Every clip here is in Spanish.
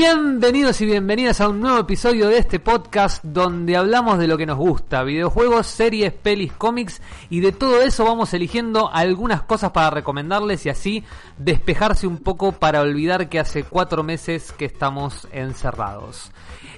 Bienvenidos y bienvenidas a un nuevo episodio de este podcast donde hablamos de lo que nos gusta, videojuegos, series, pelis, cómics y de todo eso vamos eligiendo algunas cosas para recomendarles y así despejarse un poco para olvidar que hace cuatro meses que estamos encerrados.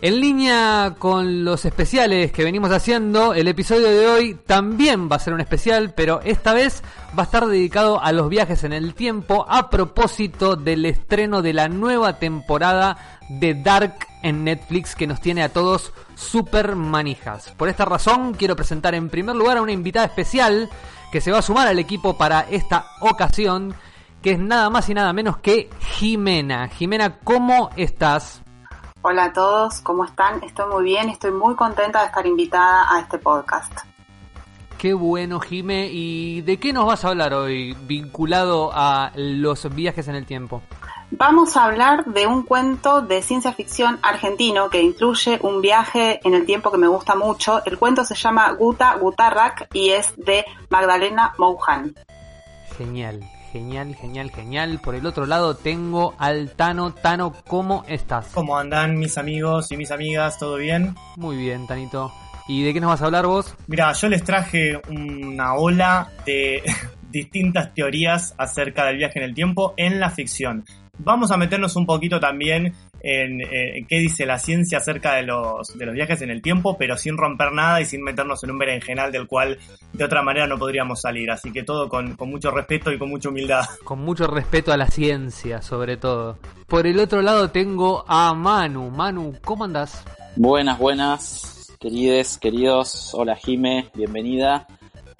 En línea con los especiales que venimos haciendo, el episodio de hoy también va a ser un especial, pero esta vez va a estar dedicado a los viajes en el tiempo a propósito del estreno de la nueva temporada de Dark en Netflix que nos tiene a todos super manijas. Por esta razón quiero presentar en primer lugar a una invitada especial que se va a sumar al equipo para esta ocasión, que es nada más y nada menos que Jimena. Jimena, ¿cómo estás? Hola a todos, ¿cómo están? Estoy muy bien, estoy muy contenta de estar invitada a este podcast. Qué bueno, Jime. ¿Y de qué nos vas a hablar hoy vinculado a los viajes en el tiempo? Vamos a hablar de un cuento de ciencia ficción argentino que incluye un viaje en el tiempo que me gusta mucho. El cuento se llama Guta Gutarrak y es de Magdalena Mouhan. Genial, Genial, genial, genial. Por el otro lado tengo al Tano. Tano, ¿cómo estás? ¿Cómo andan mis amigos y mis amigas? ¿Todo bien? Muy bien, Tanito. ¿Y de qué nos vas a hablar vos? Mira, yo les traje una ola de distintas teorías acerca del viaje en el tiempo en la ficción. Vamos a meternos un poquito también en, eh, qué dice la ciencia acerca de los, de los viajes en el tiempo, pero sin romper nada y sin meternos en un berenjenal del cual de otra manera no podríamos salir. Así que todo con, con mucho respeto y con mucha humildad. Con mucho respeto a la ciencia, sobre todo. Por el otro lado tengo a Manu. Manu, ¿cómo andás? Buenas, buenas, querides, queridos. Hola Jime, bienvenida.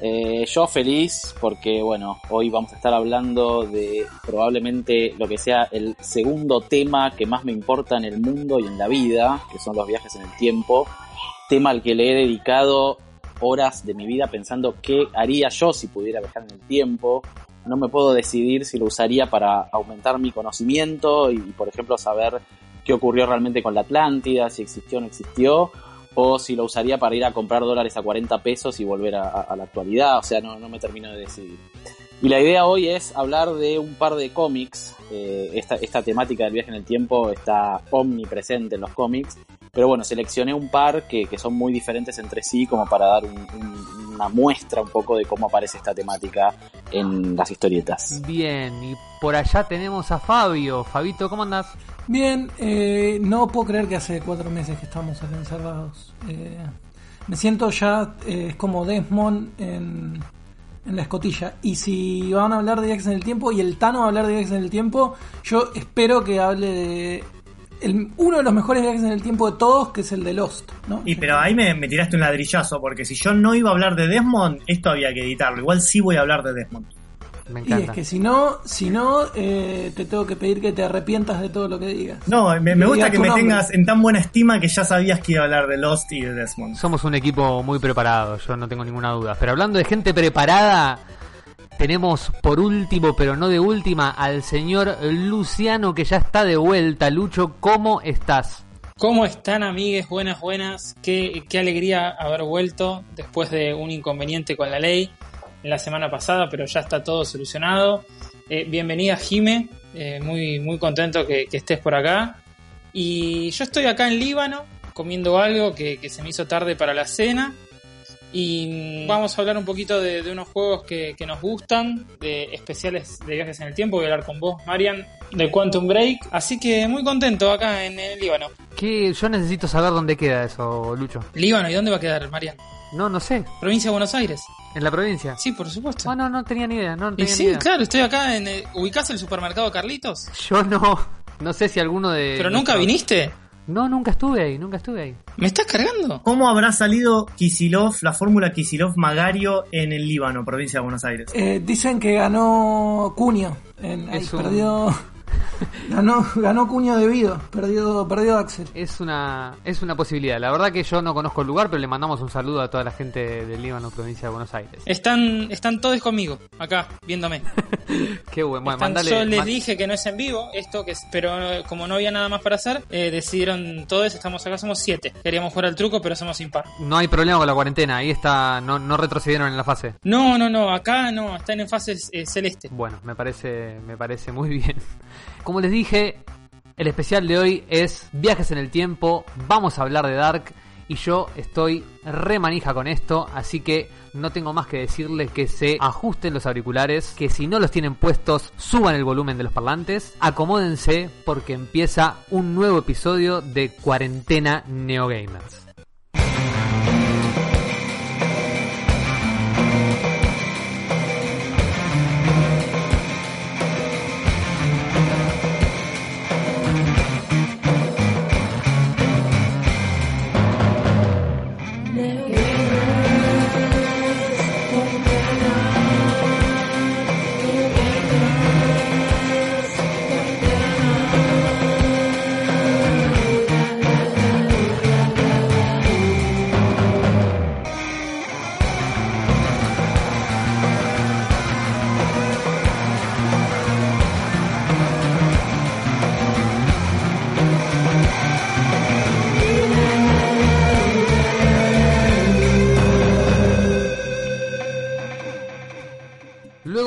Eh, yo feliz porque, bueno, hoy vamos a estar hablando de probablemente lo que sea el segundo tema que más me importa en el mundo y en la vida, que son los viajes en el tiempo. Tema al que le he dedicado horas de mi vida pensando qué haría yo si pudiera viajar en el tiempo. No me puedo decidir si lo usaría para aumentar mi conocimiento y, por ejemplo, saber qué ocurrió realmente con la Atlántida, si existió o no existió, o si lo usaría para ir a comprar dólares a 40 pesos y volver a, la actualidad, o sea, no, no, me termino de decidir. Y la idea hoy es hablar de un par de cómics, eh, esta, esta temática del viaje en el tiempo está omnipresente en los cómics, pero bueno, seleccioné un par que, que son muy diferentes entre sí como para dar una muestra un poco de cómo aparece esta temática en las historietas. Bien, y por allá tenemos a Fabio. Fabito, ¿cómo andás? Bien, eh, no puedo creer que hace cuatro meses que estamos acá encerrados. Eh, me siento ya eh, como Desmond en, en, la escotilla. Y si van a hablar de viajes en el tiempo y el Tano va a hablar de viajes en el tiempo, yo espero que hable de uno de los mejores viajes en el tiempo de todos, que es el de Lost. ¿no? Y pero ahí me, me, tiraste un ladrillazo, porque si yo no iba a hablar de Desmond, esto había que editarlo. Igual sí voy a hablar de Desmond. Y es que si no, si no eh, te tengo que pedir que te arrepientas de todo lo que digas. No, me, gusta que me tengas en tan buena estima que ya sabías que iba a hablar de Lost y de Desmond. Somos un equipo muy preparado, yo no tengo ninguna duda. Pero hablando de gente preparada, tenemos por último, pero no de última, al señor Luciano que ya está de vuelta. Lucho, ¿cómo estás? ¿Cómo están amigues? Buenas, buenas. Qué, qué alegría haber vuelto después de un inconveniente con la ley la semana pasada, pero ya está todo solucionado. Eh, bienvenida Jime, eh, muy, muy contento que, estés por acá. Y yo estoy acá en Líbano comiendo algo que, se me hizo tarde para la cena. Y vamos a hablar un poquito de, unos juegos que, nos gustan, de especiales de viajes en el tiempo. Voy a hablar con vos, Marian, de Quantum Break. Así que muy contento acá en el Líbano. ¿Qué? Yo necesito saber dónde queda eso, Lucho. Líbano, ¿y dónde va a quedar, Marian? No, no sé. Provincia de Buenos Aires. ¿En la provincia? Sí, por supuesto. No, no, no tenía ni idea. No, y sí, claro, estoy acá en... Eh, ¿Ubicás el supermercado Carlitos? Yo no. No sé si alguno de... ¿Pero nunca viniste? No, nunca estuve ahí, nunca estuve ahí. ¿Me estás cargando? ¿Cómo habrá salido Kisilov, la fórmula Kisilov-Magario en el Líbano, provincia de Buenos Aires? Eh, dicen que ganó Cunio. En, ahí, perdió... ganó, ganó Cuño debido, perdió, perdió Axel. Es una, es una posibilidad. La verdad que yo no conozco el lugar, pero le mandamos un saludo a toda la gente del Líbano, provincia de Buenos Aires. Están, están todos conmigo, acá, viéndome. Qué bueno, Yo les dije que no es en vivo, esto que pero eh, como no había nada más para hacer, eh, decidieron todos, estamos acá, somos siete. Queríamos jugar al truco, pero somos impar. No hay problema con la cuarentena, ahí está, no, no retrocedieron en la fase. No, no, no, acá no, están en fase eh, celeste. Bueno, me parece, me parece muy bien. Como les dije, El especial de hoy es Viajes en el Tiempo, vamos a hablar de Dark y yo estoy re manija con esto, así que no tengo más que decirles que se ajusten los auriculares, que si no los tienen puestos suban el volumen de los parlantes, acomódense porque empieza un nuevo episodio de Cuarentena Neogamers.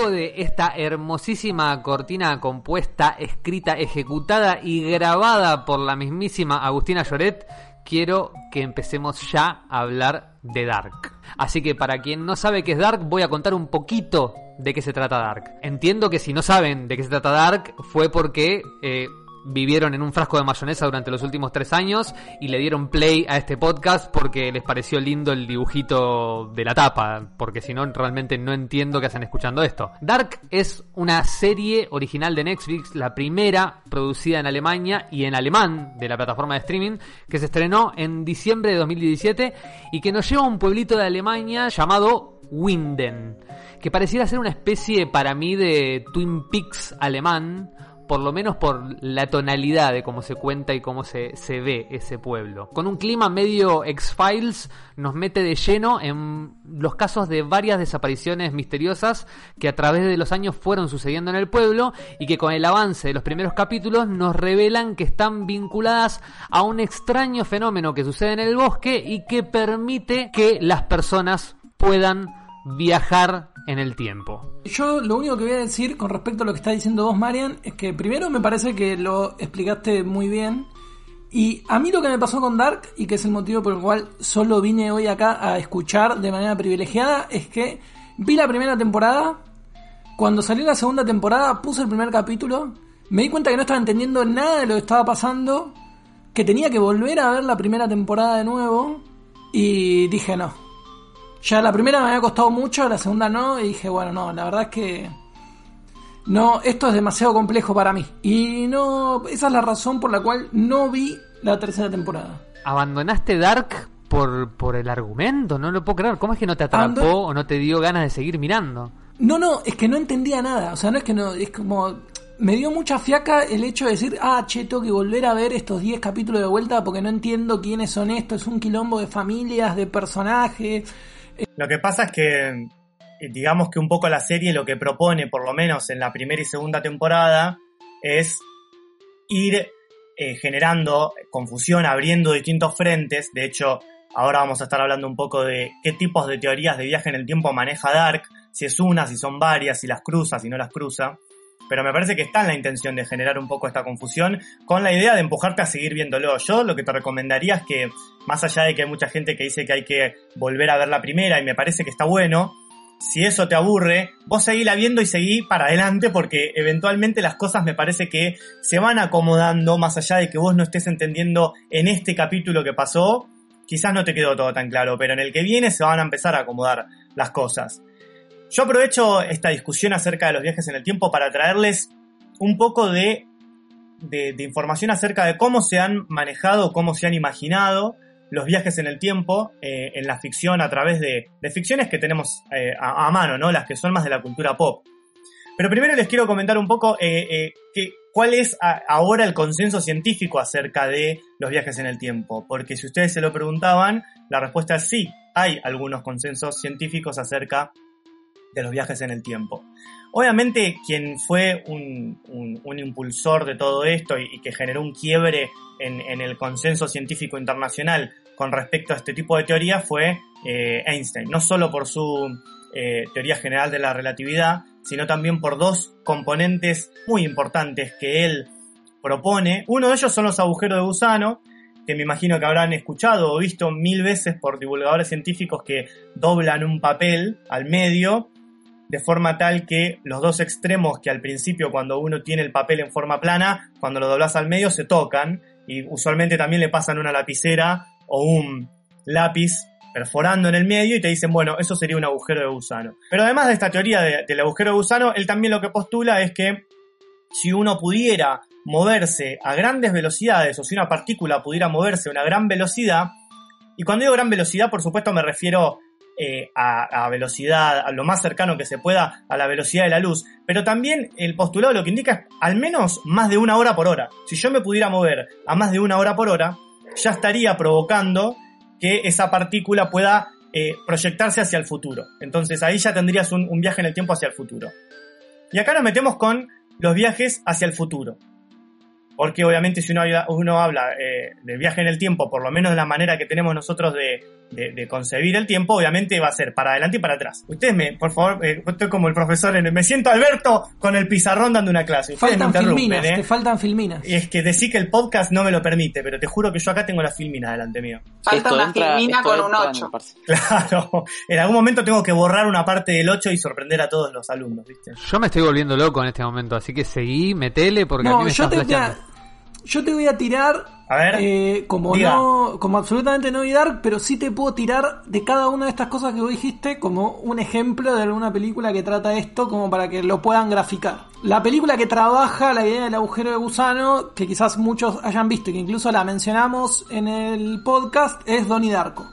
De esta hermosísima cortina compuesta, escrita, ejecutada y grabada por la mismísima Agustina Lloret, quiero que empecemos ya a hablar de Dark. Así que para quien no sabe qué es Dark, voy a contar un poquito de qué se trata Dark. Entiendo que si no saben de qué se trata Dark, fue porque eh, vivieron en un frasco de mayonesa durante los últimos tres años y le dieron play a este podcast porque les pareció lindo el dibujito de la tapa, porque si no realmente no entiendo qué hacen escuchando esto. Dark es una serie original de Netflix, la primera producida en Alemania y en alemán de la plataforma de streaming, que se estrenó en diciembre de 2017 y que nos lleva a un pueblito de Alemania llamado Winden, que pareciera ser una especie para mí de Twin Peaks alemán, por lo menos por la tonalidad de cómo se cuenta y cómo se, se ve ese pueblo. Con un clima medio X-Files nos mete de lleno en los casos de varias desapariciones misteriosas que a través de los años fueron sucediendo en el pueblo y que con el avance de los primeros capítulos nos revelan que están vinculadas a un extraño fenómeno que sucede en el bosque y que permite que las personas puedan viajar en el tiempo. Yo lo único que voy a decir con respecto a lo que está diciendo vos, Marian, es que primero me parece que lo explicaste muy bien. Y a mí lo que me pasó con Dark, y que es el motivo por el cual solo vine hoy acá a escuchar de manera privilegiada, es que vi la primera temporada, cuando salió la segunda temporada puse el primer capítulo, me di cuenta que no estaba entendiendo nada de lo que estaba pasando, que tenía que volver a ver la primera temporada de nuevo, y dije no, ya la primera me había costado mucho, la segunda no, y dije, bueno, no, la verdad es que no, esto es demasiado complejo para mí. Y no, esa es la razón por la cual no vi la tercera temporada. ¿Abandonaste Dark por, por el argumento? No lo puedo creer. ¿Cómo es que no te atrapó o no te dio ganas de seguir mirando? No, no, es que no entendía nada. O sea, no es que no, es como. Me dio mucha fiaca el hecho de decir, ah, che, tengo que volver a ver estos 10 capítulos de vuelta porque no entiendo quiénes son estos. Es un quilombo de familias, de personajes. Lo que pasa es que, eh, digamos que un poco la serie lo que propone, por lo menos en la primera y segunda temporada, es ir eh, generando confusión, abriendo distintos frentes. De hecho, ahora vamos a estar hablando un poco de qué tipos de teorías de viaje en el tiempo maneja Dark, si es una, si son varias, si las cruza, si no las cruza. Pero me parece que está en la intención de generar un poco esta confusión con la idea de empujarte a seguir viéndolo. Yo lo que te recomendaría es que, más allá de que hay mucha gente que dice que hay que volver a ver la primera y me parece que está bueno, si eso te aburre, vos seguíla viendo y seguí para adelante porque eventualmente las cosas me parece que se van acomodando más allá de que vos no estés entendiendo en este capítulo que pasó, quizás no te quedó todo tan claro, pero en el que viene se van a empezar a acomodar las cosas. Yo aprovecho esta discusión acerca de los viajes en el tiempo para traerles un poco de, de, de información acerca de cómo se han manejado, cómo se han imaginado los viajes en el tiempo eh, en la ficción a través de, de ficciones que tenemos eh, a, mano, ¿no? Las que son más de la cultura pop. Pero primero les quiero comentar un poco eh, eh, que, cuál es ahora el consenso científico acerca de los viajes en el tiempo. Porque si ustedes se lo preguntaban, la respuesta es sí, hay algunos consensos científicos acerca de los viajes en el tiempo. Obviamente quien fue un, un, impulsor de todo esto y, que generó un quiebre en, en, el consenso científico internacional con respecto a este tipo de teoría fue eh, Einstein, no solo por su eh, teoría general de la relatividad, sino también por dos componentes muy importantes que él propone. Uno de ellos son los agujeros de gusano, que me imagino que habrán escuchado o visto mil veces por divulgadores científicos que doblan un papel al medio de forma tal que los dos extremos que al principio cuando uno tiene el papel en forma plana, cuando lo doblas al medio se tocan y usualmente también le pasan una lapicera o un lápiz perforando en el medio y te dicen, bueno, eso sería un agujero de gusano. Pero además de esta teoría del agujero de gusano, él también lo que postula es que si uno pudiera moverse a grandes velocidades o si una partícula pudiera moverse a una gran velocidad, y cuando digo gran velocidad, por supuesto me refiero eh, a, velocidad, a lo más cercano que se pueda a la velocidad de la luz, pero también el postulado lo que indica es al menos más de una hora por hora. Si yo me pudiera mover a más de una hora por hora, ya estaría provocando que esa partícula pueda eh, proyectarse hacia el futuro. Entonces ahí ya tendrías un, un viaje en el tiempo hacia el futuro. Y acá nos metemos con los viajes hacia el futuro. Porque obviamente si uno, habla, uno habla eh, de viaje en el tiempo, por lo menos de la manera que tenemos nosotros de, de, de, concebir el tiempo, obviamente va a ser para adelante y para atrás. Ustedes me, por favor, eh, estoy como el profesor, en, me siento Alberto con el pizarrón dando una clase. Ustedes faltan me filminas, ¿eh? te faltan filminas. Y es que decir que el podcast no me lo permite, pero te juro que yo acá tengo la filmina delante mío. Falta Esto una entra- filmina esto con un entra en 8. el parcial. Claro, en algún momento tengo que borrar una parte del 8 y sorprender a todos los alumnos, ¿viste? Yo me estoy volviendo loco en este momento, así que seguí, metele porque a mí No, me yo te. Yo te voy a tirar A ver, eh, como diga. no, como absolutamente no dark, pero sí te puedo tirar de cada una de estas cosas que vos dijiste como un ejemplo de alguna película que trata esto, como para que lo puedan graficar. La película que trabaja la idea del agujero de gusano, que quizás muchos hayan visto y que incluso la mencionamos en el podcast, es Donnie Darko.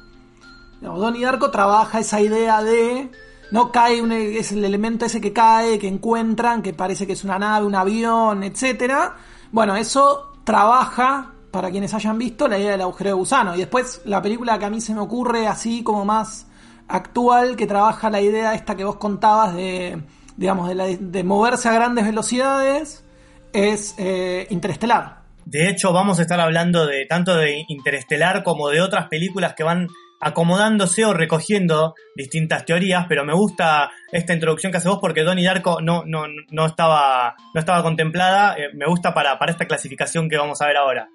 Digamos, Donnie Darko trabaja esa idea de no cae un, es el elemento ese que cae, que encuentran, que parece que es una nave, un avión, etcétera. Bueno, eso trabaja para quienes hayan visto la idea del agujero de gusano. Y después la película que a mí se me ocurre así como más actual que trabaja la idea esta que vos contabas de digamos de, de moverse a grandes velocidades es eh, Interestelar. De hecho, vamos a estar hablando de tanto de Interestelar como de otras películas que van acomodándose o recogiendo distintas teorías, pero me gusta esta introducción que hace vos porque Donnie Darko no, no, no, estaba, no estaba contemplada, eh, me gusta para, para esta clasificación que vamos a ver ahora.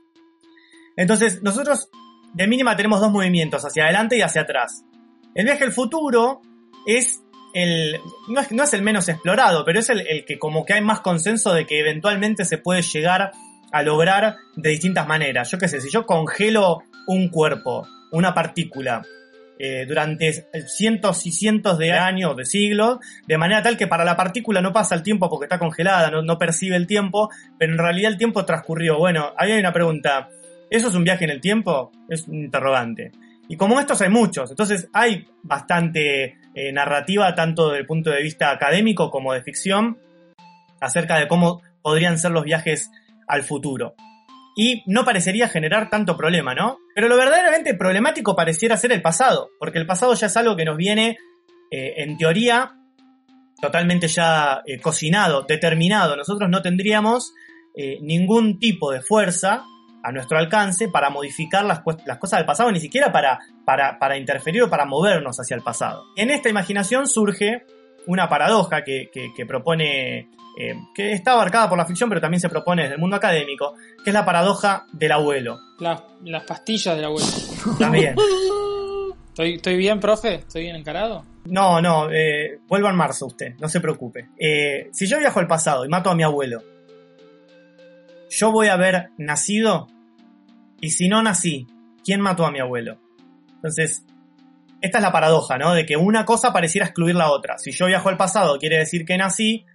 Entonces, nosotros de mínima tenemos dos movimientos, hacia adelante y hacia atrás. El viaje al futuro es el, no es, no es el menos explorado, pero es el, el que como que hay más consenso de que eventualmente se puede llegar a lograr de distintas maneras. Yo qué sé, si yo congelo un cuerpo, una partícula, eh, durante cientos y cientos de años, de siglos, de manera tal que para la partícula no pasa el tiempo porque está congelada, no, percibe el tiempo, pero en realidad el tiempo transcurrió. Bueno, ahí hay una pregunta. ¿Eso es un viaje en el tiempo? Es un interrogante. Y como estos hay muchos, entonces hay bastante eh, narrativa, tanto desde el punto de vista académico como de ficción, acerca de cómo podrían ser los viajes al futuro. Y no parecería generar tanto problema, ¿no? Pero lo verdaderamente problemático pareciera ser el pasado, porque el pasado ya es algo que nos viene, eh, en teoría, totalmente ya eh, cocinado, determinado. Nosotros no tendríamos eh, ningún tipo de fuerza a nuestro alcance para modificar las, cosas del pasado, ni siquiera para, para, para, interferir o para movernos hacia el pasado. En esta imaginación surge una paradoja que, que, que propone, eh, que está abarcada por la ficción, pero también se propone desde el mundo académico, que es la paradoja del abuelo. Las, las pastillas del abuelo. También. ¿Estoy, ¿Estoy bien, profe? ¿Estoy bien encarado? No, no, eh, vuelva en marzo usted, no se preocupe. Eh, si yo viajo al pasado y mato a mi abuelo, yo voy a haber nacido y si no nací, ¿quién mató a mi abuelo? Entonces, esta es la paradoja, ¿no? De que una cosa pareciera excluir la otra. Si yo viajo al pasado, quiere decir que nací.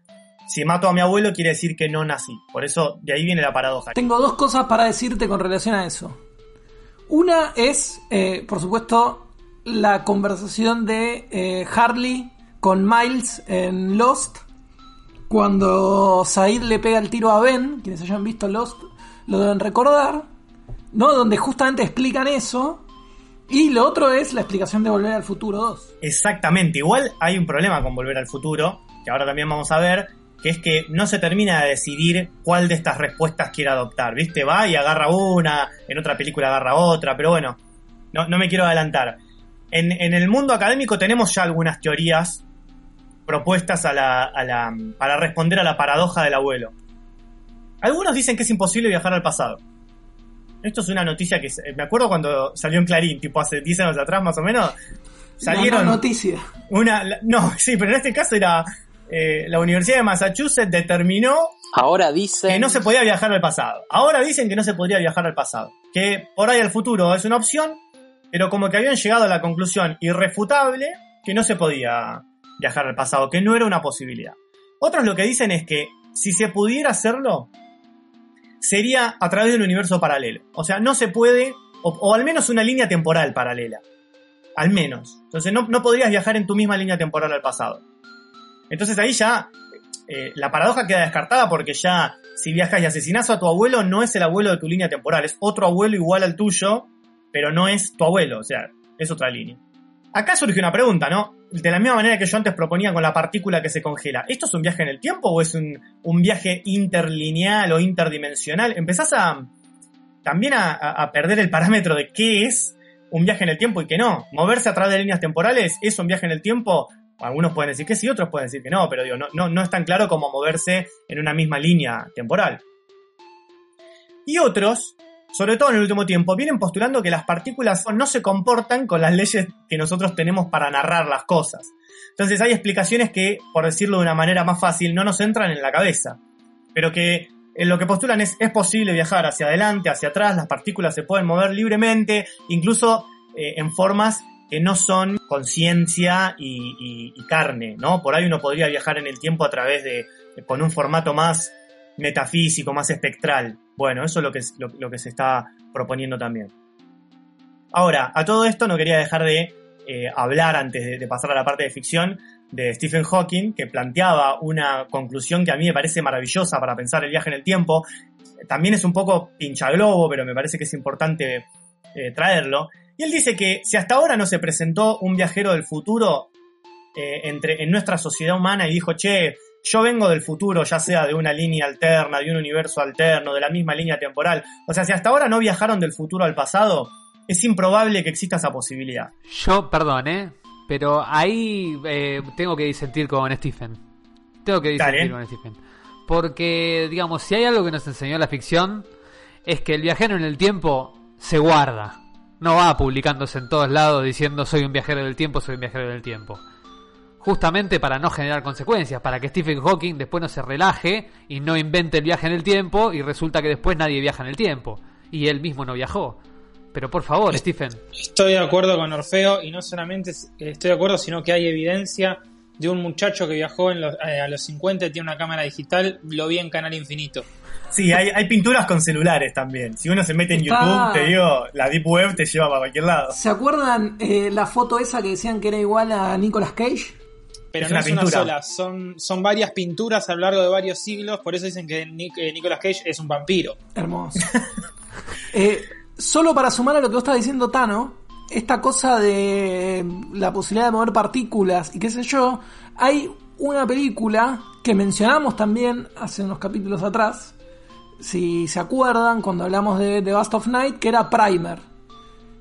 Si mato a mi abuelo, quiere decir que no nací. Por eso, de ahí viene la paradoja. Tengo dos cosas para decirte con relación a eso. Una es, eh, por supuesto, la conversación de eh, Harley con Miles en Lost. Cuando Said le pega el tiro a Ben, quienes hayan visto Lost lo deben recordar. ¿no? Donde justamente explican eso. Y lo otro es la explicación de Volver al Futuro 2. Exactamente, igual hay un problema con Volver al Futuro, que ahora también vamos a ver, que es que no se termina de decidir cuál de estas respuestas quiere adoptar, ¿viste? Va y agarra una, en otra película agarra otra, pero bueno, no, no me quiero adelantar. En, en, el mundo académico tenemos ya algunas teorías propuestas a la, a la, para responder a la paradoja del abuelo. Algunos dicen que es imposible viajar al pasado. Esto es una noticia que me acuerdo cuando salió en Clarín, tipo hace 10 años atrás más o menos. Salieron. Una noticia. Una, no, sí, pero en este caso era. eh, la Universidad de Massachusetts determinó Ahora dicen. que no se podía viajar al pasado. Ahora dicen que no se podría viajar al pasado. Que por ahí el futuro es una opción, pero como que habían llegado a la conclusión irrefutable que no se podía viajar al pasado, que no era una posibilidad. Otros lo que dicen es que si se pudiera hacerlo, sería a través del universo paralelo. O sea, no se puede, o, al menos una línea temporal paralela. Al menos. Entonces no, no podrías viajar en tu misma línea temporal al pasado. Entonces ahí ya eh, la paradoja queda descartada porque ya si viajas y asesinás a tu abuelo no es el abuelo de tu línea temporal, es otro abuelo igual al tuyo, pero no es tu abuelo, o sea, es otra línea. Acá surge una pregunta, ¿no? De la misma manera que yo antes proponía con la partícula que se congela, ¿esto es un viaje en el tiempo o es un, un viaje interlineal o interdimensional? Empezás a también a, perder el parámetro de qué es un viaje en el tiempo y qué no. Moverse a través de líneas temporales es un viaje en el tiempo. Algunos pueden decir que sí, otros pueden decir que no, pero digo, no, no, no es tan claro como moverse en una misma línea temporal. Y otros, sobre todo en el último tiempo, vienen postulando que las partículas no se comportan con las leyes que nosotros tenemos para narrar las cosas. Entonces hay explicaciones que, por decirlo de una manera más fácil, no nos entran en la cabeza. Pero que en lo que postulan es, es posible viajar hacia adelante, hacia atrás, las partículas se pueden mover libremente, incluso eh, en formas que no son conciencia y- y carne, ¿no? Por ahí uno podría viajar en el tiempo a través de, con un formato más metafísico, más espectral. Bueno, eso es lo que, se está proponiendo también. Ahora, a todo esto no quería dejar de eh, hablar antes de, pasar a la parte de ficción de Stephen Hawking, que planteaba una conclusión que a mí me parece maravillosa para pensar el viaje en el tiempo. También es un poco pinchaglobo, pero me parece que es importante eh, traerlo. Y él dice que si hasta ahora no se presentó un viajero del futuro eh, entre, en nuestra sociedad humana y dijo, che, yo vengo del futuro, ya sea de una línea alterna, de un universo alterno, de la misma línea temporal. O sea, si hasta ahora no viajaron del futuro al pasado, es improbable que exista esa posibilidad. Yo, perdón, ¿eh? Pero ahí eh, tengo que disentir con Stephen. Tengo que disentir Dale. con Stephen. Porque, digamos, si hay algo que nos enseñó la ficción, es que el viajero en el tiempo se guarda. No va publicándose en todos lados diciendo soy un viajero del tiempo, soy un viajero del tiempo. Justamente para no generar consecuencias, para que Stephen Hawking después no se relaje y no invente el viaje en el tiempo y resulta que después nadie viaja en el tiempo. Y él mismo no viajó. Pero por favor, Stephen, Estoy de acuerdo con Orfeo y no solamente es- estoy de acuerdo, sino que hay evidencia de un muchacho que viajó en los- eh, a los 50 y tiene una cámara digital, lo vi en Canal Infinito. Sí, hay, hay pinturas con celulares también. Si uno se mete en Está- YouTube, te digo, la Deep Web te lleva para cualquier lado. ¿Se acuerdan eh, la foto esa que decían que era igual a Nicolas Cage? Pero Es no una es pintura. una sola, son, son varias pinturas a lo largo de varios siglos, por eso dicen que eh, Nicolas Cage es un vampiro. Hermoso. Eh, solo para sumar a lo que vos estás diciendo, Tano, esta cosa de la posibilidad de mover partículas y qué sé yo, hay una película que mencionamos también hace unos capítulos atrás, si se acuerdan, cuando hablamos de The Bust of Night, que era Primer.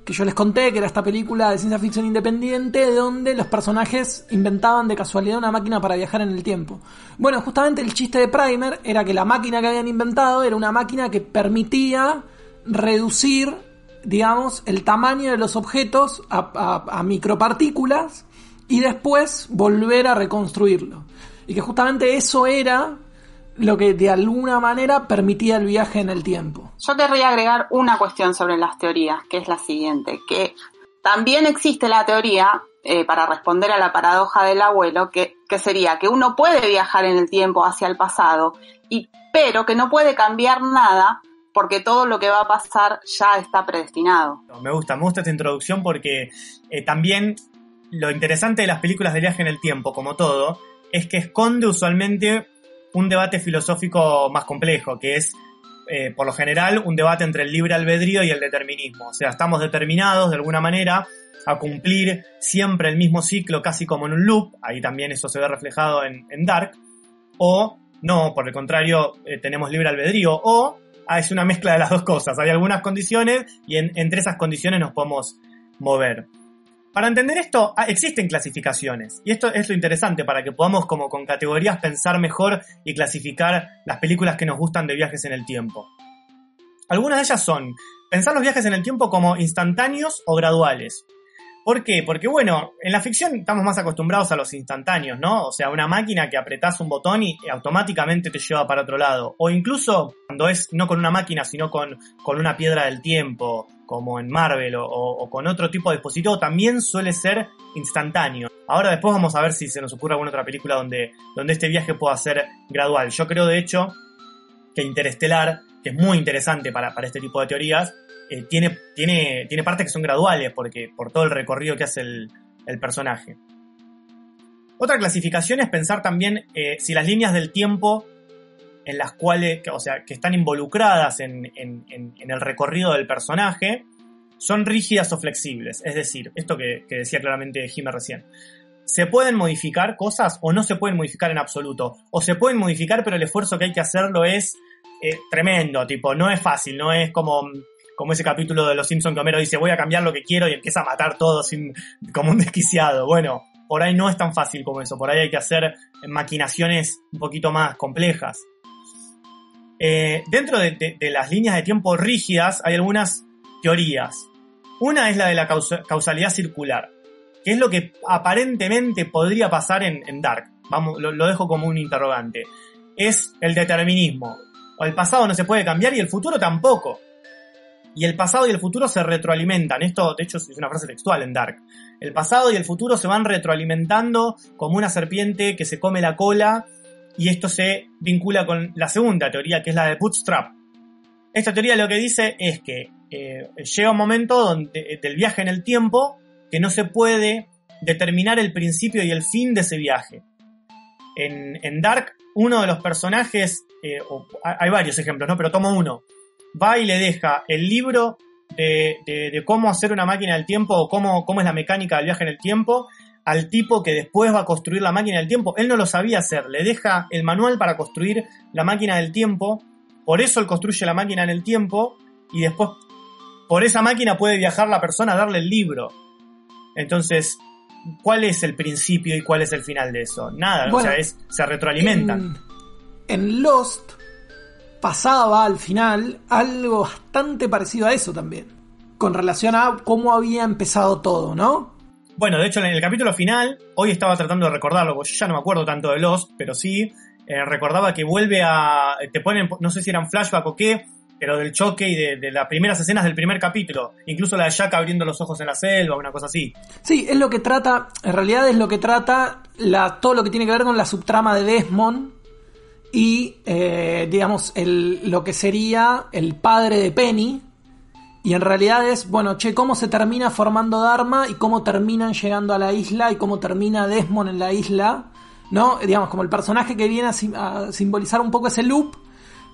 Que yo les conté que era esta película de ciencia ficción independiente donde los personajes inventaban de casualidad una máquina para viajar en el tiempo. Bueno, justamente el chiste de Primer era que la máquina que habían inventado era una máquina que permitía reducir, digamos, el tamaño de los objetos a, a- a micropartículas y después volver a reconstruirlo. Y que justamente eso era lo que de alguna manera permitía el viaje en el tiempo. Yo querría agregar una cuestión sobre las teorías, que es la siguiente, que también existe la teoría, eh, para responder a la paradoja del abuelo, que, que sería que uno puede viajar en el tiempo hacia el pasado, y, pero que no puede cambiar nada porque todo lo que va a pasar ya está predestinado. Me gusta, me gusta esta introducción porque eh, también lo interesante de las películas de viaje en el tiempo, como todo, es que esconde usualmente un debate filosófico más complejo, que es, eh, por lo general, un debate entre el libre albedrío y el determinismo. O sea, estamos determinados de alguna manera a cumplir siempre el mismo ciclo, casi como en un loop, ahí también eso se ve reflejado en, en Dark, o no, por el contrario, eh, tenemos libre albedrío, o ah, es una mezcla de las dos cosas. Hay algunas condiciones y en- entre esas condiciones nos podemos mover. Para entender esto, ah, existen clasificaciones. Y esto es lo interesante para que podamos como con categorías pensar mejor y clasificar las películas que nos gustan de viajes en el tiempo. Algunas de ellas son pensar los viajes en el tiempo como instantáneos o graduales. ¿Por qué? Porque bueno, en la ficción estamos más acostumbrados a los instantáneos, ¿no? O sea, una máquina que apretás un botón y automáticamente te lleva para otro lado. O incluso cuando es no con una máquina, sino con, con una piedra del tiempo, como en Marvel o, con otro tipo de dispositivo, también suele ser instantáneo. Ahora después vamos a ver si se nos ocurre alguna otra película donde, donde este viaje pueda ser gradual. Yo creo de hecho que Interestelar, que es muy interesante para, para este tipo de teorías, eh, tiene, tiene, tiene partes que son graduales porque, por todo el recorrido que hace el, el personaje. Otra clasificación es pensar también eh, si las líneas del tiempo en las cuales, o sea, que están involucradas en, en, el recorrido del personaje, son rígidas o flexibles. Es decir, esto que, que decía claramente Jimé recién. ¿Se pueden modificar cosas o no se pueden modificar en absoluto? O se pueden modificar, pero el esfuerzo que hay que hacerlo es eh, tremendo, tipo, no es fácil, no es como como ese capítulo de Los Simpsons que Homero dice voy a cambiar lo que quiero y empieza a matar todo como un desquiciado. Bueno, por ahí no es tan fácil como eso, por ahí hay que hacer maquinaciones un poquito más complejas. Eh, dentro de, las líneas de tiempo rígidas hay algunas teorías. Una es la de la causa, causalidad circular, que es lo que aparentemente podría pasar en, Dark. Vamos, lo dejo como un interrogante. Es el determinismo. O el pasado no se puede cambiar y el futuro tampoco y el pasado y el futuro se retroalimentan. Esto, de hecho, es una frase textual en Dark. El pasado y el futuro se van retroalimentando como una serpiente que se come la cola y esto se vincula con la segunda teoría, que es la de Bootstrap. Esta teoría lo que dice es que eh, llega un momento donde, del viaje en el tiempo que no se puede determinar el principio y el fin de ese viaje. En, Dark, uno de los personajes, eh, hay varios ejemplos, ¿no? Pero tomo uno va y le deja el libro de, de, de, cómo hacer una máquina del tiempo o cómo, cómo es la mecánica del viaje en el tiempo al tipo que después va a construir la máquina del tiempo. Él no lo sabía hacer, le deja el manual para construir la máquina del tiempo, por eso él construye la máquina en el tiempo y después por esa máquina puede viajar la persona a darle el libro. Entonces, ¿cuál es el principio y cuál es el final de eso? Nada, bueno, o sea, es, se retroalimentan. En, en Lost pasaba al final algo bastante parecido a eso también, con relación a cómo había empezado todo, ¿no? Bueno, de hecho en el capítulo final, hoy estaba tratando de recordarlo, porque yo ya no me acuerdo tanto de Lost, pero sí eh, recordaba que vuelve a... te ponen, no sé si eran flashback o qué, pero del choque y de, de, las primeras escenas del primer capítulo. Incluso la de Jack abriendo los ojos en la selva, una cosa así. Sí, es lo que trata, en realidad es lo que trata la, todo lo que tiene que ver con la subtrama de Desmond y, eh, digamos, el, lo que sería el padre de Penny. Y en realidad es, bueno, che, cómo se termina formando Dharma y cómo terminan llegando a la isla y cómo termina Desmond en la isla. ¿No? Digamos, como el personaje que viene a, a simbolizar un poco ese loop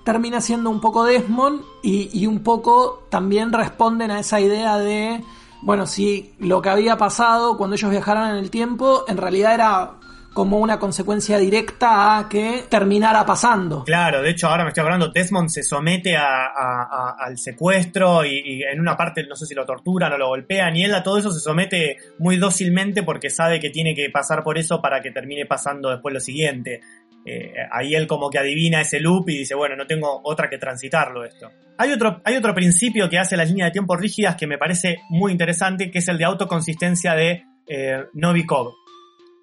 termina siendo un poco Desmond y, y, un poco también responden a esa idea de, bueno, si lo que había pasado cuando ellos viajaron en el tiempo en realidad era como una consecuencia directa a que terminara pasando. Claro, de hecho ahora me estoy hablando, Desmond se somete al secuestro y, en una parte no sé si lo torturan o lo golpean y él a todo eso se somete muy dócilmente porque sabe que tiene que pasar por eso para que termine pasando después lo siguiente. Eh, ahí él como que adivina ese loop y dice, bueno, no tengo otra que transitarlo esto. Hay otro, hay otro principio que hace las líneas de tiempo rígidas que me parece muy interesante, que es el de autoconsistencia de eh, Novikov.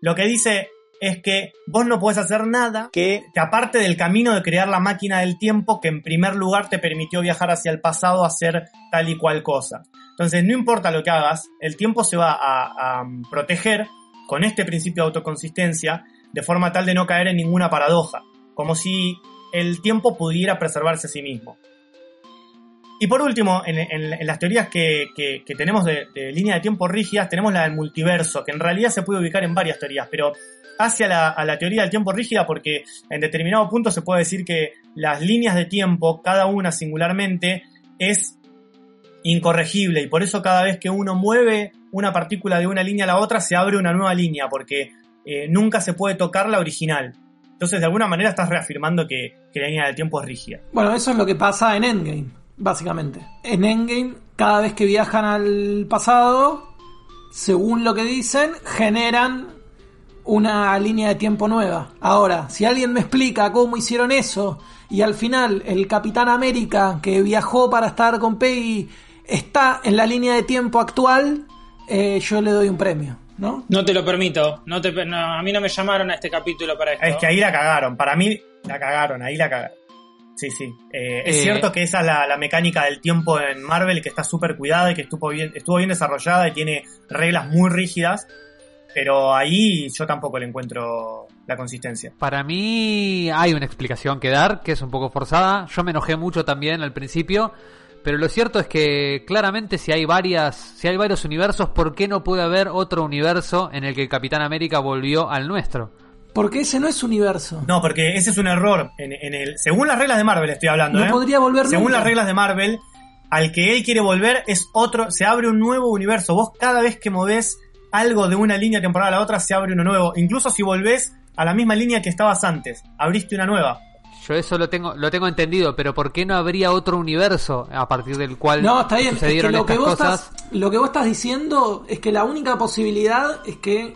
Lo que dice es que vos no puedes hacer nada que te aparte del camino de crear la máquina del tiempo que en primer lugar te permitió viajar hacia el pasado a hacer tal y cual cosa. Entonces, no importa lo que hagas, el tiempo se va a, a proteger con este principio de autoconsistencia de forma tal de no caer en ninguna paradoja, como si el tiempo pudiera preservarse a sí mismo. Y por último, en, las teorías que, que, que tenemos de, de, línea de tiempo rígidas, tenemos la del multiverso, que en realidad se puede ubicar en varias teorías, pero hacia la, teoría del tiempo rígida porque en determinado punto se puede decir que las líneas de tiempo, cada una singularmente, es incorregible y por eso cada vez que uno mueve una partícula de una línea a la otra se abre una nueva línea porque eh, nunca se puede tocar la original. Entonces de alguna manera estás reafirmando que, que la línea del tiempo es rígida. Bueno, eso es lo que pasa en Endgame, básicamente. En Endgame, cada vez que viajan al pasado, según lo que dicen, generan una línea de tiempo nueva. Ahora, si alguien me explica cómo hicieron eso y al final el Capitán América que viajó para estar con Peggy está en la línea de tiempo actual, eh, yo le doy un premio. ¿No? No te lo permito. No te, no, a mí no me llamaron a este capítulo para esto. Es que ahí la cagaron. Para mí la cagaron. Ahí la cagaron. Sí, sí. Eh, es Eh. cierto que esa es la, la mecánica del tiempo en Marvel que está súper cuidada y que estuvo bien, estuvo bien desarrollada y tiene reglas muy rígidas. Pero ahí yo tampoco le encuentro la consistencia. Para mí hay una explicación que dar, que es un poco forzada. Yo me enojé mucho también al principio, pero lo cierto es que claramente si hay varias, si hay varios universos, ¿por qué no puede haber otro universo en el que el Capitán América volvió al nuestro? Porque ese no es universo. No, porque ese es un error. En, en el, según las reglas de Marvel estoy hablando. No ¿eh? podría volver Según nunca. las reglas de Marvel, al que él quiere volver es otro, se abre un nuevo universo. Vos cada vez que movés algo de una línea temporal a la otra, se abre uno nuevo. Incluso si volvés a la misma línea que estabas antes, abriste una nueva. Yo eso lo tengo, lo tengo entendido, pero ¿por qué no habría otro universo a partir del cual No, está bien. Es que sucedieron lo que, vos cosas? estás, lo que vos estás diciendo es que la única posibilidad es que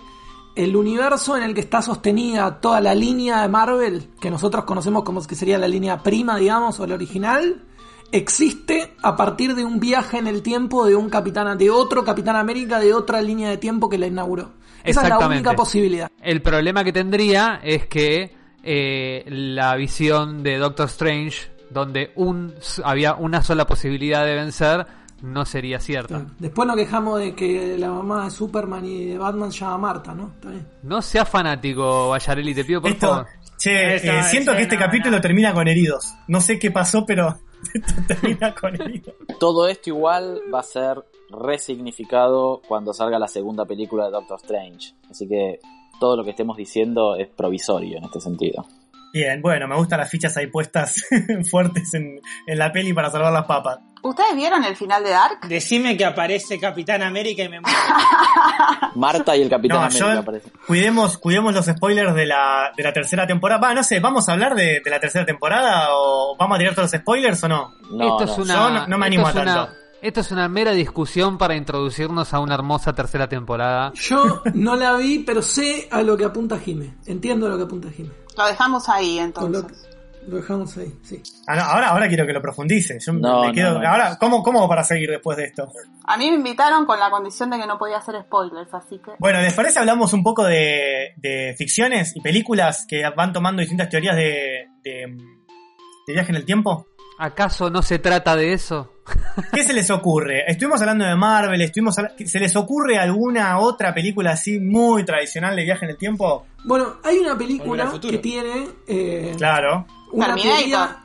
el universo en el que está sostenida toda la línea de Marvel, que nosotros conocemos como que sería la línea prima, digamos, o la original, existe a partir de un viaje en el tiempo de un capitán, de otro Capitán América de otra línea de tiempo que la inauguró. Esa es la única posibilidad. El problema que tendría es que eh, la visión de Doctor Strange, donde un, había una sola posibilidad de vencer, no sería cierta. Después nos quejamos de que la mamá de Superman y de Batman se llama Marta, ¿no? Está bien. No seas fanático, Bayarelli, te pido por Esto, favor. che, eh, siento que este no, capítulo no. termina con heridos. No sé qué pasó, pero Todo esto igual va a ser resignificado cuando salga la segunda película de Doctor Strange. Así que todo lo que estemos diciendo es provisorio en este sentido. Bien, bueno, me gustan las fichas ahí puestas fuertes en, en la peli para salvar las papas. ¿Ustedes vieron el final de Dark? Decime que aparece Capitán América y me muero. Marta y el Capitán No, América yo, aparecen. cuidemos, cuidemos los spoilers de la, de la tercera temporada. Va, no sé, ¿vamos a hablar de, de la tercera temporada o vamos a tirar todos los spoilers o no? No, esto no. es una, yo no- no me animo esto a una- tanto. esto es una mera discusión para introducirnos a una hermosa tercera temporada. Yo no la vi, pero sé a lo que apunta Jime. Entiendo a lo que apunta Jime. Lo dejamos ahí lo, entonces. lo dejamos ahí, sí. Ah, no, ahora, ahora quiero que lo profundice. Yo No, me quedo, no. ahora, ¿cómo, ¿cómo para seguir después de esto? A mí me invitaron con la condición de que no podía hacer spoilers, así que... Bueno, ¿les parece hablamos un poco de, de ficciones y películas que van tomando distintas teorías de, de, de viaje en el tiempo? ¿Acaso no se trata de eso? ¿Qué se les ocurre? Estuvimos hablando de Marvel, estuvimos ¿se les ocurre alguna otra película así muy tradicional de viaje en el tiempo? Bueno, hay una película que tiene eh, Claro, una teoría.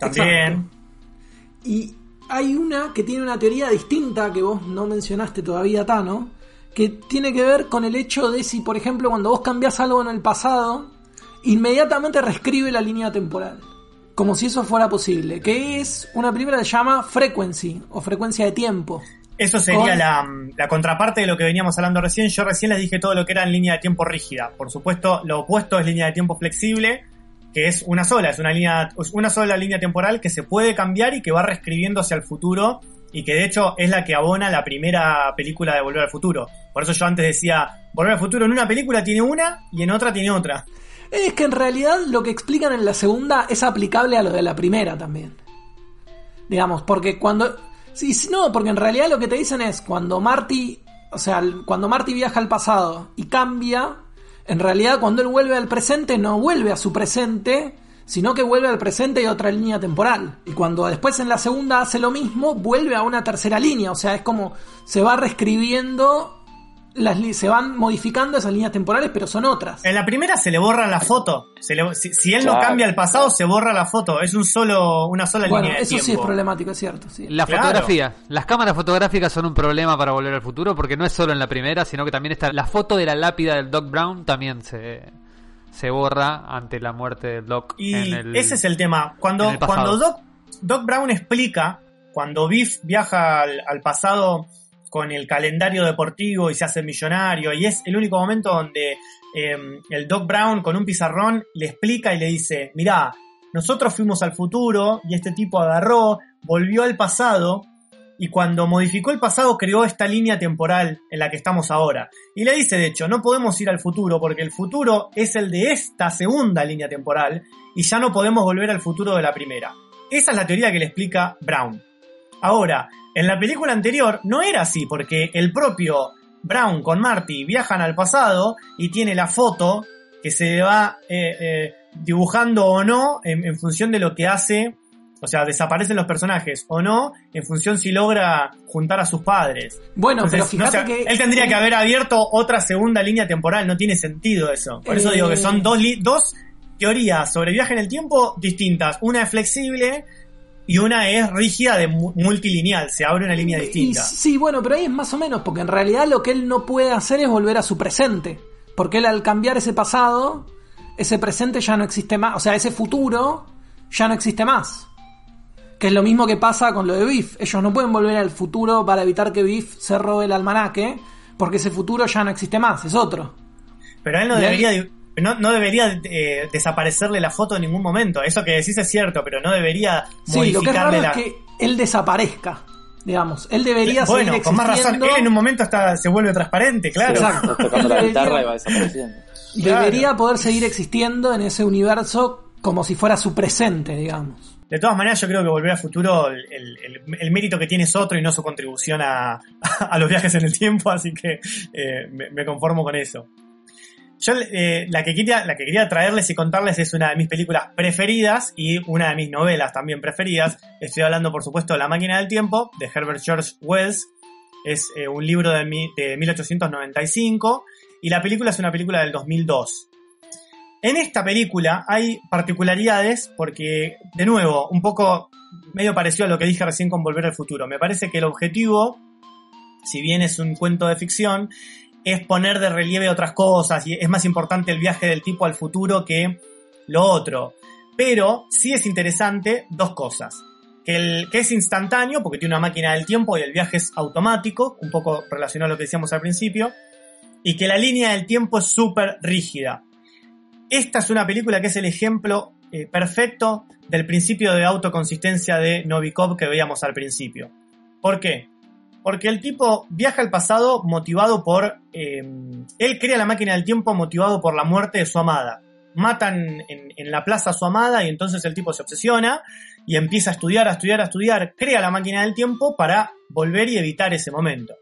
también. Exacto. Y hay una que tiene una teoría distinta que vos no mencionaste todavía, Tano, que tiene que ver con el hecho de si, por ejemplo, cuando vos cambiás algo en el pasado, inmediatamente reescribe la línea temporal. Como si eso fuera posible. Que es una película que se llama Frequency o frecuencia de tiempo. Eso sería Con- la, la contraparte de lo que veníamos hablando recién. Yo recién les dije todo lo que era en línea de tiempo rígida. Por supuesto, lo opuesto es línea de tiempo flexible, que es una sola, es una línea, es una sola línea temporal que se puede cambiar y que va reescribiendo hacia el futuro y que de hecho es la que abona la primera película de Volver al Futuro. Por eso yo antes decía, Volver al Futuro en una película tiene una y en otra tiene otra. Es que en realidad lo que explican en la segunda es aplicable a lo de la primera también. Digamos, porque cuando... Sí, no, porque en realidad lo que te dicen es cuando Marty, o sea, cuando Marty viaja al pasado y cambia, en realidad cuando él vuelve al presente no vuelve a su presente, sino que vuelve al presente y otra línea temporal. Y cuando después en la segunda hace lo mismo, vuelve a una tercera línea, o sea, es como se va reescribiendo, las, se van modificando esas líneas temporales, pero son otras. En la primera se le borra la foto. Se le- si, si él no cambia el pasado, se borra la foto. Es un solo, una sola Bueno, línea de eso tiempo. sí es problemático, es cierto. Sí. La Claro. fotografía. Las cámaras fotográficas son un problema para volver al futuro porque no es solo en la primera, sino que también está la foto de la lápida del Doc Brown también se, se borra ante la muerte del Doc. Y en el- ese es el tema. Cuando, el cuando Doc, Doc Brown explica, cuando Biff viaja al, al pasado con el calendario deportivo y se hace millonario, y es el único momento donde eh, el Doc Brown con un pizarrón le explica y le dice, mirá, nosotros fuimos al futuro y este tipo agarró, volvió al pasado y cuando modificó el pasado creó esta línea temporal en la que estamos ahora. Y le dice, de hecho, no podemos ir al futuro porque el futuro es el de esta segunda línea temporal y ya no podemos volver al futuro de la primera. Esa es la teoría que le explica Brown. Ahora, en la película anterior no era así porque el propio Brown con Marty viajan al pasado y tiene la foto que se va eh, eh, dibujando o no en, en función de lo que hace o sea, desaparecen los personajes o no, en función si logra juntar a sus padres. Bueno, pero Entonces, fíjate no que. él tendría que haber abierto otra segunda línea temporal, no tiene sentido eso. Por eso Eh. digo que son dos, li- dos teorías sobre viaje en el tiempo distintas. Una es flexible y una es rígida de mu- multilineal, se abre una línea Y distinta. sí, bueno, pero ahí es más o menos, porque en realidad lo que él no puede hacer es volver a su presente. Porque él al cambiar ese pasado, ese presente ya no existe más. O sea, ese futuro ya no existe más. Que es lo mismo que pasa con lo de Biff. Ellos no pueden volver al futuro para evitar que Biff se robe el almanaque, porque ese futuro ya no existe más, es otro. Pero él no debería, no, no debería eh, desaparecerle la foto en ningún momento. Eso que decís es cierto, pero no debería Sí, lo que es raro modificarle es la... que él desaparezca. Digamos, él debería bueno, seguir con más razón, él en un momento hasta se vuelve transparente, claro. Exacto. Está tocando la guitarra debería- y va desapareciendo. Claro. debería poder seguir existiendo en ese universo como si fuera su presente, digamos. De todas maneras, yo creo que Volver al Futuro, el, el- el- el mérito que tiene es otro y no su contribución a, a los viajes en el tiempo, así que eh, me, me conformo con eso. Yo eh, la, que quería, traerles y contarles es una de mis películas preferidas y una de mis novelas también preferidas. Estoy hablando, por supuesto, de La máquina del tiempo, de Herbert George Wells. Es eh, un libro de, de 1895 y la película es una película del 2002. En esta película hay particularidades porque, de nuevo, un poco medio parecido a lo que dije recién con Volver al Futuro. Me parece que el objetivo, si bien es un cuento de ficción, es poner de relieve otras cosas y es más importante el viaje del tipo al futuro que lo otro. Pero sí es interesante dos cosas. Que, es instantáneo, porque tiene una máquina del tiempo y el viaje es automático, un poco relacionado a lo que decíamos al principio, y que la línea del tiempo es súper rígida. Esta es una película que es el ejemplo eh, perfecto del principio de autoconsistencia de Novikov que veíamos al principio. ¿Por qué? Porque el tipo viaja al pasado motivado por... eh, él crea la máquina del tiempo motivado por la muerte de su amada. Matan en, la plaza a su amada y entonces el tipo se obsesiona y empieza a estudiar, a estudiar, a estudiar, crea la máquina del tiempo para volver y evitar ese momento.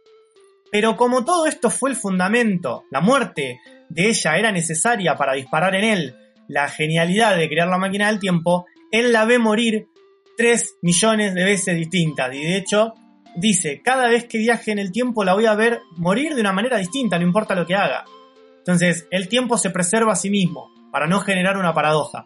Pero como todo esto fue el fundamento, la muerte de ella era necesaria para disparar en él la genialidad de crear la máquina del tiempo, él la ve morir 3 millones de veces distintas. Y de hecho, dice, cada vez que viaje en el tiempo la voy a ver morir de una manera distinta, no importa lo que haga. Entonces, el tiempo se preserva a sí mismo, para no generar una paradoja.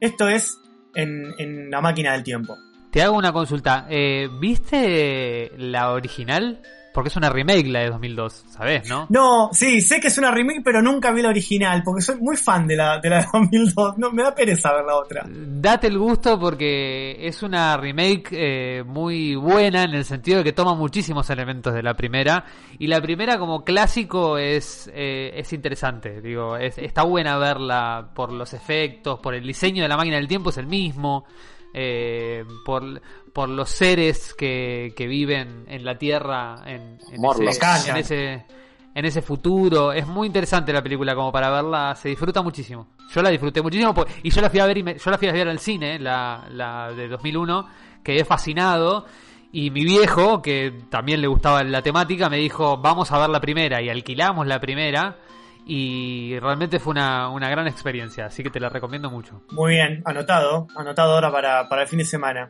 Esto es en, en la máquina del tiempo. Te hago una consulta. Eh, ¿Viste la original? Porque es una remake la de 2002, ¿sabés, no? No, sí, sé que es una remake, pero nunca vi la original, porque soy muy fan de la de, la de 2002. No, me da pereza ver la otra. Date el gusto porque es una remake eh, muy buena en el sentido de que toma muchísimos elementos de la primera y la primera como clásico es eh, es interesante, digo, es, está buena verla por los efectos, por el diseño de la máquina del tiempo es el mismo, eh, por, por los seres que, que viven en la Tierra en, en ese, en ese en ese futuro. Es muy interesante la película como para verla, se disfruta muchísimo. Yo la disfruté muchísimo y yo la fui a ver y me- yo la fui a ver al cine, la, la de 2001, quedé fascinado y mi viejo, que también le gustaba la temática, me dijo, "Vamos a ver la primera" y alquilamos la primera y realmente fue una, una gran experiencia, así que te la recomiendo mucho. Muy bien, anotado, anotado ahora para, para el fin de semana.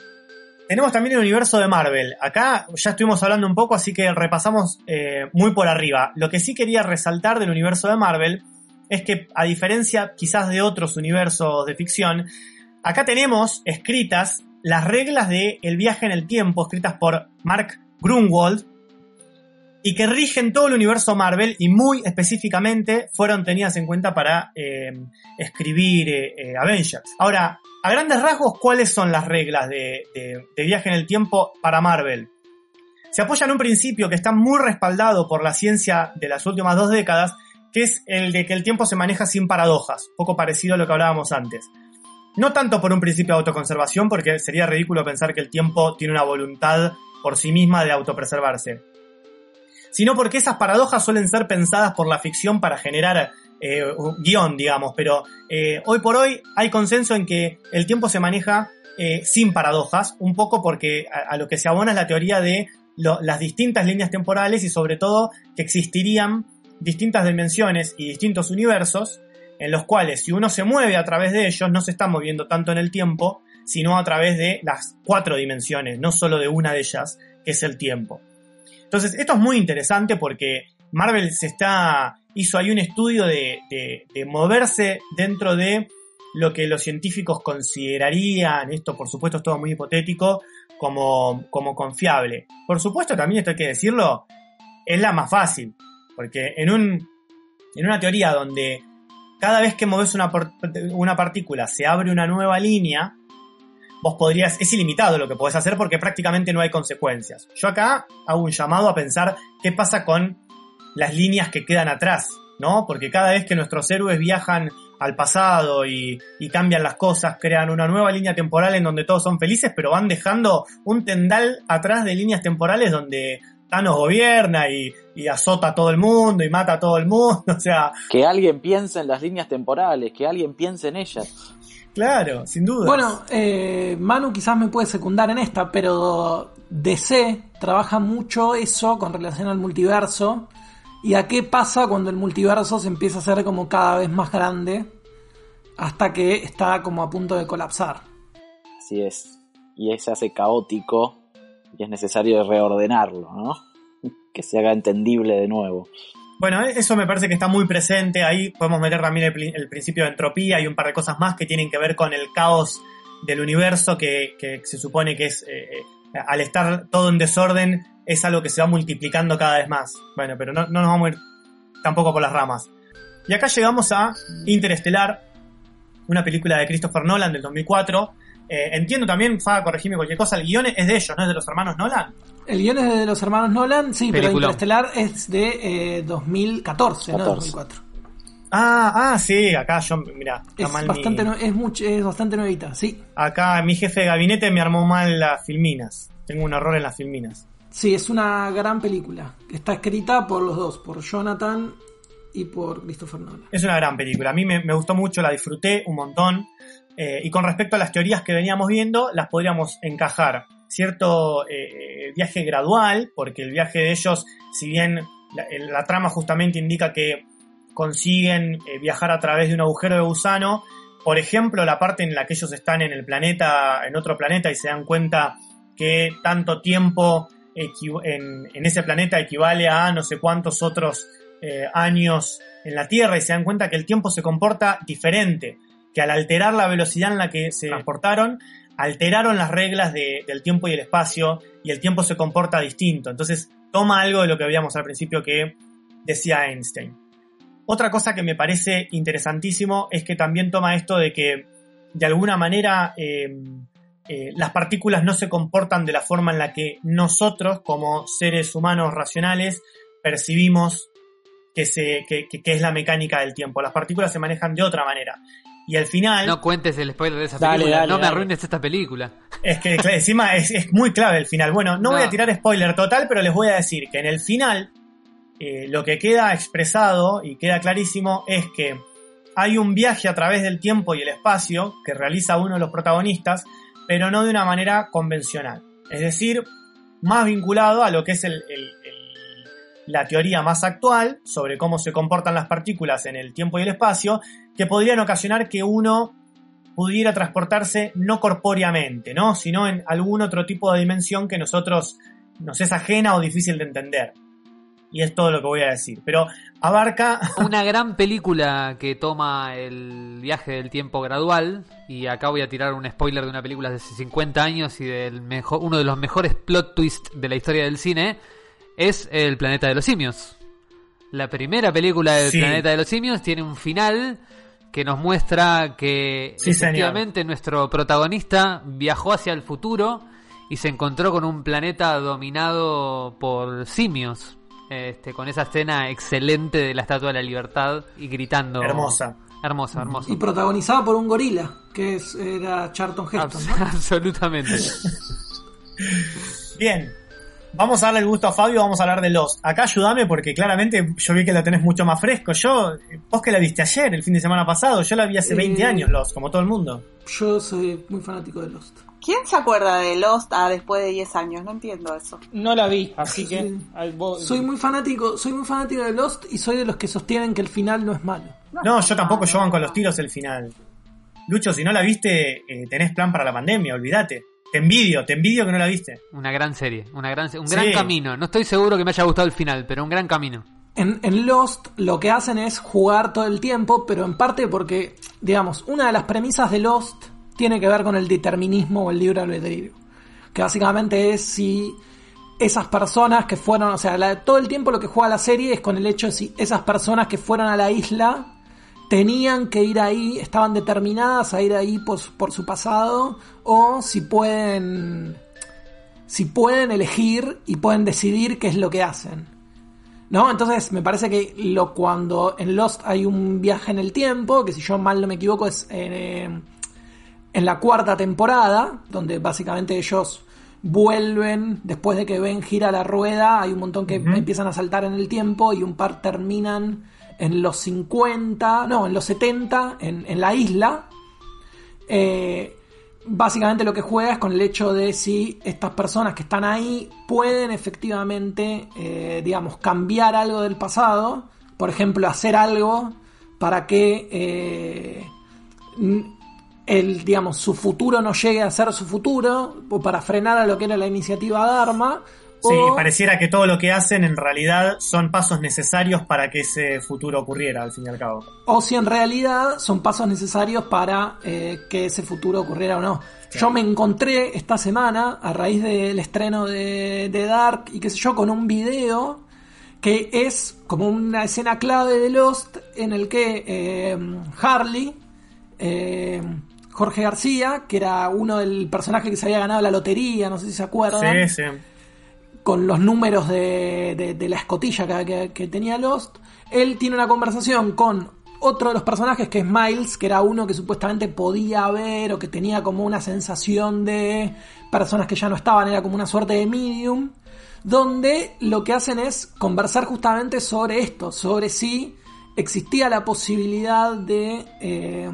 Tenemos también el universo de Marvel. Acá ya estuvimos hablando un poco, así que repasamos eh, muy por arriba. Lo que sí quería resaltar del universo de Marvel es que, a diferencia quizás de otros universos de ficción, acá tenemos escritas las reglas del el viaje en el tiempo, escritas por Mark Grunwald, y que rigen todo el universo Marvel y muy específicamente fueron tenidas en cuenta para eh, escribir eh, Avengers. Ahora, a grandes rasgos, ¿cuáles son las reglas de, viaje en el tiempo para Marvel? Se apoya en un principio que está muy respaldado por la ciencia de las últimas dos décadas, que es el de que el tiempo se maneja sin paradojas, poco parecido a lo que hablábamos antes. No tanto por un principio de autoconservación, porque sería ridículo pensar que el tiempo tiene una voluntad por sí misma de autopreservarse, sino porque esas paradojas suelen ser pensadas por la ficción para generar eh, guion, digamos, pero eh, hoy por hoy hay consenso en que el tiempo se maneja eh, sin paradojas, un poco porque a, lo que se abona es la teoría de las distintas líneas temporales y sobre todo que existirían distintas dimensiones y distintos universos en los cuales si uno se mueve a través de ellos no se está moviendo tanto en el tiempo, sino a través de las cuatro dimensiones, no solo de una de ellas, que es el tiempo. Entonces, esto es muy interesante porque Marvel se está hizo ahí un estudio de, de, moverse dentro de lo que los científicos considerarían, esto por supuesto es todo muy hipotético, como, como confiable. Por supuesto también esto hay que decirlo, es la más fácil, porque en, un, en una teoría donde cada vez que mueves una, una partícula se abre una nueva línea, vos podrías, es ilimitado lo que podés hacer porque prácticamente no hay consecuencias. Yo acá hago un llamado a pensar qué pasa con las líneas que quedan atrás, ¿no? Porque cada vez que nuestros héroes viajan al pasado y, cambian las cosas, crean una nueva línea temporal en donde todos son felices, pero van dejando un tendal atrás de líneas temporales donde Thanos gobierna y, azota a todo el mundo y mata a todo el mundo, o sea... Que alguien piense en las líneas temporales, que alguien piense en ellas. Claro, sin duda. Bueno, eh, Manu quizás me puede secundar en esta, pero DC trabaja mucho eso con relación al multiverso y a qué pasa cuando el multiverso se empieza a hacer como cada vez más grande hasta que está como a punto de colapsar. Así es. Y se hace caótico y es necesario reordenarlo, ¿no? que se haga entendible de nuevo. Bueno, eso me parece que está muy presente. Ahí podemos meter también el, principio de entropía y un par de cosas más que tienen que ver con el caos del universo que, se supone que es, eh, eh, al estar todo en desorden, es algo que se va multiplicando cada vez más. Bueno, pero no, no nos vamos a ir tampoco por las ramas. Y acá llegamos a Interestelar, una película de Christopher Nolan del 2004. Eh, entiendo también, Fa, corregime cualquier cosa, el guion es de ellos, ¿no es de los hermanos Nolan? El guion es de los hermanos Nolan, sí, pero Interestelar es de 2014, eh, no 2004. Ah, ah, sí, acá yo, mira, es, bastante es, mucho, es bastante nuevita, sí. Acá mi jefe de gabinete me armó mal las filminas. Tengo un error en las filminas. Sí, es una gran película. Está escrita por los dos, por Jonathan y por Christopher Nolan. Es una gran película. A mí me, gustó mucho, la disfruté un montón. Eh, y con respecto a las teorías que veníamos viendo, las podríamos encajar. Cierto eh, viaje gradual, porque el viaje de ellos, si bien la, trama justamente indica que consiguen eh, viajar a través de un agujero de gusano, por ejemplo, la parte en la que ellos están en el planeta, en otro planeta, y se dan cuenta que tanto tiempo en, ese planeta equivale a no sé cuántos otros eh, años en la Tierra y se dan cuenta que el tiempo se comporta diferente, que al alterar la velocidad en la que se transportaron, alteraron las reglas del tiempo y el espacio y el tiempo se comporta distinto. Entonces toma algo de lo que veíamos al principio que decía Einstein. Otra cosa que me parece interesantísimo es que también toma esto de que de alguna manera eh, eh, las partículas no se comportan de la forma en la que nosotros, como seres humanos racionales, percibimos que, se, que, es la mecánica del tiempo. Las partículas se manejan de otra manera. Y al final. No cuentes el spoiler de esa película. no me arruines esta película. Es que encima es, muy clave el final. Bueno, no, voy a tirar spoiler total, pero les voy a decir que en el final eh, lo que queda expresado y queda clarísimo es que hay un viaje a través del tiempo y el espacio que realiza uno de los protagonistas pero no de una manera convencional. Es decir, más vinculado a lo que es la teoría más actual sobre cómo se comportan las partículas en el tiempo y el espacio, que podrían ocasionar que uno pudiera transportarse no corpóreamente, ¿no? sino en algún otro tipo de dimensión que nosotros nos es ajena o difícil de entender. Y es todo lo que voy a decir. Pero abarca... Una gran película que toma el viaje del tiempo gradual. Y acá voy a tirar un spoiler de una película de hace 50 años y del mejor, uno de los mejores plot twists de la historia del cine. Es El planeta de los simios. La primera película del planeta de los simios tiene un final que nos muestra que efectivamente nuestro protagonista viajó hacia el futuro y se encontró con un planeta dominado por simios, este, con esa escena excelente de la Estatua de la Libertad y gritando. Hermosa. Hermosa, hermosa. Y protagonizada por un gorila, que es, era Charlton Heston. Absolutamente. Bien, vamos a darle el gusto a Fabio, vamos a hablar de Lost. Acá ayúdame porque claramente yo vi que la tenés mucho más fresco. Yo, vos que la viste ayer, el fin de semana pasado, yo la vi hace 20 Eh, años Lost, como todo el mundo. Yo soy muy fanático de Lost. ¿Quién se acuerda de Lost ah, después de 10 años? No entiendo eso. No la vi, así que. Sí. al- vos- Soy muy fanático, soy muy fanático de Lost y soy de los que sostienen que el final no es malo. No, yo tampoco, yo van con los tiros el final. Lucho, si no la viste, eh, tenés plan para la pandemia, olvídate. Te envidio, te envidio que no la viste. Una gran serie, una gran, un Sí. gran camino. No estoy seguro que me haya gustado el final, pero un gran camino. En, en Lost lo que hacen es jugar todo el tiempo, pero en parte porque, digamos, una de las premisas de Lost tiene que ver con el determinismo o el libre albedrío. Que básicamente es si esas personas que fueron, o sea, la- todo el tiempo lo que juega la serie es con el hecho de si esas personas que fueron a la isla tenían que ir ahí, estaban determinadas a ir ahí por, su- pasado, o si pueden, si pueden elegir y pueden decidir qué es lo que hacen. ¿No? Entonces me parece que lo cuando en Lost hay un viaje en el tiempo, que si yo mal no me equivoco es eh, en la cuarta temporada, donde básicamente ellos vuelven después de que ven gira la rueda, hay un montón que empiezan a saltar en el tiempo y un par terminan en los 50, no, en los 70 en, en la isla. Eh, básicamente lo que juega es con el hecho de si estas personas que están ahí pueden efectivamente, eh, digamos, cambiar algo del pasado, por ejemplo, hacer algo para que eh, el, digamos, su futuro no llegue a ser su futuro, o para frenar a lo que era la iniciativa Dharma. Sí, o- pareciera que todo lo que hacen en realidad son pasos necesarios para que ese futuro ocurriera, al fin y al cabo. o si en realidad son pasos necesarios para eh, que ese futuro ocurriera o no. Yo me encontré esta semana, a raíz del estreno de, de Dark y qué sé yo, con un video que es como una escena clave de Lost en el que eh, Harley, eh, Jorge García, que era uno del personaje que se había ganado la lotería, no sé si se acuerdan Sí, sí. con los números de, de- de la escotilla que, que- que tenía Lost, él tiene una conversación con otro de los personajes que es Miles, que era uno que supuestamente podía ver o que tenía como una sensación de personas que ya no estaban, era como una suerte de medium, donde lo que hacen es conversar justamente sobre esto, sobre si existía la posibilidad de eh,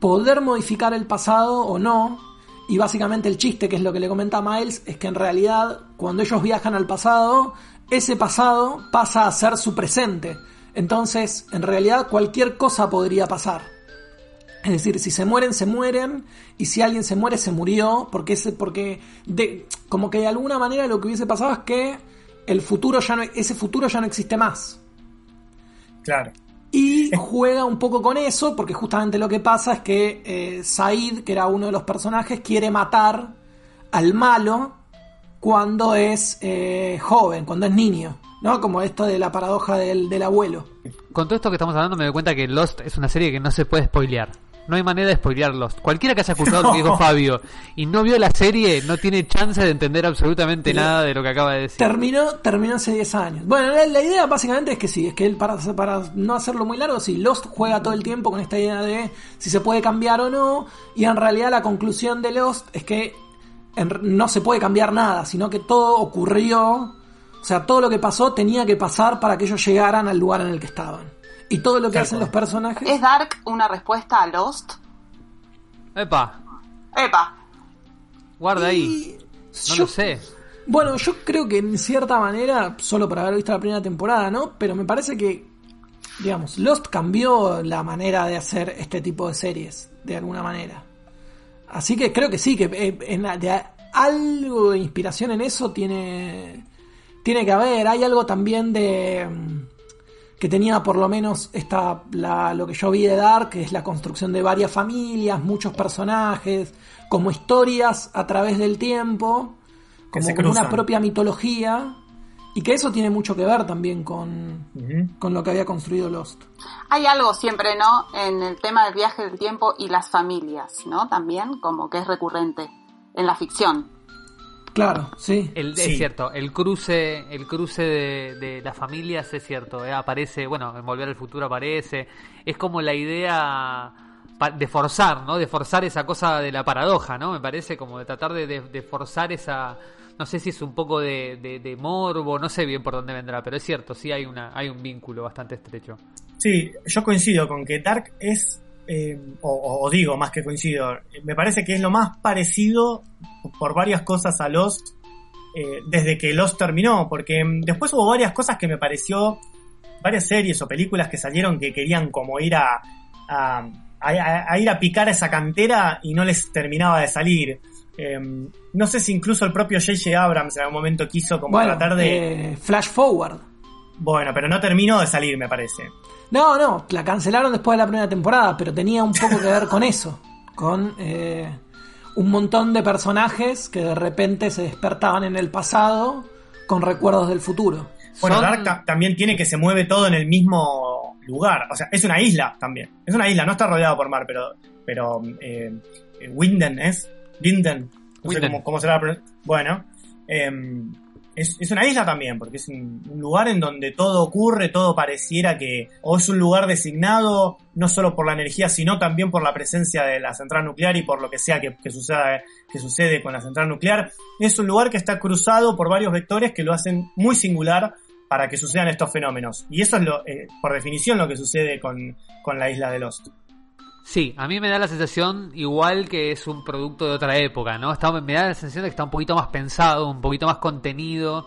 poder modificar el pasado o no. Y básicamente el chiste, que es lo que le comenta Miles, es que en realidad cuando ellos viajan al pasado, ese pasado pasa a ser su presente. Entonces, en realidad cualquier cosa podría pasar. Es decir, si se mueren, se mueren, y si alguien se muere, se murió, porque ese, porque de, como que de alguna manera lo que hubiese pasado es que el futuro ya no, ese futuro ya no existe más. Claro. Y juega un poco con eso, porque justamente lo que pasa es que eh, Said, que era uno de los personajes, quiere matar al malo cuando es eh, joven, cuando es niño, ¿no? Como esto de la paradoja del, del abuelo. Con todo esto que estamos hablando me doy cuenta que Lost es una serie que no se puede spoilear. No hay manera de spoilear Lost. Cualquiera que haya escuchado lo que dijo No. Fabio y no vio la serie no tiene chance de entender absolutamente Pero- nada de lo que acaba de decir. Terminó, terminó hace 10 años. Bueno, la, la idea básicamente es que sí, es que él para, para no hacerlo muy largo, sí, Lost juega todo el tiempo con esta idea de si se puede cambiar o no, y en realidad la conclusión de Lost es que en- no se puede cambiar nada, sino que todo ocurrió, o sea, todo lo que pasó tenía que pasar para que ellos llegaran al lugar en el que estaban. Y todo lo que hacen cual. los personajes... ¿Es Dark una respuesta a Lost? Epa, Epa, guarda ahí. No yo- lo sé. Bueno, yo creo que en cierta manera, solo por haber visto la primera temporada, ¿no? Pero me parece que, digamos, Lost cambió la manera de hacer este tipo de series, de alguna manera. Así que creo que sí, que eh, de algo de inspiración en eso tiene, tiene que haber. Hay algo también de mm, que tenía por lo menos esta la, lo que yo vi de Dark, que es la construcción de varias familias, muchos personajes, como historias a través del tiempo, como, una propia mitología, y que eso tiene mucho que ver también con, con lo que había construido Lost. hay algo siempre, ¿no? En el tema del viaje del tiempo y las familias, ¿no? También, como que es recurrente en la ficción. Claro, sí. El- Sí. Es cierto, el cruce, el cruce de, de las familias es cierto, eh, aparece, bueno, en Volver al Futuro aparece, es como la idea de forzar, ¿no? De forzar esa cosa de la paradoja, ¿no? Me parece como de tratar de, de- de forzar esa, No sé si es un poco de, de, de morbo, no sé bien por dónde vendrá, pero es cierto, sí hay, una, hay un vínculo bastante estrecho. Sí, yo coincido con que Dark es, eh, o, o digo más que coincido, me parece que es lo más parecido por varias cosas a Lost eh, desde que Lost terminó, porque mm, después hubo varias cosas que me pareció, varias series o películas que salieron que querían como ir a, a, a- a ir a picar esa cantera y no les terminaba de salir. Eh, no sé si incluso el propio J.J. Abrams en algún momento quiso como Bueno, tratar de... eh, Flash Forward. Bueno, pero no terminó de salir, me parece. No, no, la cancelaron después de la primera temporada, pero tenía un poco que ver con eso. Con eh, un montón de personajes que de repente se despertaban en el pasado con recuerdos del futuro. Bueno, Son- Dark ta- también tiene que se mueve todo en el mismo lugar. O sea, es una isla también. Es una isla, no está rodeado por mar, pero. Pero. Eh, Winden es. Winden. No sé Winden. cómo, cómo será Bueno. eh, es, es una isla también, porque es un, lugar en donde todo ocurre, todo pareciera que. O es un lugar designado, no solo por la energía, sino también por la presencia de la central nuclear y por lo que sea que, que suceda, que sucede con la central nuclear. Es un lugar que está cruzado por varios vectores que lo hacen muy singular para que sucedan estos fenómenos. Y eso es lo, eh, por definición lo que sucede con, con la isla de Lost. Sí, a mí me da la sensación igual que es un producto de otra época, ¿no? Está, me da la sensación de que está un poquito más pensado, un poquito más contenido.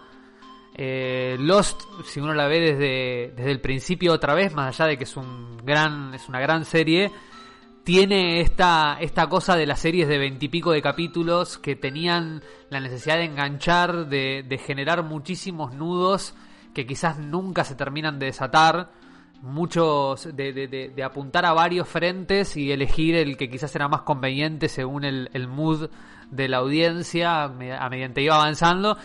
Eh, Lost, si uno la ve desde, desde el principio otra vez, más allá de que es un gran, es una gran serie, tiene esta, esta cosa de las series de veintipico de capítulos que tenían la necesidad de enganchar, de, de generar muchísimos nudos que quizás nunca se terminan de desatar muchos de, de- de- de apuntar a varios frentes y elegir el que quizás era más conveniente según el, el mood de la audiencia a mediante iba avanzando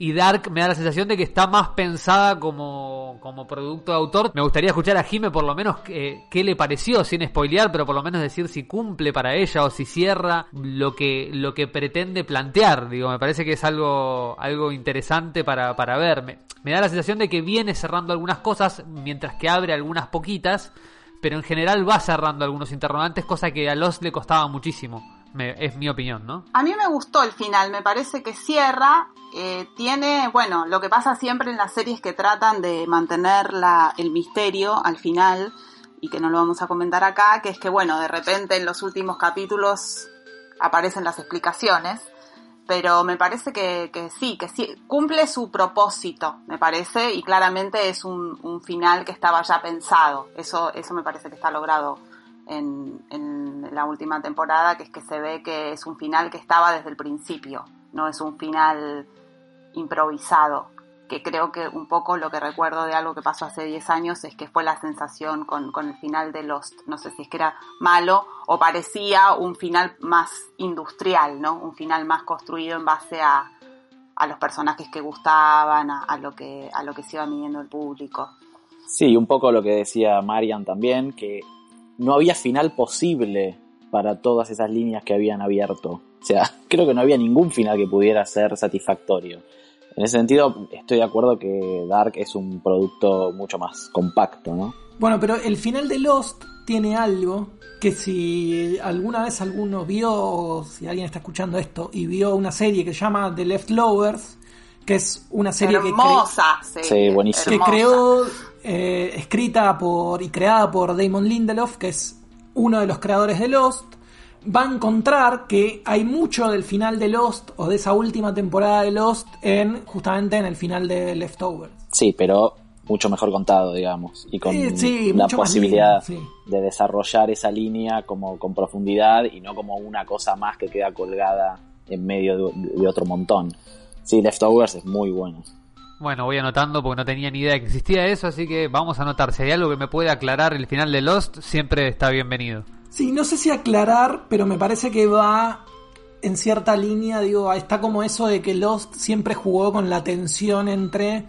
y Dark me da la sensación de que está más pensada como, como producto de autor. Me gustaría escuchar a Jime por lo menos eh, qué le pareció, sin spoilear, pero por lo menos decir si cumple para ella o si cierra lo que, lo que pretende plantear. Digo, me parece que es algo, algo interesante para, para ver. Me, me da la sensación de que viene cerrando algunas cosas mientras que abre algunas poquitas, pero en general va cerrando algunos interrogantes, cosa que a Lost le costaba muchísimo. Es mi opinión, ¿no? A mí me gustó el final, me parece que cierra, eh, tiene, bueno, lo que pasa siempre en las series que tratan de mantener la, el misterio al final, y que no lo vamos a comentar acá, que es que, bueno, de repente en los últimos capítulos aparecen las explicaciones, pero me parece que, que sí, que sí, cumple su propósito, me parece, y claramente es un, un final que estaba ya pensado, eso, eso me parece que está logrado en, en la última temporada, que es que se ve que es un final que estaba desde el principio, no es un final improvisado, que creo que un poco lo que recuerdo de algo que pasó hace 10 años es que fue la sensación con, con el final de Lost, no sé si es que era malo o parecía un final más industrial, ¿no? Un final más construido en base a, a los personajes que gustaban, a, a lo que, a lo que se iba midiendo el público. Sí, un poco lo que decía Marian también, que no había final posible para todas esas líneas que habían abierto. O sea, creo que no había ningún final que pudiera ser satisfactorio. En ese sentido, estoy de acuerdo que Dark es un producto mucho más compacto, ¿no? Bueno, pero el final de Lost tiene algo que si alguna vez alguno vio, o si alguien está escuchando esto, y vio una serie que se llama The Leftovers, que es una serie que, cre- Hermosa, Sí, buenísimo. que hermosa. creó, eh, escrita por y creada por Damon Lindelof, que es uno de los creadores de Lost, va a encontrar que hay mucho del final de Lost o de esa última temporada de Lost en justamente en el final de Leftovers. Sí, pero mucho mejor contado, digamos, y con Sí, sí, la posibilidad lindo, sí. de desarrollar esa línea como con profundidad y no como una cosa más que queda colgada en medio de, de otro montón. Sí, Leftovers es muy bueno. Bueno, voy anotando porque no tenía ni idea de que existía eso, así que vamos a anotar. Si hay algo que me puede aclarar el final de Lost, siempre está bienvenido. Sí, no sé si aclarar, pero me parece que va en cierta línea, digo, está como eso de que Lost siempre jugó con la tensión entre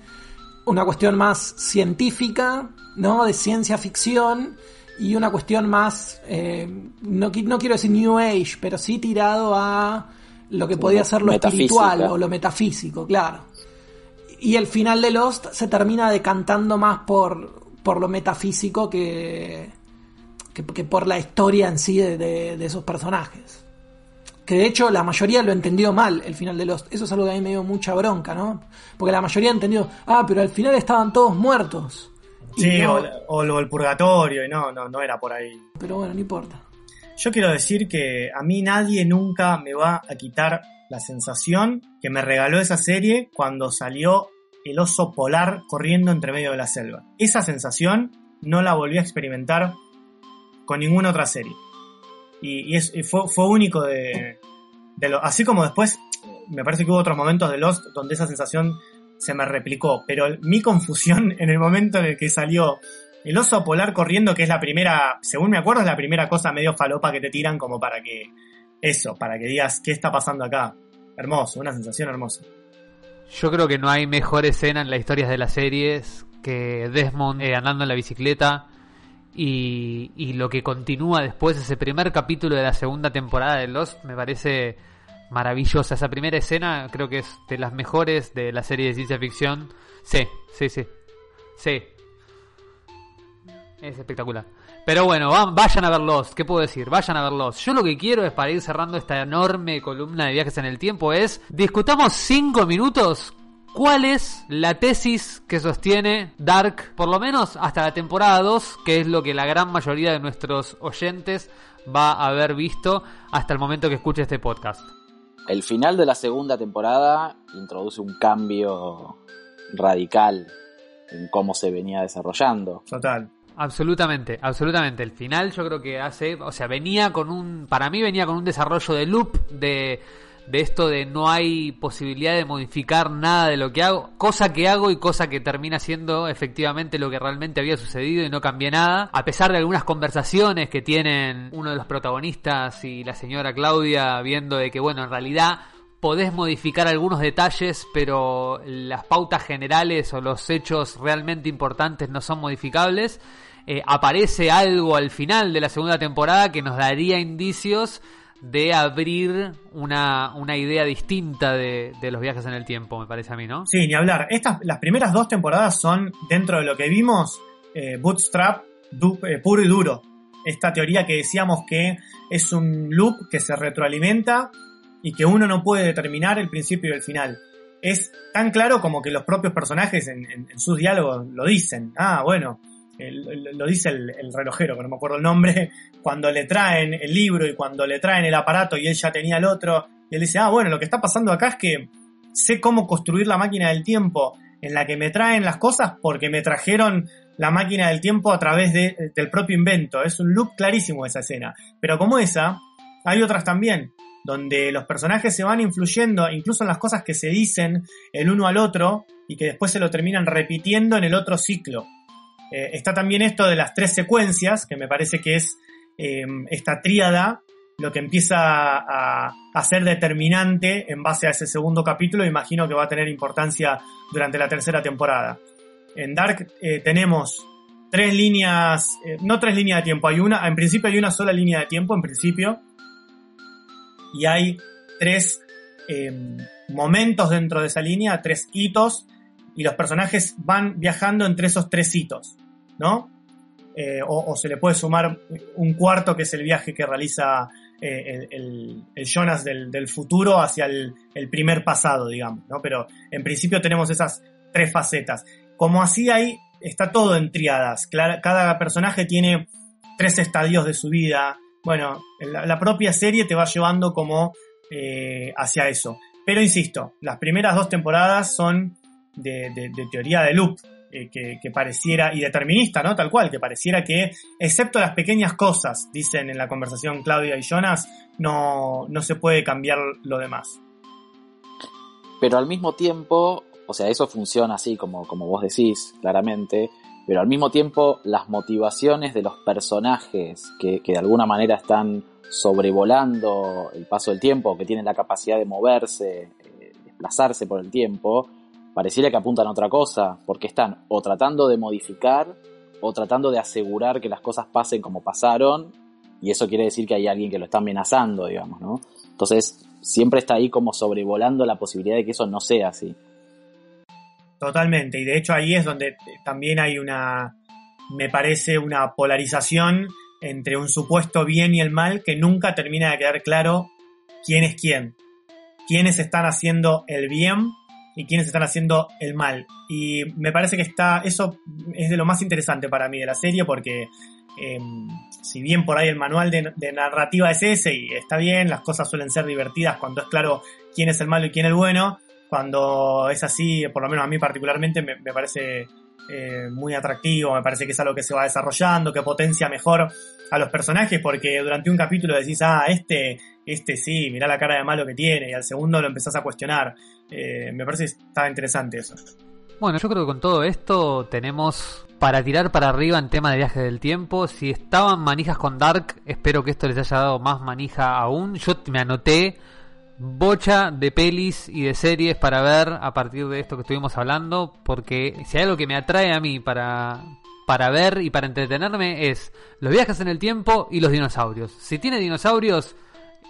una cuestión más científica, ¿no? De ciencia ficción y una cuestión más, eh, no, no quiero decir New Age, pero sí tirado a lo que podía ser lo Metafísica. espiritual o lo metafísico, claro. Y el final de Lost se termina decantando más por, por lo metafísico que, que, que por la historia en sí de, de- de esos personajes. Que de hecho la mayoría lo entendió mal, el final de Lost. Eso es algo que a mí me dio mucha bronca, ¿no? Porque la mayoría entendió, ah, pero al final estaban todos muertos. Sí, no- o, o lo del purgatorio, y no, no, no era por ahí. Pero bueno, no importa. Yo quiero decir que a mí nadie nunca me va a quitar la sensación que me regaló esa serie cuando salió el oso polar corriendo entre medio de la selva. Esa sensación no la volví a experimentar con ninguna otra serie. Y, es- fue, único de, de lo, así como después me parece que hubo otros momentos de Lost donde esa sensación se me replicó, pero mi confusión en el momento en el que salió el oso polar corriendo, que es la primera, según me acuerdo, es la primera cosa medio falopa que te tiran como para que, eso, para que digas, ¿qué está pasando acá? Hermoso, una sensación hermosa. Yo creo que no hay mejor escena en las historias de las series que Desmond eh, andando en la bicicleta y, y lo que continúa después, ese primer capítulo de la segunda temporada de Lost, me parece maravillosa. Esa primera escena creo que es de las mejores de la serie de ciencia ficción. Sí, sí, sí. Sí. Es espectacular. Pero bueno, va- vayan a ver Lost. ¿Qué puedo decir? Vayan a ver Lost. Yo lo que quiero es, para ir cerrando esta enorme columna de viajes en el tiempo, es discutamos cinco minutos cuál es la tesis que sostiene Dark, por lo menos hasta la temporada 2, que es lo que la gran mayoría de nuestros oyentes va a haber visto hasta el momento que escuche este podcast. El final de la segunda temporada introduce un cambio radical en cómo se venía desarrollando. Total. Absolutamente, absolutamente. El final yo creo que hace, o sea, venía con un, para mí venía con un desarrollo de loop de, de esto de no hay posibilidad de modificar nada de lo que hago, cosa que hago y cosa que termina siendo efectivamente lo que realmente había sucedido y no cambié nada, a pesar de algunas conversaciones que tienen uno de los protagonistas y la señora Claudia viendo de que bueno, en realidad podés modificar algunos detalles, pero las pautas generales o los hechos realmente importantes no son modificables. Eh, aparece algo al final de la segunda temporada que nos daría indicios de abrir una, una idea distinta de, de los viajes en el tiempo, me parece a mí, ¿no? Sí, ni hablar. Estas, las primeras dos temporadas son, dentro de lo que vimos, eh, bootstrap eh, puro y duro. Esta teoría que decíamos que es un loop que se retroalimenta y que uno no puede determinar el principio y el final. Es tan claro como que los propios personajes en, sus diálogos lo dicen. Ah, bueno, lo dice el, el relojero, que no me acuerdo el nombre, cuando le traen el libro y cuando le traen el aparato y él ya tenía el otro. Y él dice, ah, bueno, lo que está pasando acá es que sé cómo construir la máquina del tiempo en la que me traen las cosas porque me trajeron la máquina del tiempo a través de- del propio invento. Es un loop clarísimo esa escena. Pero como esa, hay otras también, donde los personajes se van influyendo, incluso en las cosas que se dicen el uno al otro, y que después se lo terminan repitiendo en el otro ciclo. Eh, está también esto de las tres secuencias, que me parece que es eh, esta tríada lo que empieza a, a ser determinante en base a ese segundo capítulo, imagino que va a tener importancia durante la tercera temporada. En Dark eh, tenemos tres líneas, eh, no tres líneas de tiempo, hay una, en principio hay una sola línea de tiempo, en principio, y hay tres eh, momentos dentro de esa línea, tres hitos, y los personajes van viajando entre esos tres hitos, ¿no? Eh, o, se le puede sumar un cuarto que es el viaje que realiza eh, el, Jonas del, futuro hacia el, el primer pasado, digamos, ¿no? Pero en principio tenemos esas tres facetas. Como así ahí está todo en triadas. Cada personaje tiene tres estadios de su vida. Bueno, la, propia serie te va llevando como eh, hacia eso. Pero insisto, las primeras dos temporadas son de, de- de teoría de loop, eh, que, que pareciera, y determinista, ¿no? Tal cual, que pareciera que, excepto las pequeñas cosas, dicen en la conversación Claudia y Jonas, no, no se puede cambiar lo demás. Pero al mismo tiempo, o sea, eso funciona así como, como vos decís, claramente, pero al mismo tiempo las motivaciones de los personajes que, que de alguna manera están sobrevolando el paso del tiempo, que tienen la capacidad de moverse, eh, desplazarse por el tiempo, pareciera que apuntan a otra cosa, porque están o tratando de modificar o tratando de asegurar que las cosas pasen como pasaron, y eso quiere decir que hay alguien que lo está amenazando, digamos, ¿no? Entonces, siempre está ahí como sobrevolando la posibilidad de que eso no sea así. Totalmente, y de hecho ahí es donde también hay una, me parece, una polarización entre un supuesto bien y el mal que nunca termina de quedar claro quién es quién, quiénes están haciendo el bien y quiénes están haciendo el mal. Y me parece que está, eso es de lo más interesante para mí de la serie porque em, si bien por ahí el manual de, de, narrativa es ese y está bien, las cosas suelen ser divertidas cuando es claro quién es el malo y quién es el bueno, cuando es así, por lo menos a mí particularmente me, parece eh, muy atractivo, me parece que es algo que se va desarrollando, que potencia mejor a los personajes, porque durante un capítulo decís, ah, este, este sí, mirá la cara de malo que tiene, y al segundo lo empezás a cuestionar. Eh, me parece que está interesante eso. Bueno, yo creo que con todo esto tenemos para tirar para arriba en tema de viaje del tiempo. Si estaban manijas con Dark, espero que esto les haya dado más manija aún. Yo me anoté bocha de pelis y de series para ver a partir de esto que estuvimos hablando, porque si hay algo que me atrae a mí para, para ver y para entretenerme es los viajes en el tiempo y los dinosaurios. Si tiene dinosaurios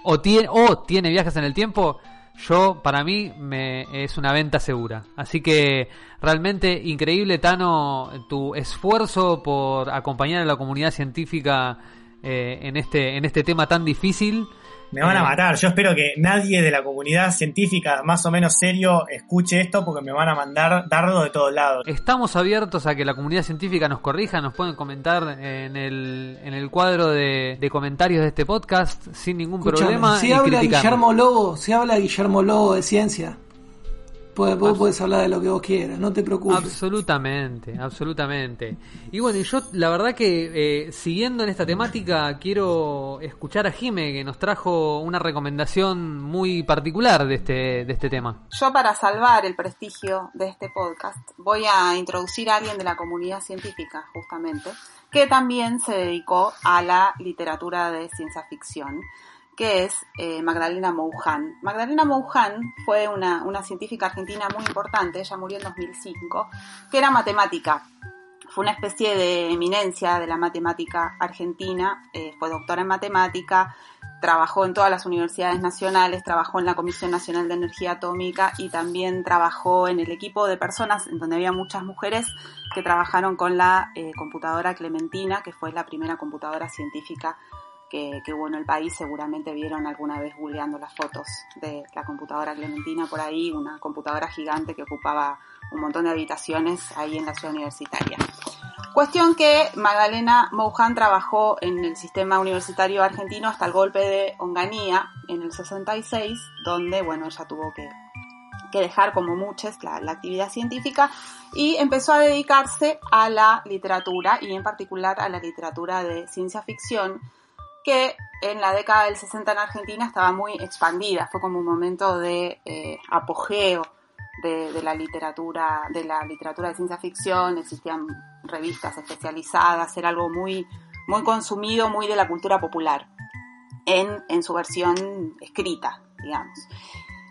o tiene, o tiene viajes en el tiempo, yo para mí me, es una venta segura. Así que realmente increíble, Tano, tu esfuerzo por acompañar a la comunidad científica eh, en, este, en este tema tan difícil. Me van a matar. Yo espero que nadie de la comunidad científica más o menos serio escuche esto porque me van a mandar dardo de todos lados. Estamos abiertos a que la comunidad científica nos corrija, nos pueden comentar en el, en el cuadro de, de comentarios de este podcast sin ningún Escuchame, problema. Si y habla criticarnos. Guillermo Lobo, si habla Guillermo Lobo de ciencia, pues vos podés hablar de lo que vos quieras, no te preocupes. Absolutamente, absolutamente. Y bueno, y yo la verdad que eh, siguiendo en esta temática quiero escuchar a Jime que nos trajo una recomendación muy particular de este, de este tema. Yo para salvar el prestigio de este podcast voy a introducir a alguien de la comunidad científica, justamente, que también se dedicó a la literatura de ciencia ficción que es eh, Magdalena Moujan. Magdalena Moujan fue una, una, científica argentina muy importante, ella murió en 2005, que era matemática. Fue una especie de eminencia de la matemática argentina, eh, fue doctora en matemática, trabajó en todas las universidades nacionales, trabajó en la Comisión Nacional de Energía Atómica y también trabajó en el equipo de personas en donde había muchas mujeres que trabajaron con la eh, computadora Clementina, que fue la primera computadora científica que, que, en el país, seguramente vieron alguna vez googleando las fotos de la computadora Clementina por ahí, una computadora gigante que ocupaba un montón de habitaciones ahí en la ciudad universitaria. Cuestión que Magdalena Moujan trabajó en el sistema universitario argentino hasta el golpe de Onganía en el 66, donde, bueno, ella tuvo que, que dejar como muchas la, la actividad científica y empezó a dedicarse a la literatura y en particular a la literatura de ciencia ficción, que en la década del 60 en Argentina estaba muy expandida, fue como un momento de eh, apogeo de, la literatura, de la literatura de ciencia ficción, existían revistas especializadas, era algo muy, muy consumido, muy de la cultura popular, en, en su versión escrita, digamos.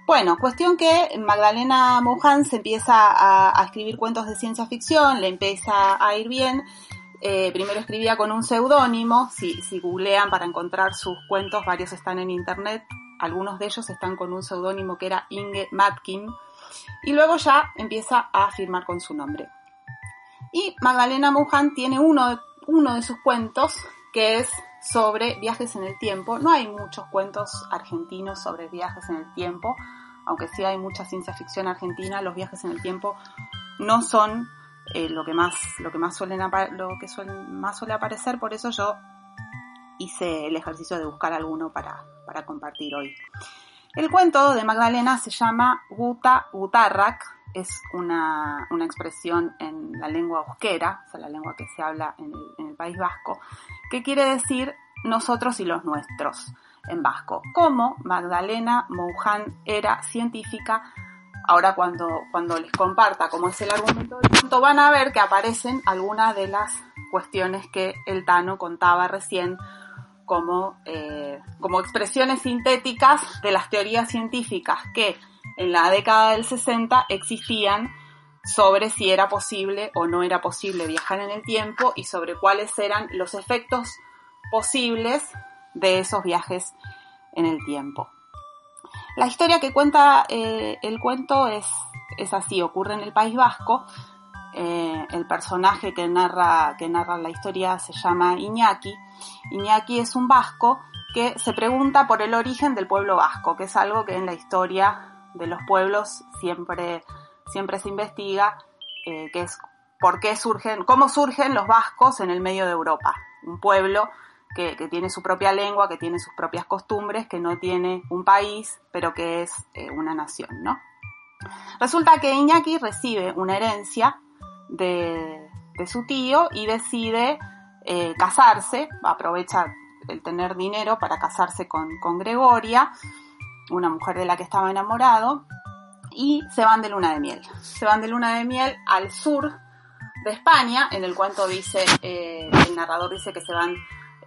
Bueno, cuestión que Magdalena Mohan se empieza a, a escribir cuentos de ciencia ficción, le empieza a ir bien, eh, primero escribía con un seudónimo, si, si googlean para encontrar sus cuentos, varios están en internet, algunos de ellos están con un seudónimo que era Inge Matkin, y luego ya empieza a firmar con su nombre. Y Magdalena Mohan tiene uno, uno de sus cuentos que es sobre viajes en el tiempo. No hay muchos cuentos argentinos sobre viajes en el tiempo, aunque sí hay mucha ciencia ficción argentina, los viajes en el tiempo no son eh, lo que más lo que más suelen lo que más suele aparecer por eso yo hice el ejercicio de buscar alguno para, para compartir hoy el cuento de Magdalena se llama Guta Gutarrak es una, una expresión en la lengua euskera, o sea, la lengua que se habla en el, en el País Vasco, que quiere decir nosotros y los nuestros en vasco. Como Magdalena Moujan era científica, Ahora cuando, cuando les comparta cómo es el argumento van a ver que aparecen algunas de las cuestiones que el Tano contaba recién como, eh, como expresiones sintéticas de las teorías científicas que en la década del 60 existían sobre si era posible o no era posible viajar en el tiempo y sobre cuáles eran los efectos posibles de esos viajes en el tiempo. La historia que cuenta eh, el cuento es, es así, ocurre en el País Vasco. Eh, el personaje que narra, que narra la historia se llama Iñaki. Iñaki es un vasco que se pregunta por el origen del pueblo vasco, que es algo que en la historia de los pueblos siempre, siempre se investiga, eh, que es por qué surgen, cómo surgen los vascos en el medio de Europa. Un pueblo que, tiene su propia lengua, que tiene sus propias costumbres, que no tiene un país, pero que es eh, una nación, ¿no? Resulta que Iñaki recibe una herencia de, su tío y decide eh, casarse, aprovecha el tener dinero para casarse con, Gregoria, una mujer de la que estaba enamorado, y se van de luna de miel. Se van de luna de miel al sur de España, en el cuento dice, eh, el narrador dice que se van,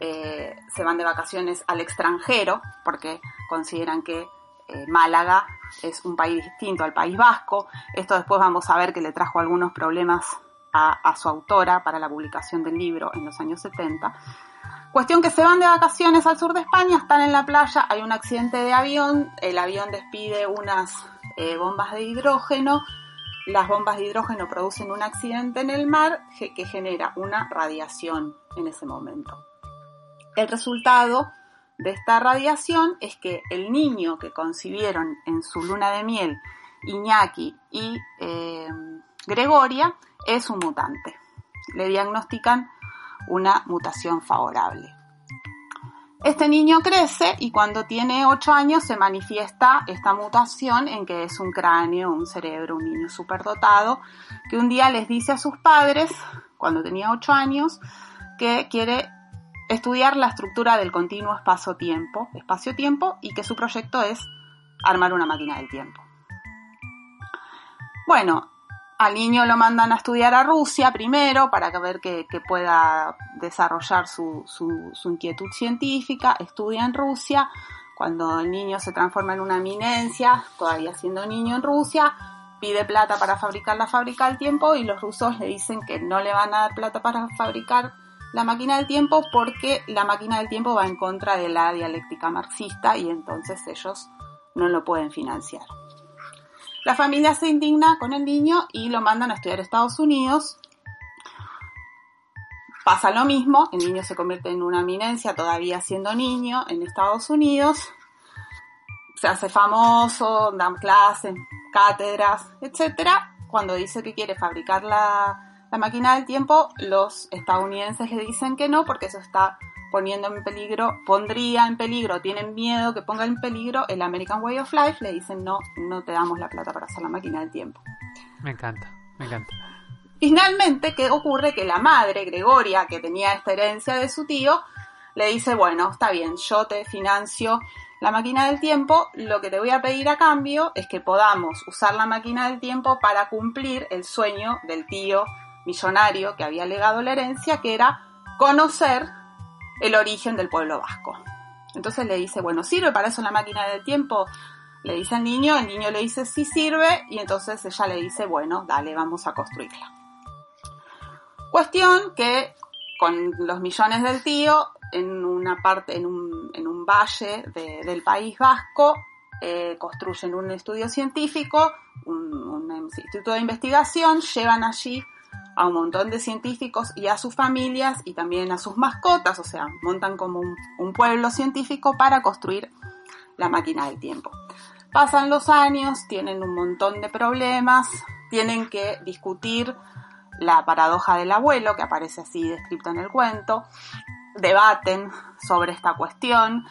eh, se van de vacaciones al extranjero, porque consideran que eh, Málaga es un país distinto al País Vasco. Esto después vamos a ver que le trajo algunos problemas a, su autora para la publicación del libro en los años 70. Cuestión que se van de vacaciones al sur de España, están en la playa, hay un accidente de avión, el avión despide unas eh, bombas de hidrógeno, las bombas de hidrógeno producen un accidente en el mar que genera una radiación en ese momento. El resultado de esta radiación es que el niño que concibieron en su luna de miel, Iñaki y eh, Gregoria, es un mutante. Le diagnostican una mutación favorable. Este niño crece y cuando tiene 8 años se manifiesta esta mutación en que es un cráneo, un cerebro, un niño superdotado, que un día les dice a sus padres, cuando tenía 8 años, que quiere estudiar la estructura del continuo espacio-tiempo, y que su proyecto es armar una máquina del tiempo. Bueno, al niño lo mandan a estudiar a Rusia primero para ver que, pueda desarrollar su, inquietud científica. Estudia en Rusia. Cuando el niño se transforma en una eminencia, todavía siendo niño en Rusia, pide plata para fabricar la fábrica del tiempo y los rusos le dicen que no le van a dar plata para fabricar la máquina del tiempo porque la máquina del tiempo va en contra de la dialéctica marxista y entonces ellos no lo pueden financiar. La familia se indigna con el niño y lo mandan a estudiar a Estados Unidos. Pasa lo mismo, el niño se convierte en una eminencia todavía siendo niño en Estados Unidos. Se hace famoso, dan clases, cátedras, etc. Cuando dice que quiere fabricar la, la máquina del tiempo, los estadounidenses le dicen que no porque eso está poniendo en peligro, pondría en peligro, tienen miedo que ponga en peligro el American Way of Life, le dicen no, no te damos la plata para hacer la máquina del tiempo. Me encanta, me encanta. Finalmente, ¿qué ocurre? Que la madre, Gregoria, que tenía esta herencia de su tío, le dice, bueno, está bien, yo te financio la máquina del tiempo, lo que te voy a pedir a cambio es que podamos usar la máquina del tiempo para cumplir el sueño del tío millonario que había legado la herencia, que era conocer el origen del pueblo vasco. Entonces le dice, bueno, ¿sirve para eso la máquina del tiempo? Le dice al niño, el niño le dice, sí sirve, y entonces ella le dice, bueno, dale, vamos a construirla. Cuestión que con los millones del tío, en una parte, en un, en un valle del País Vasco, eh, construyen un estudio científico, un instituto de investigación, llevan allí a un montón de científicos y a sus familias y también a sus mascotas, o sea, montan como un, pueblo científico para construir la máquina del tiempo. Pasan los años, tienen un montón de problemas, tienen que discutir la paradoja del abuelo, que aparece así descrito en el cuento, debaten sobre esta cuestión,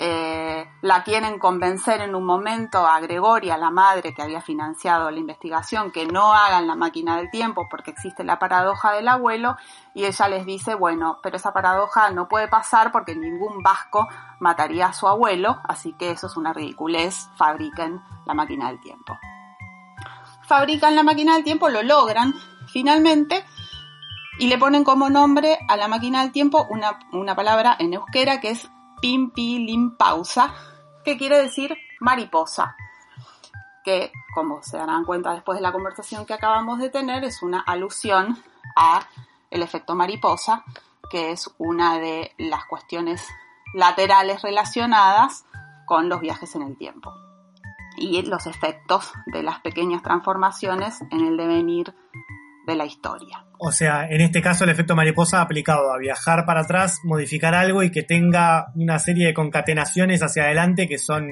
eh, la quieren convencer en un momento a Gregoria, la madre que había financiado la investigación, que no hagan la máquina del tiempo porque existe la paradoja del abuelo y ella les dice, bueno, pero esa paradoja no puede pasar porque ningún vasco mataría a su abuelo, así que eso es una ridiculez, fabriquen la máquina del tiempo. Fabrican la máquina del tiempo, lo logran finalmente y le ponen como nombre a la máquina del tiempo una, una palabra en euskera que es Limpausa, que quiere decir mariposa, que como se darán cuenta después de la conversación que acabamos de tener, es una alusión a el efecto mariposa, que es una de las cuestiones laterales relacionadas con los viajes en el tiempo y los efectos de las pequeñas transformaciones en el devenir de la historia. O sea, en este caso el efecto mariposa aplicado a viajar para atrás, modificar algo y que tenga una serie de concatenaciones hacia adelante que son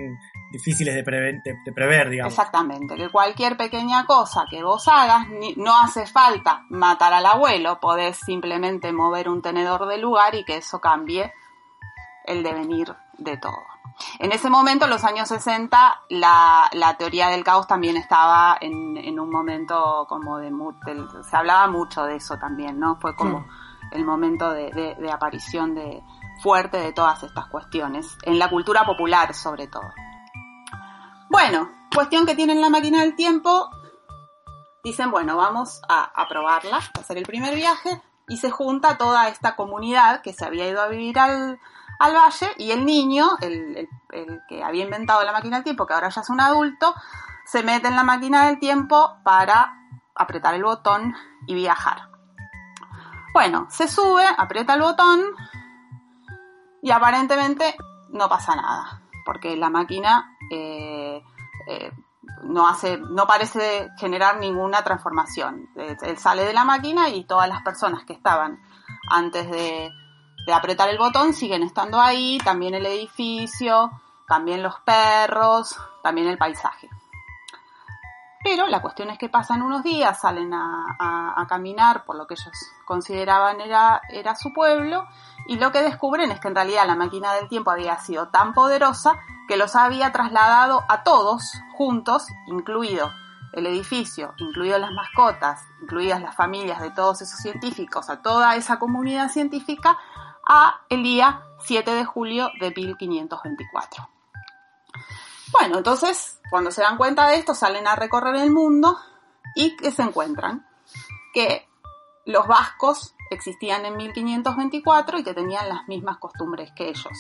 difíciles de, prever, de, prever digamos. Exactamente, que cualquier pequeña cosa que vos hagas, no hace falta matar al abuelo, podés simplemente mover un tenedor de lugar y que eso cambie el devenir de todo. En ese momento, en los años 60, la, la teoría del caos también estaba en, en un momento como de, Se hablaba mucho de eso también, ¿no? Fue como el momento de, de, de aparición de, fuerte de todas estas cuestiones, en la cultura popular sobre todo. Bueno, cuestión que tienen la máquina del tiempo, dicen, bueno, vamos a, a probarla, a hacer el primer viaje, y se junta toda esta comunidad que se había ido a vivir al, al valle y el niño, el, que había inventado la máquina del tiempo, que ahora ya es un adulto, se mete en la máquina del tiempo para apretar el botón y viajar. Bueno, se sube, aprieta el botón y aparentemente no pasa nada, porque la máquina eh, eh, no hace, no parece generar ninguna transformación. Él sale de la máquina y todas las personas que estaban antes de, de apretar el botón siguen estando ahí, también el edificio, también los perros, también el paisaje. Pero la cuestión es que pasan unos días, salen a, caminar por lo que ellos consideraban era, era su pueblo y lo que descubren es que en realidad la máquina del tiempo había sido tan poderosa que los había trasladado a todos juntos, incluido el edificio, incluidas las mascotas, incluidas las familias de todos esos científicos, a toda esa comunidad científica, a el día 7 de julio de 1524. Bueno, entonces, cuando se dan cuenta de esto, salen a recorrer el mundo y que se encuentran que los vascos existían en 1524 y que tenían las mismas costumbres que ellos,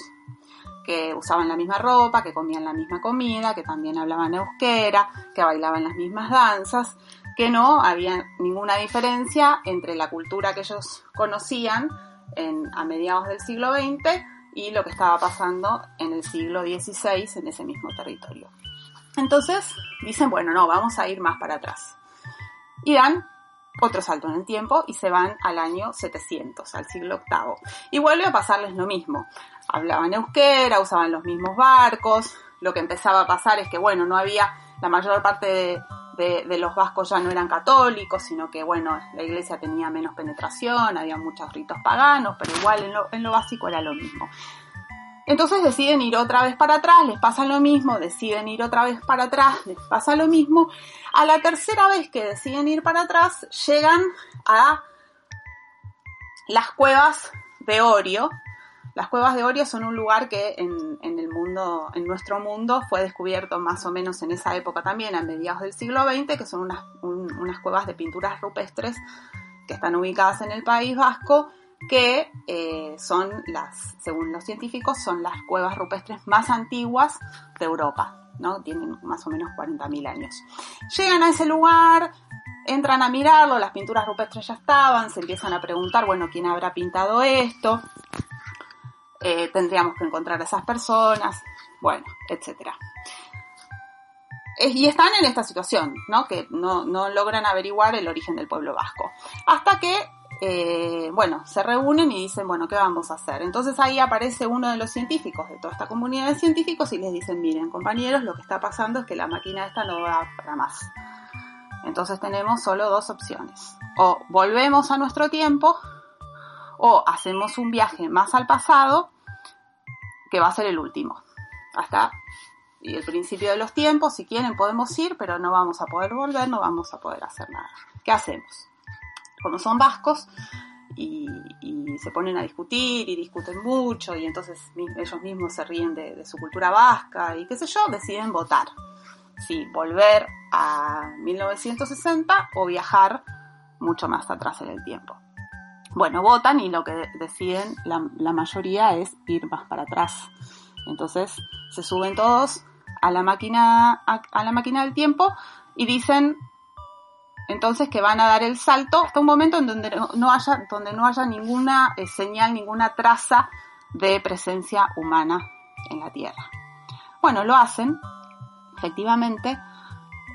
que usaban la misma ropa, que comían la misma comida, que también hablaban euskera, que bailaban las mismas danzas, que no había ninguna diferencia entre la cultura que ellos conocían a mediados del siglo XX y lo que estaba pasando en el siglo XVI en ese mismo territorio. Entonces dicen, bueno, no, vamos a ir más para atrás. Y dan otro salto en el tiempo y se van al año 700, al siglo VIII. Y vuelve a pasarles lo mismo. Hablaban euskera, usaban los mismos barcos. Lo que empezaba a pasar es que, bueno, no había la mayor parte de, de, los vascos ya no eran católicos, sino que, bueno, la iglesia tenía menos penetración, había muchos ritos paganos, pero igual en lo, en lo básico era lo mismo. Entonces deciden ir otra vez para atrás, les pasa lo mismo, deciden ir otra vez para atrás, les pasa lo mismo. A la tercera vez que deciden ir para atrás, llegan a las cuevas de Orio, las cuevas de Orio son un lugar que en, el mundo, en nuestro mundo, fue descubierto más o menos en esa época también, a mediados del siglo XX, que son unas, unas cuevas de pinturas rupestres que están ubicadas en el País Vasco, que eh, son las, según los científicos, son las cuevas rupestres más antiguas de Europa, ¿no? Tienen más o menos 40.000 años. Llegan a ese lugar, entran a mirarlo, las pinturas rupestres ya estaban, se empiezan a preguntar, bueno, ¿quién habrá pintado esto? Eh, tendríamos que encontrar a esas personas, bueno, etcétera. Y están en esta situación, ¿no? Que no, logran averiguar el origen del pueblo vasco. Hasta que, eh, bueno, se reúnen y dicen, bueno, ¿qué vamos a hacer? Entonces ahí aparece uno de los científicos de toda esta comunidad de científicos y les dicen, miren, compañeros, lo que está pasando es que la máquina esta no va para más. Entonces tenemos solo dos opciones. O volvemos a nuestro tiempo o hacemos un viaje más al pasado, va a ser el último. Hasta y el principio de los tiempos, si quieren podemos ir, pero no vamos a poder volver, no vamos a poder hacer nada. ¿Qué hacemos? Como son vascos y, se ponen a discutir y discuten mucho y entonces ellos mismos se ríen de su cultura vasca y qué sé yo, deciden votar. Si volver a 1960 o viajar mucho más atrás en el tiempo bueno, votan y lo que deciden la, mayoría es ir más para atrás. Entonces se suben todos a la máquina, a, la máquina del tiempo y dicen entonces que van a dar el salto hasta un momento en donde no haya, donde no haya ninguna eh, señal, ninguna traza de presencia humana en la Tierra. Bueno, lo hacen, efectivamente,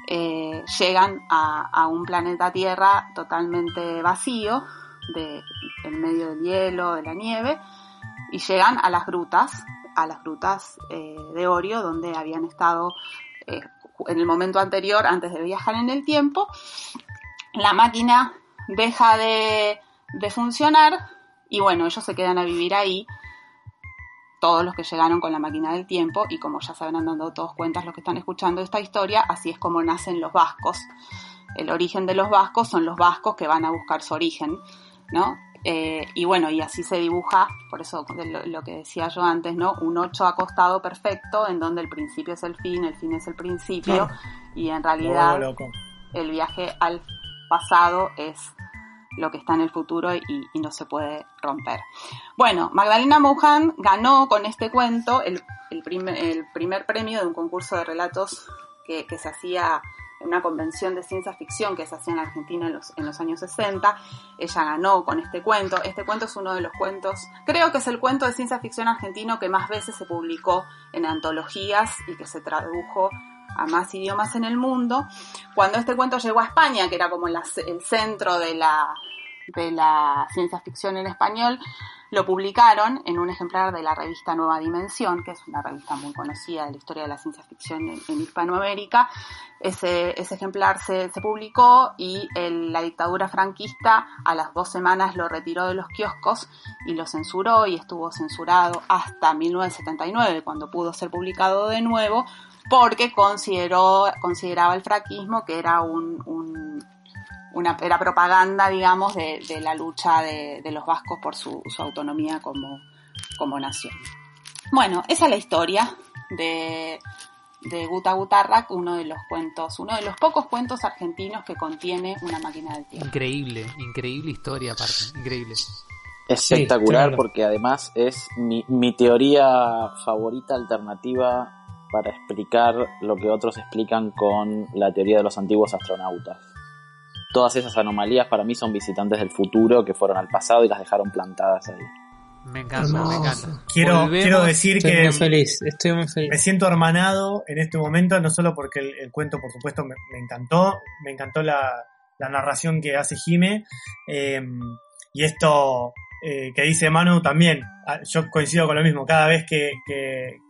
eh, llegan a, un planeta Tierra totalmente vacío, de, en medio del hielo, de la nieve, y llegan a las grutas, a las grutas eh, de Orio, donde habían estado eh, en el momento anterior, antes de viajar en el tiempo. La máquina deja de, de funcionar y bueno, ellos se quedan a vivir ahí todos los que llegaron con la máquina del tiempo y como ya se habrán dado todos cuentas los que están escuchando esta historia, así es como nacen los vascos. El origen de los vascos son los vascos que van a buscar su origen, ¿no? Eh, y bueno, y así se dibuja, por eso lo, que decía yo antes, ¿no? Un ocho acostado perfecto en donde el principio es el fin, el fin es el principio y en realidad el viaje al pasado es lo que está en el futuro y, no se puede romper. Bueno, Magdalena Mohan ganó con este cuento el, primer, premio de un concurso de relatos que, se hacía una convención de ciencia ficción que se hacía en Argentina en los, en los años 60. Ella ganó con este cuento. Este cuento es uno de los cuentos, creo que es el cuento de ciencia ficción argentino que más veces se publicó en antologías y que se tradujo a más idiomas en el mundo. Cuando este cuento llegó a España, que era como el centro de la, de la ciencia ficción en español, lo publicaron en un ejemplar de la revista Nueva Dimensión, que es una revista muy conocida de la historia de la ciencia ficción en, Hispanoamérica. Ese, ejemplar se, publicó y la dictadura franquista a las dos semanas lo retiró de los kioscos y lo censuró y estuvo censurado hasta 1979, cuando pudo ser publicado de nuevo, porque consideró, consideraba el fraquismo que era un, una era propaganda, digamos, de, la lucha de, los vascos por su, autonomía como, como, nación. Bueno, esa es la historia de, de Guta Gutarrak, uno de los cuentos, uno de los pocos cuentos argentinos que contiene una máquina del tiempo. Increíble, increíble historia aparte, increíble. Espectacular porque además es mi, mi teoría favorita alternativa para explicar lo que otros explican con la teoría de los antiguos astronautas. Todas esas anomalías para mí son visitantes del futuro que fueron al pasado y las dejaron plantadas ahí. Me encanta, me encanta. Quiero, quiero decir estoy que muy feliz, estoy muy feliz. me siento hermanado en este momento, no solo porque el, cuento, por supuesto, me, encantó, me encantó la, narración que hace Jime, eh, y esto eh, que dice Manu también, ah, yo coincido con lo mismo, cada vez que,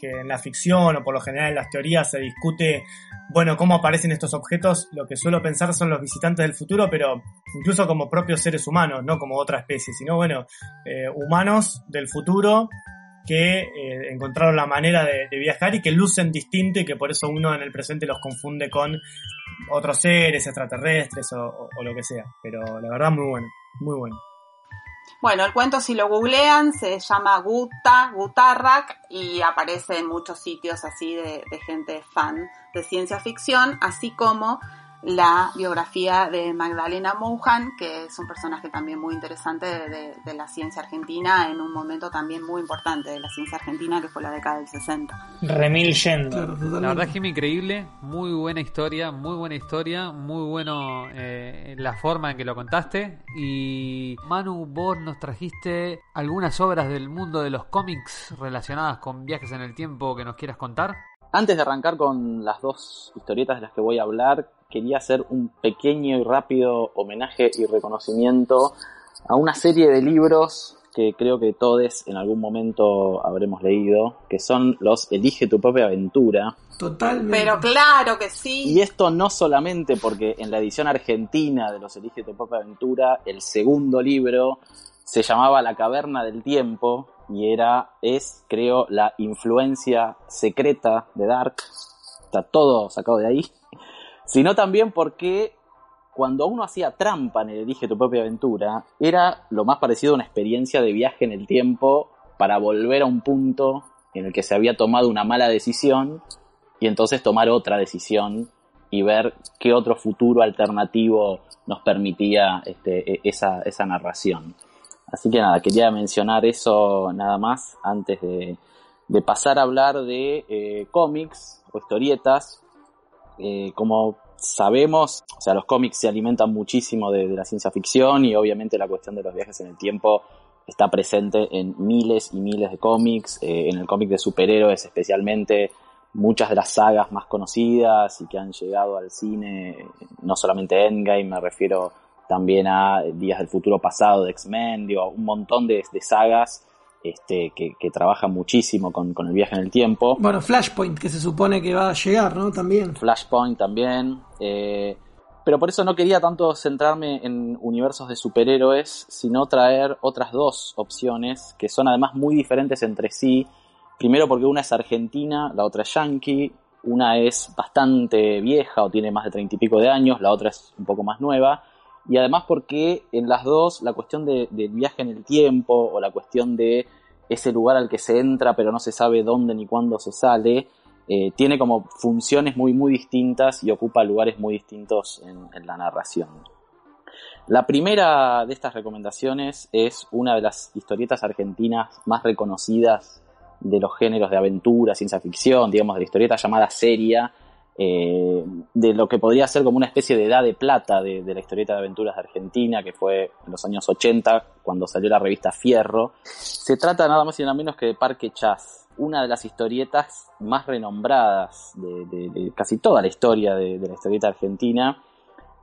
en la ficción o por lo general en las teorías se discute, bueno, cómo aparecen estos objetos, lo que suelo pensar son los visitantes del futuro, pero incluso como propios seres humanos, no como otra especie, sino bueno, eh, humanos del futuro que eh, encontraron la manera de, viajar y que lucen distinto y que por eso uno en el presente los confunde con otros seres extraterrestres o lo que sea. Pero la verdad muy bueno, muy bueno. Bueno, el cuento si lo googlean se llama Guta, Gutarrak y aparece en muchos sitios así de, de gente fan de ciencia ficción, así como la biografía de Magdalena Mohan, que es un personaje también muy interesante de, la ciencia argentina en un momento también muy importante de la ciencia argentina, que fue la década del 60. Remil Yendo. la verdad es que es increíble, muy buena historia, muy buena historia, muy bueno eh, la forma en que lo contaste. Y Manu, vos nos trajiste algunas obras del mundo de los cómics relacionadas con viajes en el tiempo que nos quieras contar. Antes de arrancar con las dos historietas de las que voy a hablar, quería hacer un pequeño y rápido homenaje y reconocimiento a una serie de libros que creo que todos en algún momento habremos leído, que son los Elige tu propia aventura. Totalmente. Pero claro que sí. Y esto no solamente porque en la edición argentina de los Elige tu propia aventura, el segundo libro se llamaba La caverna del tiempo y era, es, creo, la influencia secreta de Dark. Está todo sacado de ahí sino también porque cuando uno hacía trampa en el Elige tu propia aventura, era lo más parecido a una experiencia de viaje en el tiempo para volver a un punto en el que se había tomado una mala decisión y entonces tomar otra decisión y ver qué otro futuro alternativo nos permitía este, e, esa, narración. Así que nada, quería mencionar eso nada más antes de, pasar a hablar de eh, cómics o historietas eh, como sabemos, o sea, los cómics se alimentan muchísimo de, la ciencia ficción y obviamente la cuestión de los viajes en el tiempo está presente en miles y miles de cómics, eh, en el cómic de superhéroes especialmente muchas de las sagas más conocidas y que han llegado al cine, no solamente Endgame, me refiero también a Días del Futuro Pasado de X-Men, digo, un montón de, sagas este, que, trabajan muchísimo con, el viaje en el tiempo. Bueno, Flashpoint, que se supone que va a llegar, ¿no? También. Flashpoint también. Eh, pero por eso no quería tanto centrarme en universos de superhéroes, sino traer otras dos opciones que son además muy diferentes entre sí. Primero porque una es argentina, la otra es yankee, una es bastante vieja o tiene más de treinta y pico de años, la otra es un poco más nueva. Y además porque en las dos la cuestión del viaje en el tiempo o la cuestión de ese lugar al que se entra pero no se sabe dónde ni cuándo se sale, eh, tiene como funciones muy muy distintas y ocupa lugares muy distintos en, la narración. La primera de estas recomendaciones es una de las historietas argentinas más reconocidas de los géneros de aventura, ciencia ficción, digamos, de la historieta llamada Seria, eh, de lo que podría ser como una especie de edad de plata de, la historieta de aventuras de Argentina, que fue en los años 80, cuando salió la revista Fierro. Se trata nada más y nada menos que de Parque Chas, una de las historietas más renombradas de, casi toda la historia de, la historieta argentina,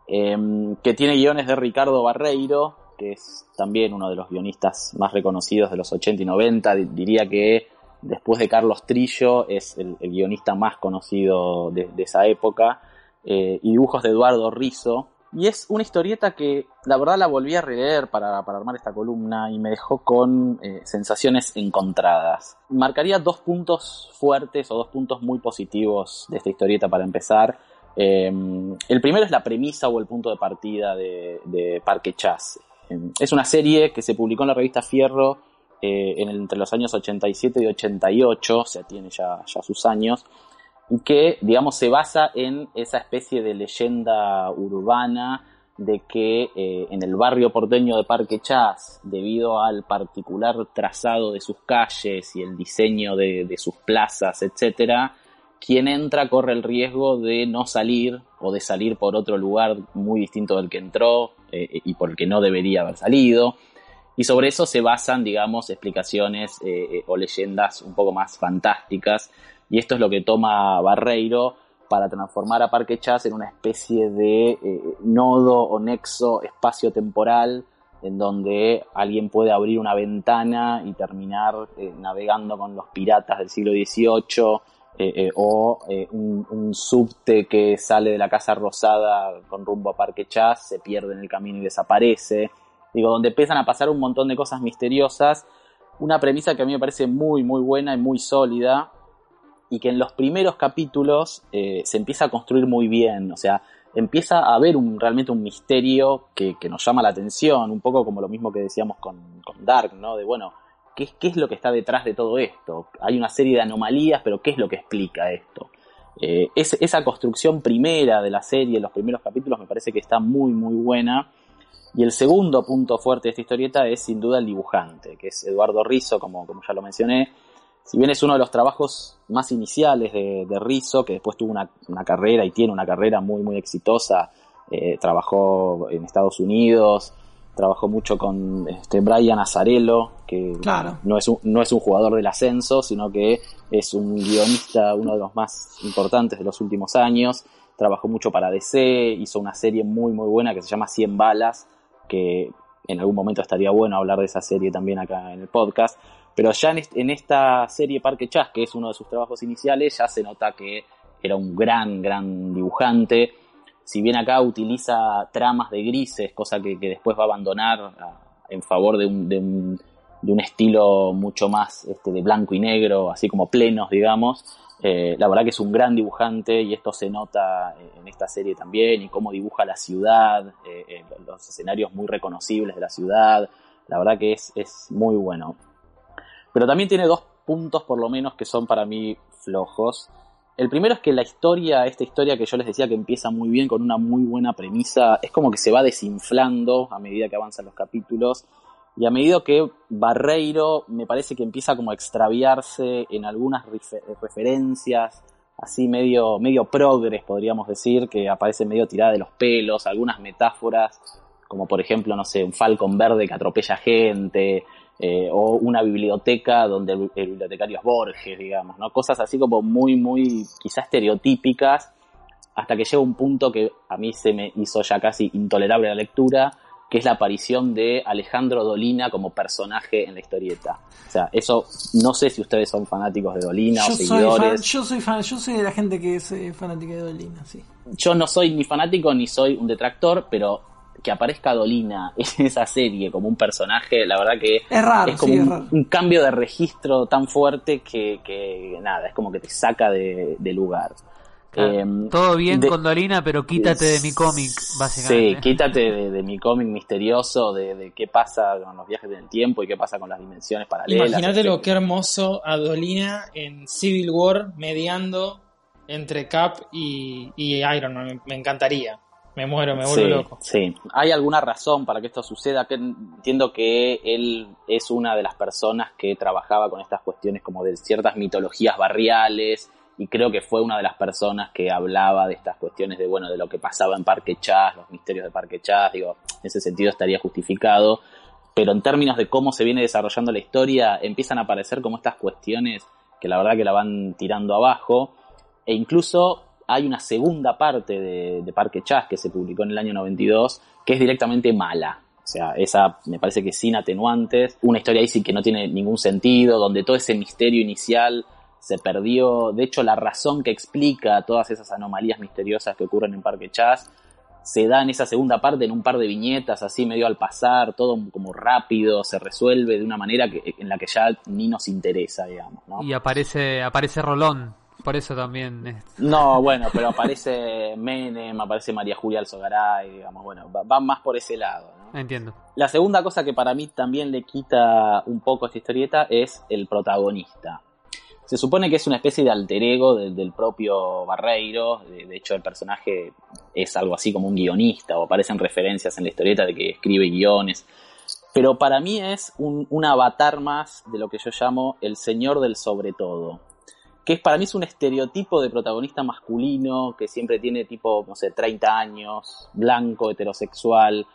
em, que tiene guiones de Ricardo Barreiro, que es también uno de los guionistas más reconocidos de los 80 y 90, diría que después de Carlos Trillo es el, guionista más conocido de, esa época, eh, y dibujos de Eduardo Rizzo, y es una historieta que la verdad la volví a releer para, armar esta columna y me dejó con eh, sensaciones encontradas. Marcaría dos puntos fuertes o dos puntos muy positivos de esta historieta para empezar. Eh, el primero es la premisa o el punto de partida de, Parque Chas. Es una serie que se publicó en la revista Fierro entre los años 87 y 88, o sea, tiene ya, ya sus años que, digamos, se basa en esa especie de leyenda urbana de que eh, en el barrio porteño de Parque Chas, debido al particular trazado de sus calles y el diseño de, sus plazas, etcétera, quien entra corre el riesgo de no salir o de salir por otro lugar muy distinto del que entró eh, y por el que no debería haber salido. Y sobre eso se basan, digamos, explicaciones eh, o leyendas un poco más fantásticas y esto es lo que toma Barreiro para transformar a Parque Chas en una especie de eh, nodo o nexo espacio-temporal en donde alguien puede abrir una ventana y terminar eh, navegando con los piratas del siglo XVIII eh, o un, subte que sale de la Casa Rosada con rumbo a Parque Chas se pierde en el camino y desaparece. Donde empiezan a pasar un montón de cosas misteriosas. Una premisa que a mí me parece muy, muy buena y muy sólida y que en los primeros capítulos eh, se empieza a construir muy bien, o sea, empieza a haber un, realmente un misterio que, nos llama la atención, un poco como lo mismo que decíamos con, Dark, ¿no? De bueno, ¿qué, ¿qué, es lo que está detrás de todo esto? Hay una serie de anomalías, pero ¿qué es lo que explica esto? Eh, esa construcción primera de la serie, los primeros capítulos, me parece que está muy, muy buena. Y el segundo punto fuerte de esta historieta es sin duda el dibujante, que es Eduardo Rizzo, como, como ya lo mencioné, si bien es uno de los trabajos más iniciales de, de Rizzo, que después tuvo una, carrera y tiene una carrera muy, muy exitosa, eh, trabajó en Estados Unidos, trabajó mucho con este, Brian Azarello, que no, es un, no es un jugador del ascenso, sino que es un guionista, uno de los más importantes de los últimos años. Trabajó mucho para DC, hizo una serie muy, muy buena que se llama 100 balas, que en algún momento estaría bueno hablar de esa serie también acá en el podcast. Pero ya en, esta serie Parque Chas, que es uno de sus trabajos iniciales, ya se nota que era un gran, gran dibujante. Si bien acá utiliza tramas de grises, cosa que, después va a abandonar en favor de un, de un, estilo mucho más este, de blanco y negro, así como plenos, digamos. Eh, la verdad que es un gran dibujante y esto se nota en esta serie también y cómo dibuja la ciudad, eh, eh, los escenarios muy reconocibles de la ciudad. La verdad que es, es muy bueno. Pero también tiene dos puntos por lo menos que son para mí flojos. El primero es que la historia, esta historia que yo les decía que empieza muy bien con una muy buena premisa, es como que se va desinflando a medida que avanzan los capítulos. Y a medida que Barreiro me parece que empieza como a extraviarse en algunas referencias, así medio, medio progres podríamos decir, que aparece medio tirada de los pelos, algunas metáforas, como por ejemplo, no sé, un falcón verde que atropella gente, eh, o una biblioteca donde el, el, bibliotecario es Borges, digamos, ¿no? Cosas así como muy, muy quizás estereotípicas, hasta que llega un punto que a mí se me hizo ya casi intolerable la lectura, que es la aparición de Alejandro Dolina como personaje en la historieta. O sea, eso no sé si ustedes son fanáticos de Dolina yo o seguidores. Soy fan, yo soy fan, yo soy de la gente que es eh, fanática de Dolina, sí. Yo no soy ni fanático ni soy un detractor, pero que aparezca Dolina en esa serie como un personaje, la verdad que es, raro, es como sí, un, es raro. un, cambio de registro tan fuerte que, que nada, es como que te saca de, de lugar. Claro, eh, todo bien de, con Dolina, pero quítate de mi cómic, básicamente. Sí, quítate de, de mi cómic misterioso, de, de, qué pasa con los viajes del tiempo y qué pasa con las dimensiones paralelas. Imagínate lo que hermoso a Dolina en Civil War mediando entre Cap y, y Iron Man. Me, me encantaría. Me muero, me vuelvo sí, loco. Sí, hay alguna razón para que esto suceda. Que entiendo que él es una de las personas que trabajaba con estas cuestiones como de ciertas mitologías barriales y creo que fue una de las personas que hablaba de estas cuestiones de bueno de lo que pasaba en Parque Chas, los misterios de Parque Chas, digo, en ese sentido estaría justificado, pero en términos de cómo se viene desarrollando la historia, empiezan a aparecer como estas cuestiones que la verdad que la van tirando abajo, e incluso hay una segunda parte de, de Parque Chas que se publicó en el año 92, que es directamente mala, o sea, esa me parece que sin atenuantes, una historia ahí sí que no tiene ningún sentido, donde todo ese misterio inicial se perdió, de hecho la razón que explica todas esas anomalías misteriosas que ocurren en Parque Chas se da en esa segunda parte en un par de viñetas así medio al pasar, todo como rápido, se resuelve de una manera que, en la que ya ni nos interesa, digamos. ¿no? Y aparece, aparece Rolón, por eso también. Es... No, bueno, pero aparece Menem, aparece María Julia Alzogaray, digamos, bueno, va, va más por ese lado. ¿no? Entiendo. La segunda cosa que para mí también le quita un poco a esta historieta es el protagonista se supone que es una especie de alter ego de, del propio Barreiro, de, de, hecho el personaje es algo así como un guionista o aparecen referencias en la historieta de que escribe guiones, pero para mí es un, un avatar más de lo que yo llamo el señor del sobre todo, que es, para mí es un estereotipo de protagonista masculino que siempre tiene tipo, no sé, 30 años, blanco, heterosexual,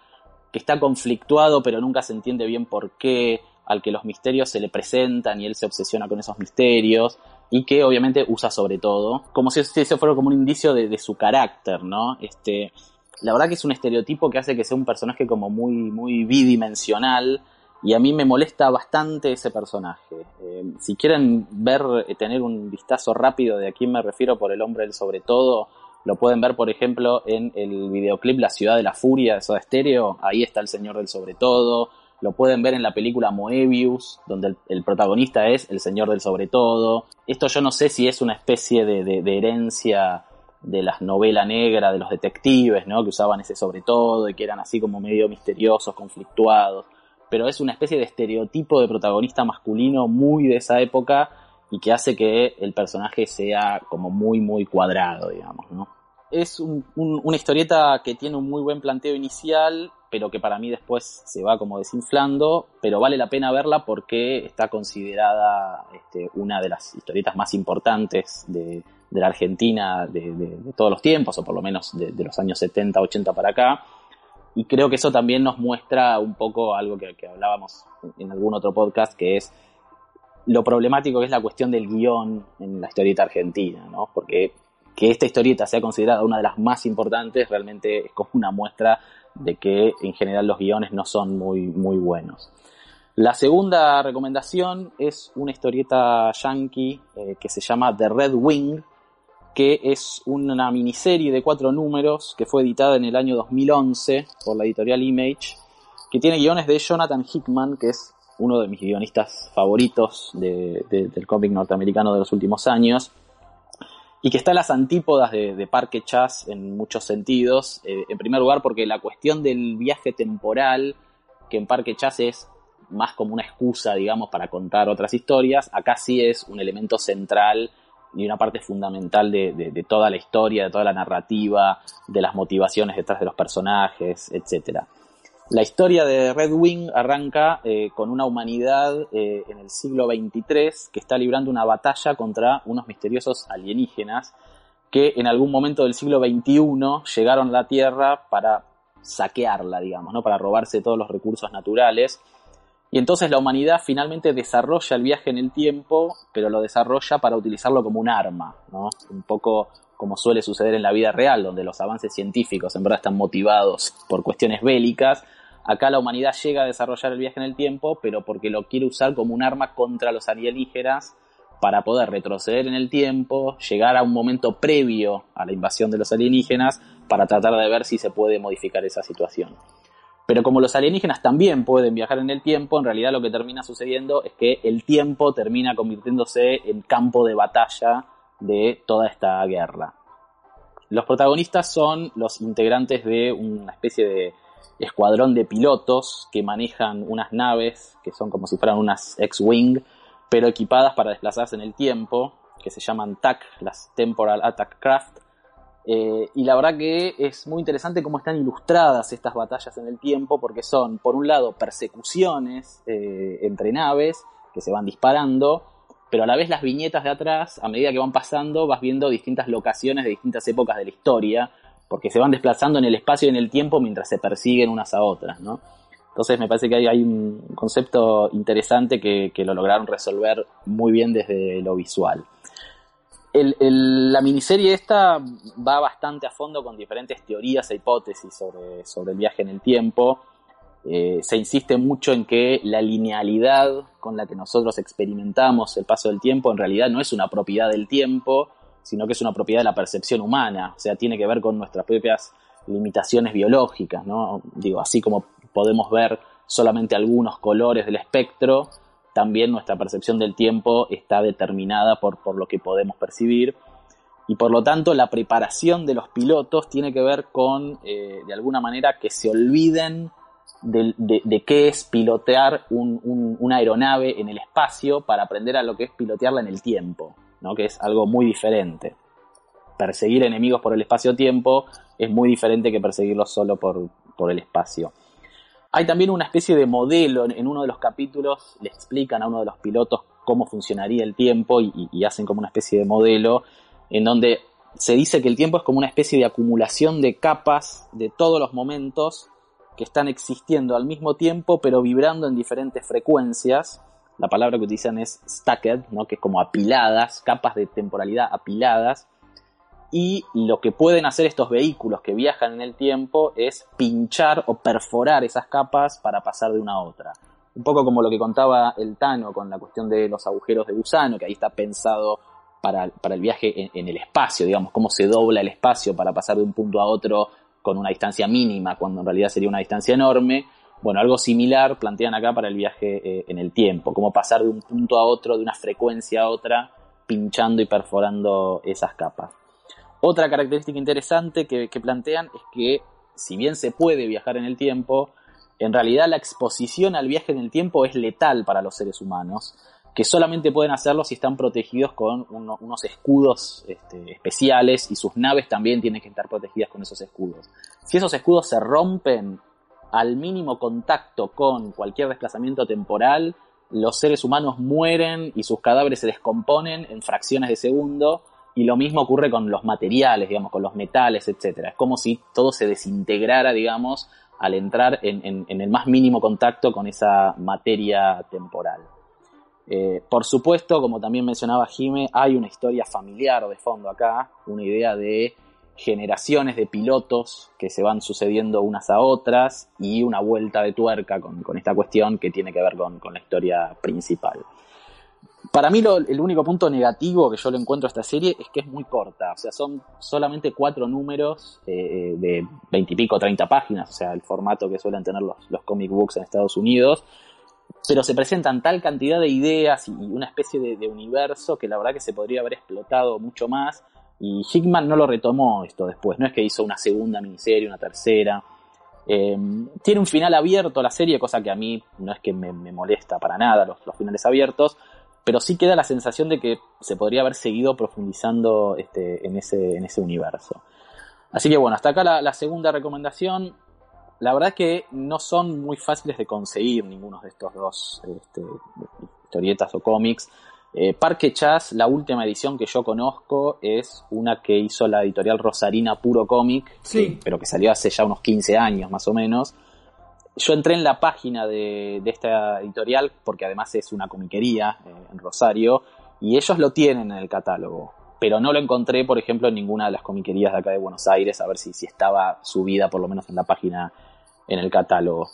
que está conflictuado pero nunca se entiende bien por qué, al que los misterios se le presentan y él se obsesiona con esos misterios y que obviamente usa sobre todo, como si eso fuera como un indicio de, su carácter, ¿no? Este, la verdad que es un estereotipo que hace que sea un personaje como muy, muy bidimensional y a mí me molesta bastante ese personaje. Eh, si quieren ver, eh, tener un vistazo rápido de a quién me refiero por el hombre del sobre todo, lo pueden ver, por ejemplo, en el videoclip La ciudad de la furia de Soda Stereo, ahí está el señor del sobre todo, lo pueden ver en la película Moebius, donde el, protagonista es el señor del sobre todo. Esto yo no sé si es una especie de, herencia de las novelas negras, de los detectives, ¿no? Que usaban ese sobre todo y que eran así como medio misteriosos, conflictuados. Pero es una especie de estereotipo de protagonista masculino muy de esa época y que hace que el personaje sea como muy, muy cuadrado, digamos, ¿no? Es un, un, una historieta que tiene un muy buen planteo inicial pero que para mí después se va como desinflando, pero vale la pena verla porque está considerada este, una de las historietas más importantes de, de la Argentina de, de, de, todos los tiempos, o por lo menos de, los años 70, 80 para acá. Y creo que eso también nos muestra un poco algo que, que hablábamos en algún otro podcast, que es lo problemático que es la cuestión del guion en la historieta argentina, ¿no? Porque que esta historieta sea considerada una de las más importantes realmente es como una muestra de que en general los guiones no son muy, muy buenos. La segunda recomendación es una historieta yankee eh, que se llama The Red Wing, que es una miniserie de cuatro números que fue editada en el año 2011 por la editorial Image, que tiene guiones de Jonathan Hickman, que es uno de mis guionistas favoritos de, de, del cómic norteamericano de los últimos años, y que está a las antípodas de, Parque Chas en muchos sentidos. Eh, en primer lugar, porque la cuestión del viaje temporal, que en Parque Chas es más como una excusa, digamos, para contar otras historias, acá sí es un elemento central y una parte fundamental de, de toda la historia, de toda la narrativa, de las motivaciones detrás de los personajes, etcétera. La historia de Red Wing arranca eh, con una humanidad eh, en el siglo XXIII que está librando una batalla contra unos misteriosos alienígenas que en algún momento del siglo XXI llegaron a la Tierra para saquearla, digamos, ¿no? para robarse todos los recursos naturales. Y entonces la humanidad finalmente desarrolla el viaje en el tiempo, pero lo desarrolla para utilizarlo como un arma, ¿no? Un poco como suele suceder en la vida real, donde los avances científicos en verdad están motivados por cuestiones bélicas. Acá la humanidad llega a desarrollar el viaje en el tiempo, pero porque lo quiere usar como un arma contra los alienígenas para poder retroceder en el tiempo, llegar a un momento previo a la invasión de los alienígenas, para tratar de ver si se puede modificar esa situación. Pero como los alienígenas también pueden viajar en el tiempo, en realidad lo que termina sucediendo es que el tiempo termina convirtiéndose en campo de batalla de toda esta guerra. Los protagonistas son los integrantes de una especie de escuadrón de pilotos que manejan unas naves que son como si fueran unas X-Wing, pero equipadas para desplazarse en el tiempo, que se llaman TAC, las Temporal Attack Craft. Eh, y la verdad que es muy interesante cómo están ilustradas estas batallas en el tiempo, porque son, por un lado, persecuciones eh, entre naves que se van disparando, pero a la vez las viñetas de atrás, a medida que van pasando, vas viendo distintas locaciones de distintas épocas de la historia, porque se van desplazando en el espacio y en el tiempo mientras se persiguen unas a otras, ¿no? Entonces me parece que hay, un concepto interesante que, lo lograron resolver muy bien desde lo visual. la miniserie esta va bastante a fondo con diferentes teorías e hipótesis sobre, sobre el viaje en el tiempo eh, se insiste mucho en que la linealidad con la que nosotros experimentamos el paso del tiempo en realidad no es una propiedad del tiempo, sino que es una propiedad de la percepción humana, o sea, tiene que ver con nuestras propias limitaciones biológicas, ¿no? Digo, así como podemos ver solamente algunos colores del espectro, también nuestra percepción del tiempo está determinada por, por lo que podemos percibir y por lo tanto la preparación de los pilotos tiene que ver con, eh, de alguna manera, que se olviden de, qué es pilotear una aeronave en el espacio para aprender a lo que es pilotearla en el tiempo, ¿no? que es algo muy diferente. Perseguir enemigos por el espacio-tiempo es muy diferente que perseguirlos solo por, el espacio. Hay también una especie de modelo, en uno de los capítulos le explican a uno de los pilotos cómo funcionaría el tiempo y hacen como una especie de modelo en donde se dice que el tiempo es como una especie de acumulación de capas de todos los momentos que están existiendo al mismo tiempo, pero vibrando en diferentes frecuencias. La palabra que utilizan es stacked, ¿no? que es como apiladas, capas de temporalidad apiladas. Y lo que pueden hacer estos vehículos que viajan en el tiempo es pinchar o perforar esas capas para pasar de una a otra. Un poco como lo que contaba el Tano con la cuestión de los agujeros de gusano, que ahí está pensado para, el viaje en, en, el espacio, digamos, cómo se dobla el espacio para pasar de un punto a otro con una distancia mínima, cuando en realidad sería una distancia enorme. Bueno, algo similar plantean acá para el viaje eh, en el tiempo, cómo pasar de un punto a otro, de una frecuencia a otra, pinchando y perforando esas capas. Otra característica interesante que, que plantean es que si bien se puede viajar en el tiempo, en realidad la exposición al viaje en el tiempo es letal para los seres humanos que solamente pueden hacerlo si están protegidos con unos escudos este, especiales y sus naves también tienen que estar protegidas con esos escudos. Si esos escudos se rompen al mínimo contacto con cualquier desplazamiento temporal, los seres humanos mueren y sus cadáveres se descomponen en fracciones de segundo y lo mismo ocurre con los materiales, digamos, con los metales, etc. Es como si todo se desintegrara, digamos, al entrar en el más mínimo contacto con esa materia temporal. Eh, por supuesto, como también mencionaba Jime, hay una historia familiar de fondo acá, una idea de generaciones de pilotos que se van sucediendo unas a otras y una vuelta de tuerca con, esta cuestión que tiene que ver con, la historia principal. Para mí el único punto negativo que yo le encuentro a esta serie es que es muy corta, o sea, son solamente cuatro números eh, de veintipico, treinta páginas, o sea, el formato que suelen tener los, los comic books en Estados Unidos, pero se presentan tal cantidad de ideas y una especie de, universo que la verdad que se podría haber explotado mucho más y Hickman no lo retomó esto después, no es que hizo una segunda miniserie, una tercera. Eh, tiene un final abierto la serie, cosa que a mí no es que me, molesta para nada los, finales abiertos, pero sí queda la sensación de que se podría haber seguido profundizando este, en, ese, en ese universo. Así que bueno, hasta acá la segunda recomendación la verdad que no son muy fáciles de conseguir ninguno de estos dos este, historietas o cómics. Eh, Parque Chas, la última edición que yo conozco, es una que hizo la editorial Rosarina Puro Cómic, pero que salió hace ya unos 15 años más o menos. yo entré en la página de, de esta editorial, porque además es una comiquería eh, en Rosario, y ellos lo tienen en el catálogo. Pero no lo encontré, por ejemplo, en ninguna de las comiquerías de acá de Buenos Aires, a ver si, si estaba subida por lo menos en la página, en el catálogo.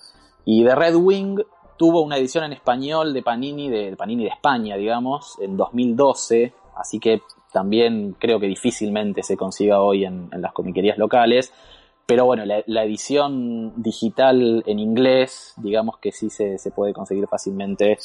Y de Red Wing tuvo una edición en español de Panini, de Panini de España, digamos, en 2012, así que también creo que difícilmente se consiga hoy en, en las comiquerías locales. Pero bueno, la, la, edición digital en inglés, digamos que sí se, se, puede conseguir fácilmente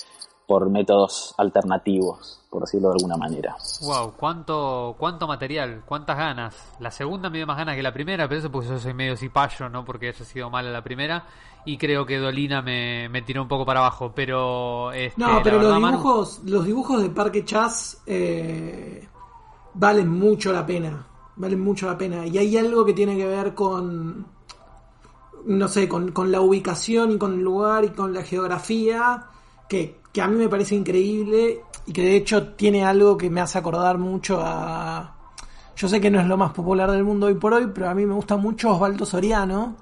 por métodos alternativos, por decirlo de alguna manera. Wow, cuánto, cuánto material, cuántas ganas. La segunda me dio más ganas que la primera, pero eso porque yo soy medio cipayo, ¿no? Porque haya sido mala la primera. Y creo que Dolina me, me tiró un poco para abajo, pero... Este, no, pero los dibujos, Manu... los dibujos de Parque Chas eh, valen mucho la pena valen mucho la pena. Y hay algo que tiene que ver con, no sé, con, con la ubicación y con el lugar y con la geografía, que, que, a mí me parece increíble y que de hecho tiene algo que me hace acordar mucho a... Yo sé que no es lo más popular del mundo hoy por hoy, pero a mí me gusta mucho Osvaldo Soriano.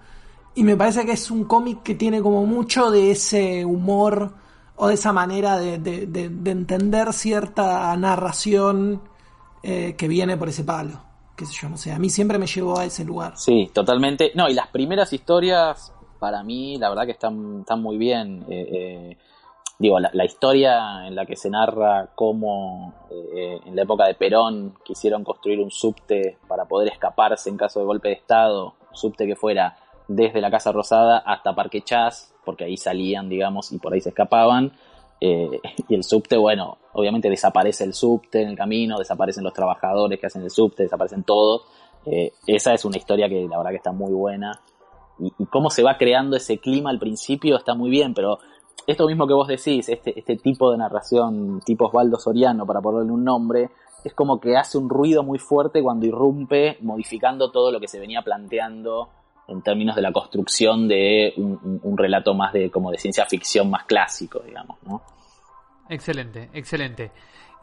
Y me parece que es un cómic que tiene como mucho de ese humor o de esa manera de, de, de, de entender cierta narración eh, que viene por ese palo qué sé yo, no sé, a mí siempre me llevó a ese lugar. Sí, totalmente. No, y las primeras historias, para mí, la verdad que están, están muy bien. Eh, eh, digo, la, historia en la que se narra cómo eh, en la época de Perón quisieron construir un subte para poder escaparse en caso de golpe de Estado, subte que fuera desde la Casa Rosada hasta Parque Chas, porque ahí salían, digamos, y por ahí se escapaban. Eh, y el subte, bueno, obviamente desaparece el subte en el camino, desaparecen los trabajadores que hacen el subte, desaparecen todos. Eh, esa es una historia que la verdad que está muy buena. Y, y, cómo se va creando ese clima al principio está muy bien, pero esto mismo que vos decís, este, este tipo de narración tipo Osvaldo Soriano, para ponerle un nombre, es como que hace un ruido muy fuerte cuando irrumpe, modificando todo lo que se venía planteando en términos de la construcción de un, relato más de como de ciencia ficción más clásico, digamos, ¿no? Excelente, excelente.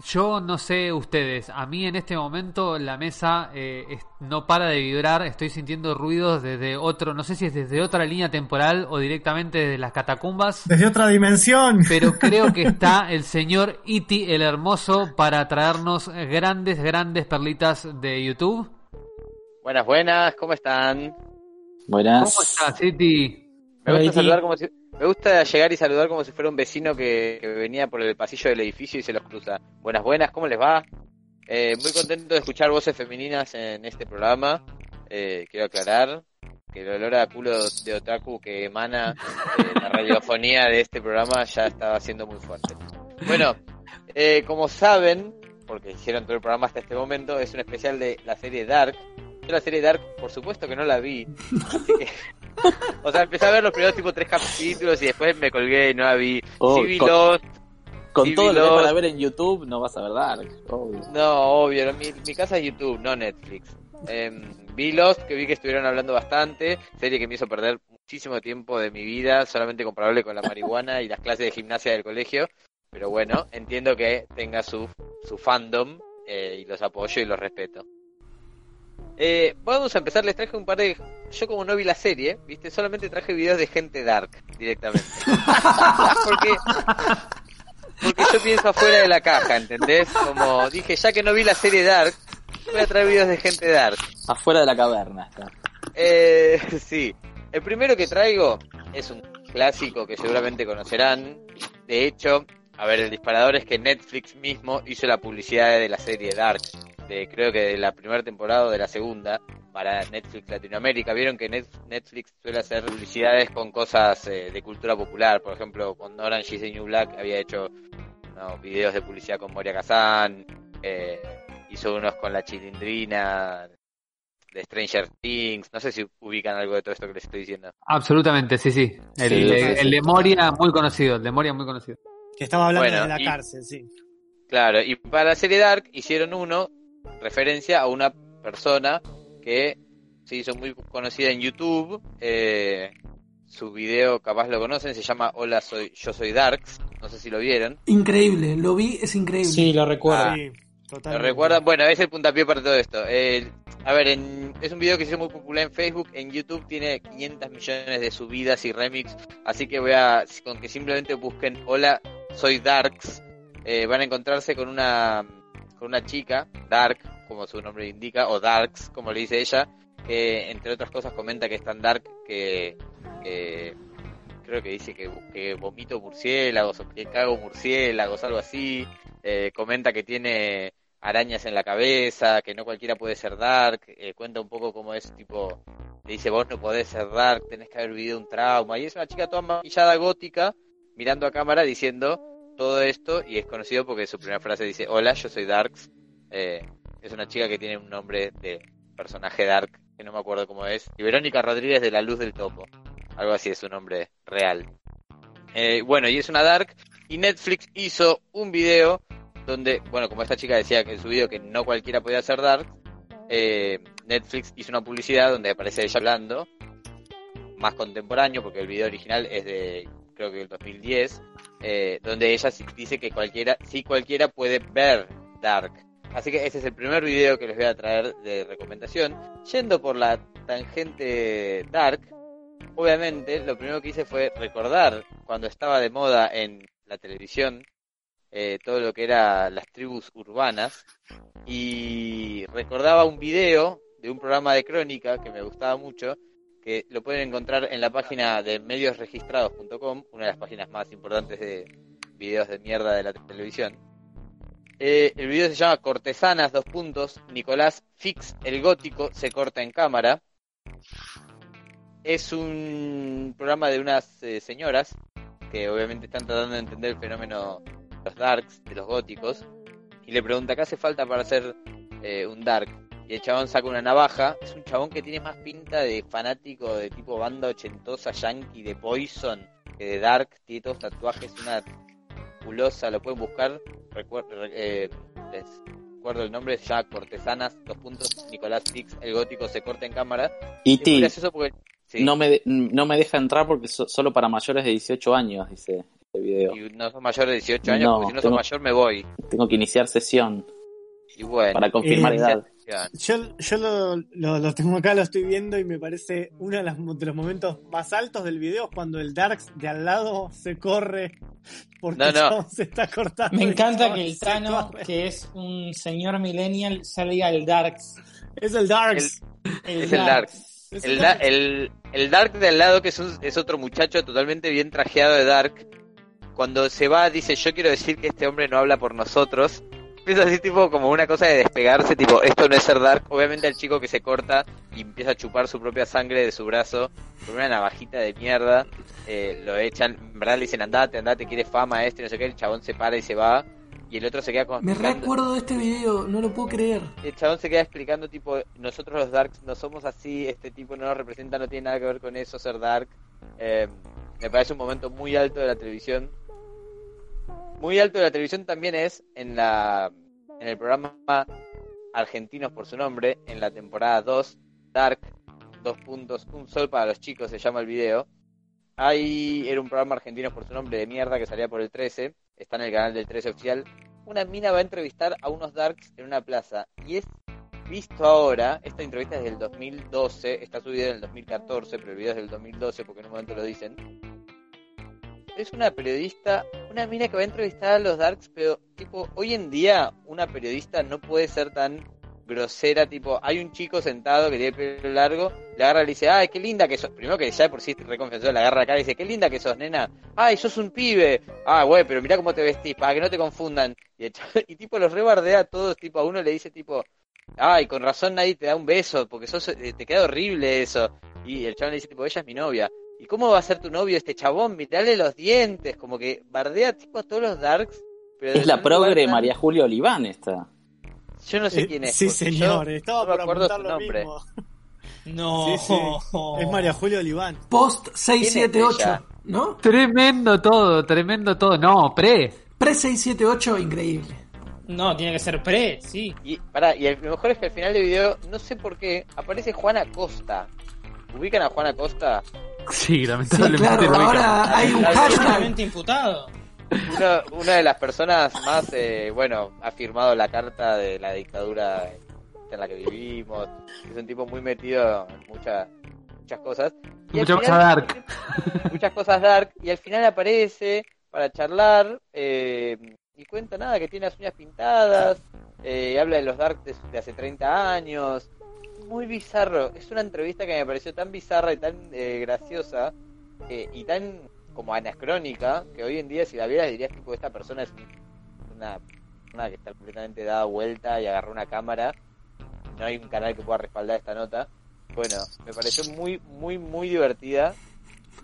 Yo no sé ustedes, a mí en este momento la mesa eh, es, no para de vibrar, estoy sintiendo ruidos desde otro, no sé si es desde otra línea temporal o directamente desde las catacumbas. Desde otra dimensión. Pero creo que está el señor Iti el Hermoso para traernos grandes, grandes perlitas de YouTube. Buenas, buenas, ¿cómo están? Buenas. ¿Cómo estás, Iti? Me gusta saludar como si, me gusta llegar y saludar como si fuera un vecino que, que, venía por el pasillo del edificio y se los cruza. Buenas, buenas, ¿cómo les va? Eh, muy contento de escuchar voces femeninas en este programa. Eh, quiero aclarar que el olor a culo de otaku que emana eh, la radiofonía de este programa ya estaba siendo muy fuerte. Bueno, eh, como saben, porque hicieron todo el programa hasta este momento, es un especial de la serie Dark. Yo la serie Dark, por supuesto que no la vi, así que o sea, empecé a ver los primeros tipo tres capítulos y después me colgué y no la vi. Oh, sí vi con, Lost, con sí todo vi lo que para ver en YouTube no vas a ver Dark. obvio. No, obvio, no, mi, mi casa es YouTube, no Netflix. Eh, vi Lost, que vi que estuvieron hablando bastante, serie que me hizo perder muchísimo tiempo de mi vida, solamente comparable con la marihuana y las clases de gimnasia del colegio. Pero bueno, entiendo que tenga su, su fandom eh, y los apoyo y los respeto. Eh, vamos a empezar, les traje un par de... Yo como no vi la serie, viste, solamente traje videos de gente dark directamente. porque, porque yo pienso afuera de la caja, ¿entendés? Como dije, ya que no vi la serie Dark, voy a traer videos de gente dark. Afuera de la caverna está. Eh, sí, el primero que traigo es un clásico que seguramente conocerán. De hecho, a ver, el disparador es que Netflix mismo hizo la publicidad de la serie Dark. De, creo que de la primera temporada o de la segunda para Netflix Latinoamérica. Vieron que Netflix suele hacer publicidades con cosas eh, de cultura popular. Por ejemplo, cuando Orange is the New Black había hecho no, videos de publicidad con Moria Kazan. Eh, hizo unos con la chilindrina de Stranger Things. No sé si ubican algo de todo esto que les estoy diciendo. Absolutamente, sí, sí. El, Sí, el- sí, sí. el de Moria, muy conocido. El de Moria, muy conocido. Que estaba hablando Bueno, de la y- cárcel, sí. Claro, y para la serie Dark hicieron uno referencia a una persona que se hizo muy conocida en YouTube. Eh, su video, capaz lo conocen, se llama Hola, soy yo soy Darks. No sé si lo vieron. Increíble, lo vi, es increíble. Sí, lo recuerdo. Ah, Sí. Me totalmente. recuerda, bueno, es el puntapié para todo esto. El- a ver, en- es un video que se hizo muy popular en Facebook, en YouTube tiene 500 millones de subidas y remix, así que voy a, con que simplemente busquen Hola, soy Darks, eh, van a encontrarse con una, con una chica, Dark, como su nombre indica, o Darks, como le dice ella, que entre otras cosas comenta que es tan dark que, creo que dice que, que vomito murciélagos o que cago murciélagos, algo así, eh, comenta que tiene arañas en la cabeza, que no cualquiera puede ser Dark, eh, cuenta un poco cómo es, tipo, le dice, vos no podés ser Dark, tenés que haber vivido un trauma, y es una chica toda maquillada gótica, mirando a cámara diciendo todo esto, y es conocido porque su primera frase dice, hola, yo soy Darks, Eh, es una chica que tiene un nombre de personaje Dark, que no me acuerdo cómo es, y Verónica Rodríguez de La Luz del Topo, algo así es su nombre real. Eh, bueno, y es una Dark, y Netflix hizo un video donde, bueno, como esta chica decía en su video que no cualquiera podía hacer Dark, eh, Netflix hizo una publicidad donde aparece ella hablando, más contemporáneo, porque el video original es de, creo que el 2010, eh, donde ella dice que cualquiera, sí cualquiera puede ver Dark. Así que ese es el primer video que les voy a traer de recomendación. Yendo por la tangente Dark, obviamente lo primero que hice fue recordar cuando estaba de moda en la televisión eh, todo lo que era las tribus urbanas y recordaba un video de un programa de crónica que me gustaba mucho que lo pueden encontrar en la página de mediosregistrados.com una de las páginas más importantes de videos de mierda de la televisión Eh, el video se llama Cortesanas, dos puntos, Nicolás Fix, el gótico, se corta en cámara. Es un programa de unas eh, señoras que obviamente están tratando de entender el fenómeno de los darks, de los góticos, y le pregunta qué hace falta para hacer eh, un dark. Y el chabón saca una navaja. Es un chabón que tiene más pinta de fanático de tipo banda ochentosa yankee de Poison que de Dark. Tiene todos tatuajes, una culosa, lo pueden buscar. Recuerdo, eh, les recuerdo el nombre, llama Cortesanas, dos puntos, Nicolás Fix, el gótico se corta en cámara. Y Es muy ti, porque... sí, no, me de- no me deja entrar porque so- solo para mayores de 18 años, dice este video. y no sos mayor de 18 años, No, porque si no sos tengo- mayor me voy. Tengo que iniciar sesión Y bueno, para confirmar Eh, Yo, yo lo, lo- lo tengo acá, lo estoy viendo y me parece uno de, las- de los momentos más altos del video es cuando el Darks de al lado se corre porque No, el no. se está cortando. Me encanta que el Tano, corre. que es un señor millennial, salga al Darks. Es el Darks. Es el Darks. Es El, da- el, el Dark de al lado, que es, un- es otro muchacho totalmente bien trajeado de Dark, cuando se va dice, yo quiero decir que este hombre no habla por nosotros. Empieza así tipo como una cosa de despegarse, tipo, esto no es ser Dark. Obviamente el chico que se corta y empieza a chupar su propia sangre de su brazo con una navajita de mierda, eh, lo echan, en verdad le dicen, andate, andate, quieres fama este, no sé qué, el chabón se para y se va. Y el otro se queda como Me recuerdo de este video, no lo puedo creer. el chabón se queda explicando tipo nosotros los darks no somos así este tipo no nos representa no tiene nada que ver con eso ser dark Eh, me parece un momento muy alto de la televisión muy alto de la televisión también es en la en el programa argentinos por su nombre en la temporada 2 dark dos puntos un sol para los chicos se llama el video Ahí era un programa argentino por su nombre de mierda que salía por el 13. Está en el canal del 13 oficial. Una mina va a entrevistar a unos darks en una plaza. Y es visto ahora. Esta entrevista es del 2012. Está subida en el 2014, pero el video es del 2012 porque en un momento lo dicen. Es una periodista, una mina que va a entrevistar a los darks, pero tipo, hoy en día una periodista no puede ser tan grosera, tipo, hay un chico sentado que tiene pelo largo, le agarra y le dice, ay, qué linda que sos, primero que ya por sí reconfesó, le agarra acá y dice, qué linda que sos, nena, ay, sos un pibe, ah, güey, pero mira cómo te vestís, para que no te confundan, y, y tipo los rebardea a todos, tipo, a uno le dice, tipo, ay, con razón nadie te da un beso, porque sos, eh, te queda horrible eso, y el chabón le dice, tipo, ella es mi novia, ¿y cómo va a ser tu novio este chabón? Mirale los dientes, como que bardea, tipo, a todos los darks, pero Es la progre tan- María Julia Oliván esta. Yo no sé Eh, quién es. Sí, señor, estaba no me por acuerdo su nombre. mismo. No. Sí, sí. Es María Julia Oliván. Post ¿Quién es 678, ella? ¿no? Tremendo todo, tremendo todo. No, pre. Pre 678, increíble. No, tiene que ser pre, sí. Y, pará, y lo mejor es que al final del video, no sé por qué, aparece Juana Costa. ¿Ubican a Juana Costa? Sí, Sí, lamentablemente. claro, lo ubican. ahora hay un hashtag. Imputado. Una, una de las personas más, eh, bueno, ha firmado la carta de la dictadura en la que vivimos. Es un tipo muy metido en muchas muchas cosas. Y Muchas cosas dark. Muchas cosas dark. Y al final aparece para charlar eh, y cuenta nada, que tiene las uñas pintadas. eh, habla de los dark de, de hace 30 años. Muy bizarro. Es una entrevista que me pareció tan bizarra y tan eh, graciosa eh, y tan como anacrónica que hoy en día si la vieras dirías tipo esta persona es una persona que está completamente dada vuelta y agarró una cámara. No hay un canal que pueda respaldar esta nota. Bueno me pareció muy muy muy divertida.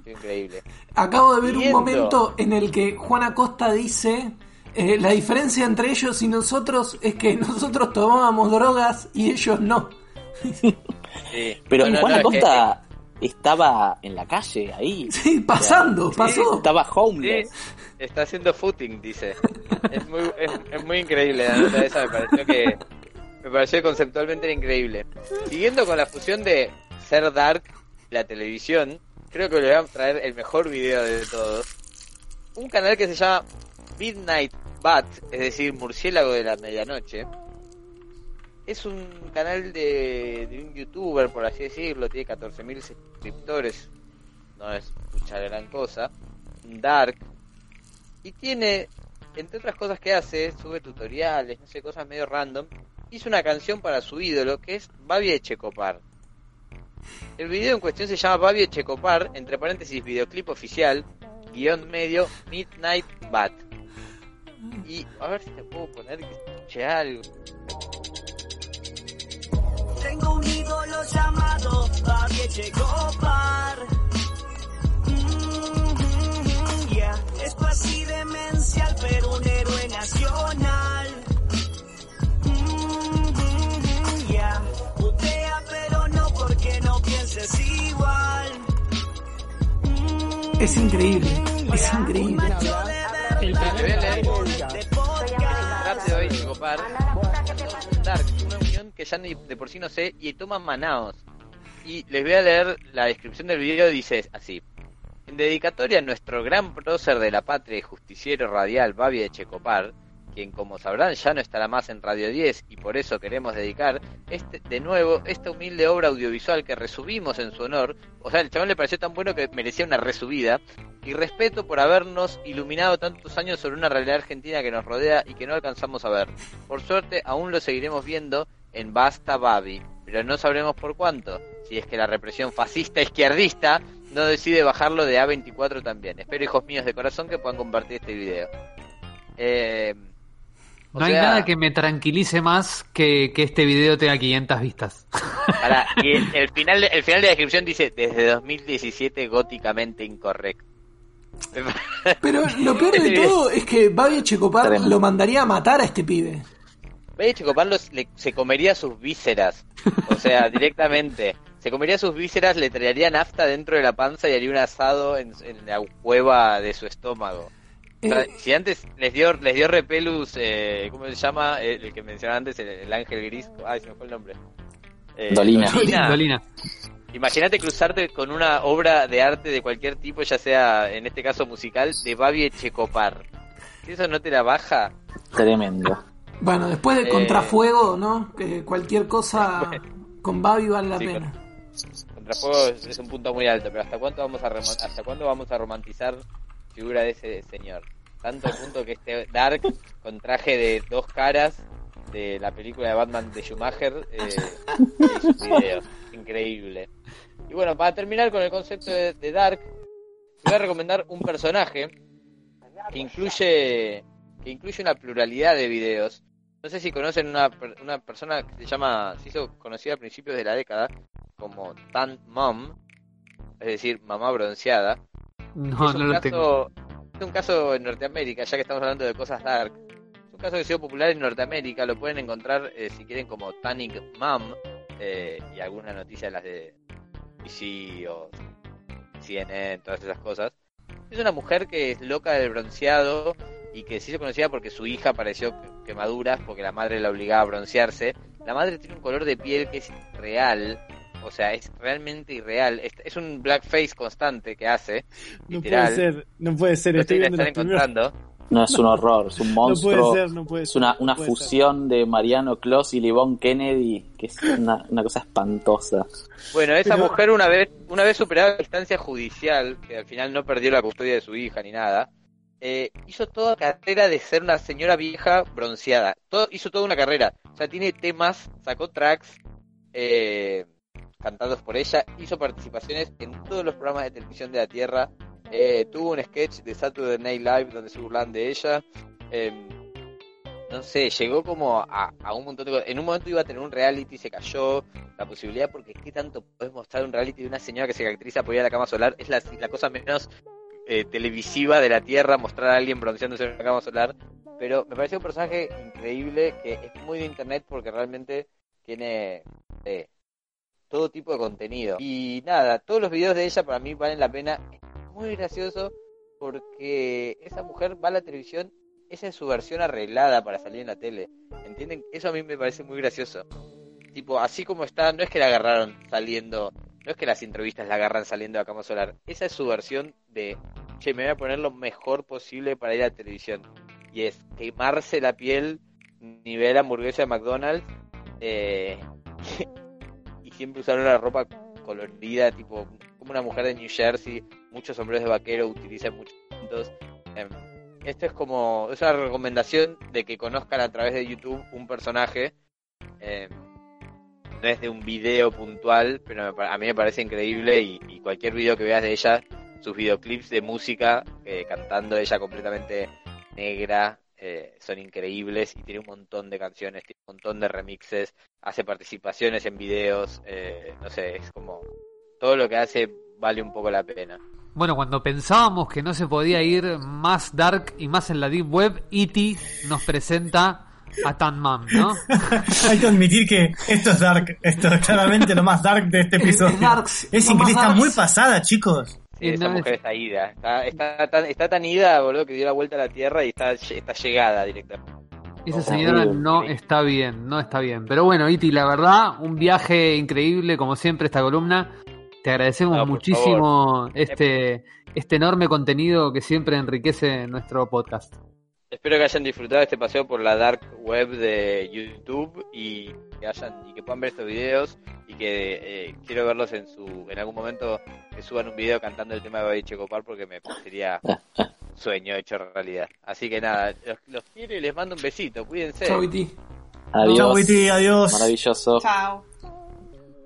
Increíble. Acabo de ver un momento en el que Juan Acosta dice eh, la diferencia entre ellos y nosotros es que nosotros tomábamos drogas y ellos no. Sí. Pero No, no, Juan no, es que- Acosta estaba en la calle, ahí. Sí, pasando, Sí. pasó. Estaba Sí, homeless. está haciendo footing, dice. Es muy, es, es muy increíble la nota esa, me pareció que me pareció conceptualmente increíble. Siguiendo con la fusión de ser dark y la televisión, creo que le voy a traer el mejor video de todos. Un canal que se llama Midnight Bat, es decir, murciélago de la medianoche. Es un canal de, de un youtuber, por así decirlo, tiene 14.000 suscriptores, no es mucha gran cosa. Dark, y tiene, entre otras cosas que hace, sube tutoriales, no sé, cosas medio random. Hizo una canción para su ídolo que es Babi Echecopar. El video en cuestión se llama Babi Echecopar, entre paréntesis videoclip oficial, guion medio, Midnight Bat. Y a ver si te puedo poner que escuche algo. Tengo un ídolo llamado Babi Echecopar. Mm, yeah. Es casi demencial, pero un héroe nacional. Mm, yeah. Putea, pero no porque no pienses igual. Mm, Es increíble, es yeah. increíble. Un macho de El verdad Te voy a leer de podcast. rap de Babi Echecopar. Dark, ya ni de por sí no sé, y toma Manaos. Y les voy a leer la descripción del video, dice así. En dedicatoria a nuestro gran prócer de la patria y justiciero radial Babi de Checopar, quien como sabrán ya no estará más en Radio 10 y por eso queremos dedicar este, de nuevo esta humilde obra audiovisual que resubimos en su honor, o sea, el chabón le pareció tan bueno que merecía una resubida, y respeto por habernos iluminado tantos años sobre una realidad argentina que nos rodea y que no alcanzamos a ver. Por suerte aún lo seguiremos viendo en Basta Babi, pero no sabremos por cuánto, si es que la represión fascista izquierdista no decide bajarlo de A24 también. Espero, hijos míos de corazón, que puedan compartir este video. Eh, No hay sea, nada que me tranquilice más que que este video tenga 500 vistas. y el, el final, de- el final de la descripción dice, desde 2017 góticamente incorrecto. Pero lo peor de todo es que Babi Checopar lo mandaría a matar a este pibe. Ve, Chocopar los- le- se comería sus vísceras. O sea, directamente. Se comería sus vísceras, le traería nafta dentro de la panza y haría un asado en, en la cueva de su estómago. O sea, Eh, si antes les dio les dio repelus, eh, ¿cómo se llama? El que mencionaba antes, el, el ángel gris. Ay, se me fue el nombre. Eh, Dolina. Dolina. Imagínate cruzarte con una obra de arte de cualquier tipo, ya sea en este caso musical, de Babi Echecopar. Si eso no te la baja, Tremendo. Bueno, después de Eh. Contrafuego, ¿no? Que cualquier cosa con Babi vale la Sí, pena. Contrafuego es, es un punto muy alto, pero ¿hasta cuánto vamos a remo- hasta cuándo vamos a romantizar figura de ese señor? Tanto al punto que este Dark con traje de dos caras de la película de Batman de Schumacher eh, video increíble. Y bueno, para terminar con el concepto de, de Dark, voy a recomendar un personaje que incluye que incluye una pluralidad de videos. No sé si conocen una, una persona que se llama, se hizo conocida a principios de la década como Tan Mom, es decir, mamá bronceada. No, es, no un lo tengo. caso, es un caso en Norteamérica, ya que estamos hablando de cosas dark. Es un caso que ha sido popular en Norteamérica, lo pueden encontrar eh, si quieren como Tannic Mom eh, y alguna noticia de las de BBC o CNN, todas esas cosas. Es una mujer que es loca del bronceado y que se hizo conocida porque su hija pareció quemaduras porque la madre la obligaba a broncearse. La madre tiene un color de piel que es real, o sea, es realmente irreal. Es, es un blackface constante que hace. No Literal. puede ser, no puede ser. Lo Estoy viendo encontrando. No, es un horror, es un monstruo. ser, no puede es ser, una, no una puede fusión de Mariano Clos y Livon Kennedy, que es una, una cosa espantosa. Bueno, esa Pero- mujer una vez, una vez superada la instancia judicial, que al final no perdió la custodia de su hija ni nada, eh, hizo toda carrera de ser una señora vieja bronceada. Hizo toda una carrera. O sea, tiene temas, sacó tracks eh, cantados por ella, hizo participaciones en todos los programas de televisión de la Tierra. eh, tuvo un sketch de Saturday Night Live donde se burlan de ella. em, no sé, llegó como a, un montón de cosas. En un momento iba a tener un reality, se cayó la posibilidad, porque ¿qué tanto puedes mostrar un reality de una señora que se caracteriza por ir a la cama solar? Es la cosa menos eh, televisiva de la Tierra, mostrar a alguien bronceándose en la cama solar. Pero me parece un personaje increíble, que es muy de internet porque realmente tiene eh, todo tipo de contenido. Y nada, todos los videos de ella para mí valen la pena. Es muy gracioso porque esa mujer va a la televisión, esa es su versión arreglada para salir en la tele. ¿Entienden? Eso a mí me parece muy gracioso. Tipo, así como está, no es que la agarraron saliendo, no es que las entrevistas la agarran saliendo de la cama solar. Esa es su versión de, che, me voy a poner lo mejor posible para ir a la televisión. Y es quemarse la piel, nivel hamburguesa de McDonald's, eh, y siempre usar una ropa colorida, tipo, como una mujer de New Jersey, muchos sombreros de vaquero, utiliza muchos puntos. Em, esto es como, es una recomendación de que conozcan a través de YouTube un personaje. em, no es de un video puntual, pero a mí me parece increíble y, y cualquier video que veas de ella, sus videoclips de música, eh, cantando ella completamente negra, eh, son increíbles y tiene un montón de canciones, tiene un montón de remixes, hace participaciones en videos, eh, no sé, es como todo lo que hace vale un poco la pena. Bueno, cuando pensábamos que no se podía ir más dark y más en la deep web, E.T. nos presenta a Tan Mam, ¿no? Hay que admitir que esto es dark. Esto es claramente lo más dark de este episodio. darks, es increíble, está darks. muy pasada, chicos. Sí, esa mujer está ida, está, está, tan, está tan ida, boludo, que dio la vuelta a la Tierra y está, está llegada directamente. Esa señora no está bien, no está bien. Pero bueno, Iti, la verdad, un viaje increíble, como siempre, esta columna. Te agradecemos No, muchísimo este, este enorme contenido que siempre enriquece nuestro podcast. Espero que hayan disfrutado este paseo por la dark web de YouTube y que hayan y que puedan ver estos videos y que eh, quiero verlos en su en algún momento que suban un video cantando el tema de Baby Checopar porque me parecería un sueño hecho realidad. Así que nada, los, los quiero y les mando un besito, cuídense. Chau, Iti. Adiós. Chau, Witty, adiós. Maravilloso. Chao.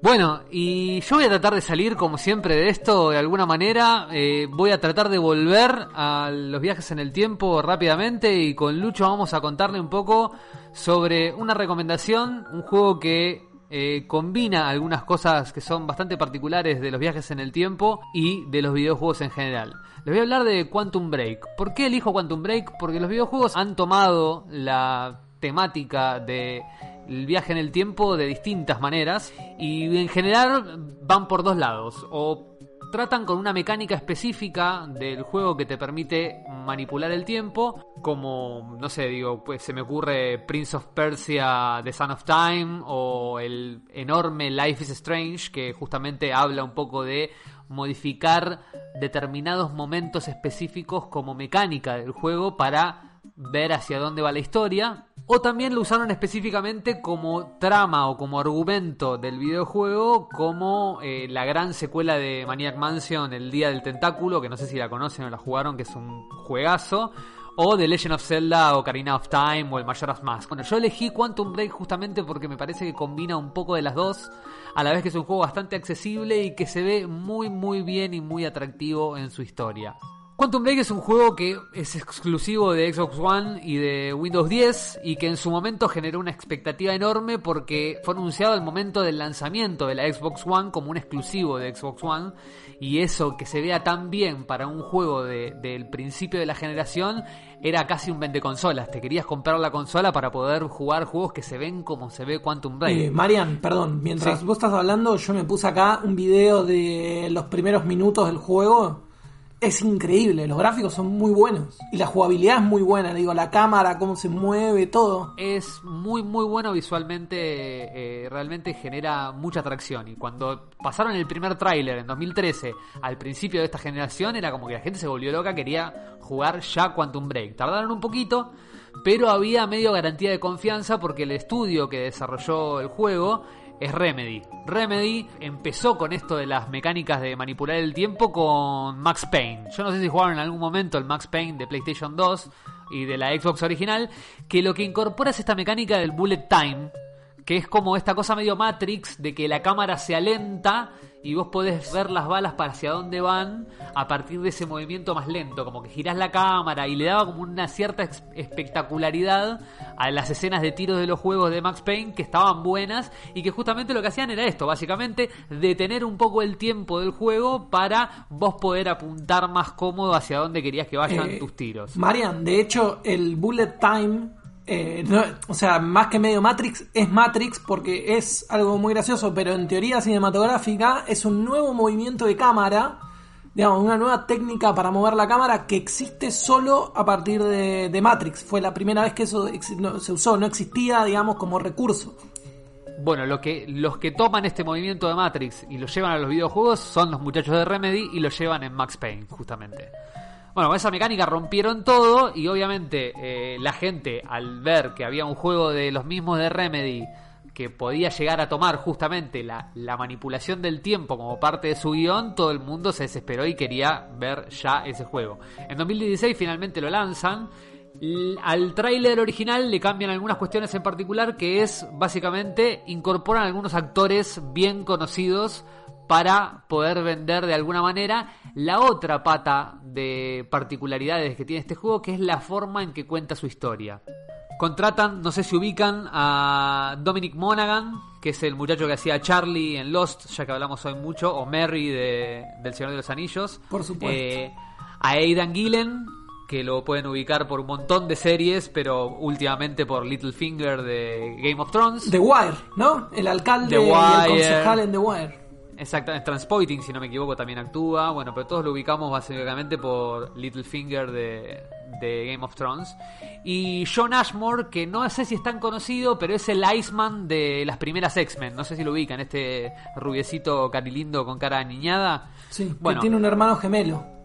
Bueno, y yo voy a tratar de salir como siempre de esto de alguna manera. Eh, voy a tratar de volver a los viajes en el tiempo rápidamente y con Lucho vamos a contarle un poco sobre una recomendación, un juego que eh, combina algunas cosas que son bastante particulares de los viajes en el tiempo y de los videojuegos en general. Les voy a hablar de Quantum Break. ¿Por qué elijo Quantum Break? Porque los videojuegos han tomado la temática de el viaje en el tiempo de distintas maneras y en general van por dos lados o tratan con una mecánica específica del juego que te permite manipular el tiempo como no sé digo pues se me ocurre Prince of Persia The Son of Time o el enorme Life is Strange que justamente habla un poco de modificar determinados momentos específicos como mecánica del juego para ver hacia dónde va la historia. O también lo usaron específicamente como trama o como argumento del videojuego, como eh, la gran secuela de Maniac Mansion, El Día del Tentáculo, que no sé si la conocen o la jugaron, que es un juegazo. O The Legend of Zelda, Ocarina of Time, o el Majora's Mask. Bueno, yo elegí Quantum Break justamente porque me parece que combina un poco de las dos, a la vez que es un juego bastante accesible y que se ve muy muy bien y muy atractivo en su historia. Quantum Break es un juego que es exclusivo de Xbox One y de Windows 10 y que en su momento generó una expectativa enorme porque fue anunciado al momento del lanzamiento de la Xbox One como un exclusivo de Xbox One y eso que se vea tan bien para un juego de- del principio de la generación era casi un vende consolas. Te querías comprar la consola para poder jugar juegos que se ven como se ve Quantum Break. Eh, Marian, perdón, mientras Sí. vos estás hablando, yo me puse acá un video de los primeros minutos del juego es increíble, los gráficos son muy buenos y la jugabilidad es muy buena, digo, la cámara, cómo se mueve, todo. Es muy muy bueno visualmente, eh, realmente genera mucha atracción y cuando pasaron el primer tráiler en 2013 al principio de esta generación era como que la gente se volvió loca, quería jugar ya Quantum Break. Tardaron un poquito, pero había medio garantía de confianza porque el estudio que desarrolló el juego es Remedy. Remedy empezó con esto de las mecánicas de manipular el tiempo con Max Payne. Yo no sé si jugaron en algún momento el Max Payne de PlayStation 2 y de la Xbox original, que lo que incorpora es esta mecánica del bullet time, que es como esta cosa medio Matrix de que la cámara se alenta y vos podés ver las balas para hacia dónde van a partir de ese movimiento más lento, como que girás la cámara y le daba como una cierta espectacularidad a las escenas de tiros de los juegos de Max Payne que estaban buenas y que justamente lo que hacían era esto, básicamente detener un poco el tiempo del juego para vos poder apuntar más cómodo hacia dónde querías que vayan Eh, tus tiros. Marian, de hecho, el bullet time, eh, no- o sea, más que medio Matrix, es Matrix porque es algo muy gracioso, pero en teoría cinematográfica es un nuevo movimiento de cámara, digamos, una nueva técnica para mover la cámara que existe solo a partir de, Matrix. Fue la primera vez que eso se usó, no existía, digamos, como recurso. Bueno, lo que, los que toman este movimiento de Matrix y lo llevan a los videojuegos son los muchachos de Remedy y lo llevan en Max Payne, justamente. Bueno, con esa mecánica rompieron todo y obviamente eh, la gente al ver que había un juego de los mismos de Remedy que podía llegar a tomar justamente la, la manipulación del tiempo como parte de su guion, todo el mundo se desesperó y quería ver ya ese juego. En 2016 finalmente lo lanzan. Al tráiler original le cambian algunas cuestiones en particular que es básicamente incorporan algunos actores bien conocidos para poder vender de alguna manera la otra pata de particularidades que tiene este juego que es la forma en que cuenta su historia. Contratan, no sé si ubican, a Dominic Monaghan, que es el muchacho que hacía Charlie en Lost, ya que hablamos hoy mucho, o Merry de, del Señor de los Anillos. Por supuesto. Eh, a Aidan Gillen, que lo pueden ubicar por un montón de series, pero últimamente por Littlefinger de Game of Thrones. The Wire, ¿no? El alcalde The y el concejal en The Wire. Exactamente, Transpoiting, si no me equivoco, también actúa. Bueno, pero todos lo ubicamos básicamente por Littlefinger de, de Game of Thrones. Y John Ashmore, que no sé si es tan conocido, pero es el Iceman de las primeras X-Men. No sé si lo ubican, este rubiecito carilindo con cara niñada. Sí, Bueno. que tiene un hermano gemelo.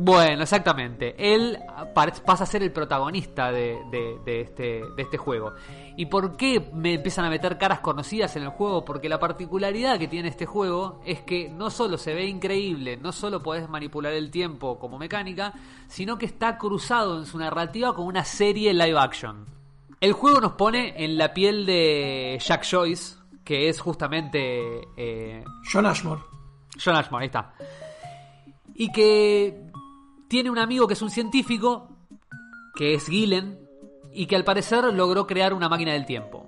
Bueno, exactamente. Él pa- pasa a ser el protagonista de, de- de este, de este juego. ¿Y por qué me empiezan a meter caras conocidas en el juego? Porque la particularidad que tiene este juego es que no solo se ve increíble, no solo podés manipular el tiempo como mecánica, sino que está cruzado en su narrativa con una serie live action. El juego nos pone en la piel de Jack Joyce, que es justamente eh, John Ashmore. John Ashmore, ahí está. Y que tiene un amigo que es un científico, que es Gillen, y que al parecer logró crear una máquina del tiempo.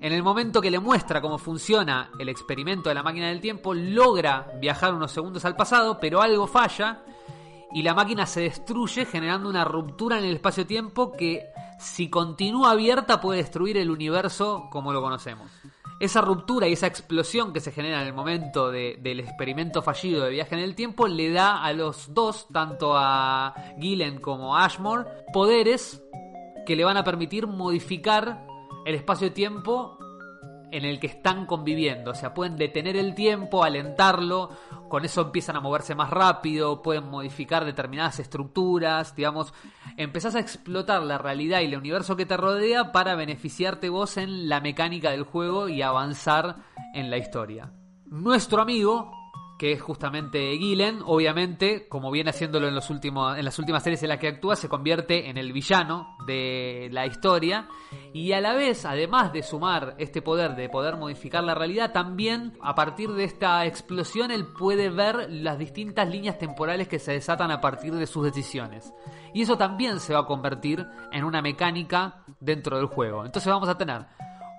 En el momento que le muestra cómo funciona el experimento de la máquina del tiempo, logra viajar unos segundos al pasado, pero algo falla y la máquina se destruye generando una ruptura en el espacio-tiempo que si continúa abierta puede destruir el universo como lo conocemos. Esa ruptura y esa explosión que se genera en el momento de- del experimento fallido de viaje en el tiempo le da a los dos, tanto a Gillen como a Ashmore, poderes que le van a permitir modificar el espacio-tiempo en el que están conviviendo. O sea, pueden detener el tiempo, alentarlo, con eso empiezan a moverse más rápido, pueden modificar determinadas estructuras, digamos, empezás a explotar la realidad y el universo que te rodea para beneficiarte vos en la mecánica del juego y avanzar en la historia. Nuestro amigo, que es justamente Gillen, obviamente, como viene haciéndolo en, los últimos, en las últimas series en las que actúa, se convierte en el villano de la historia y a la vez, además de sumar este poder de poder modificar la realidad, también a partir de esta explosión él puede ver las distintas líneas temporales que se desatan a partir de sus decisiones. Y eso también se va a convertir en una mecánica dentro del juego. Entonces vamos a tener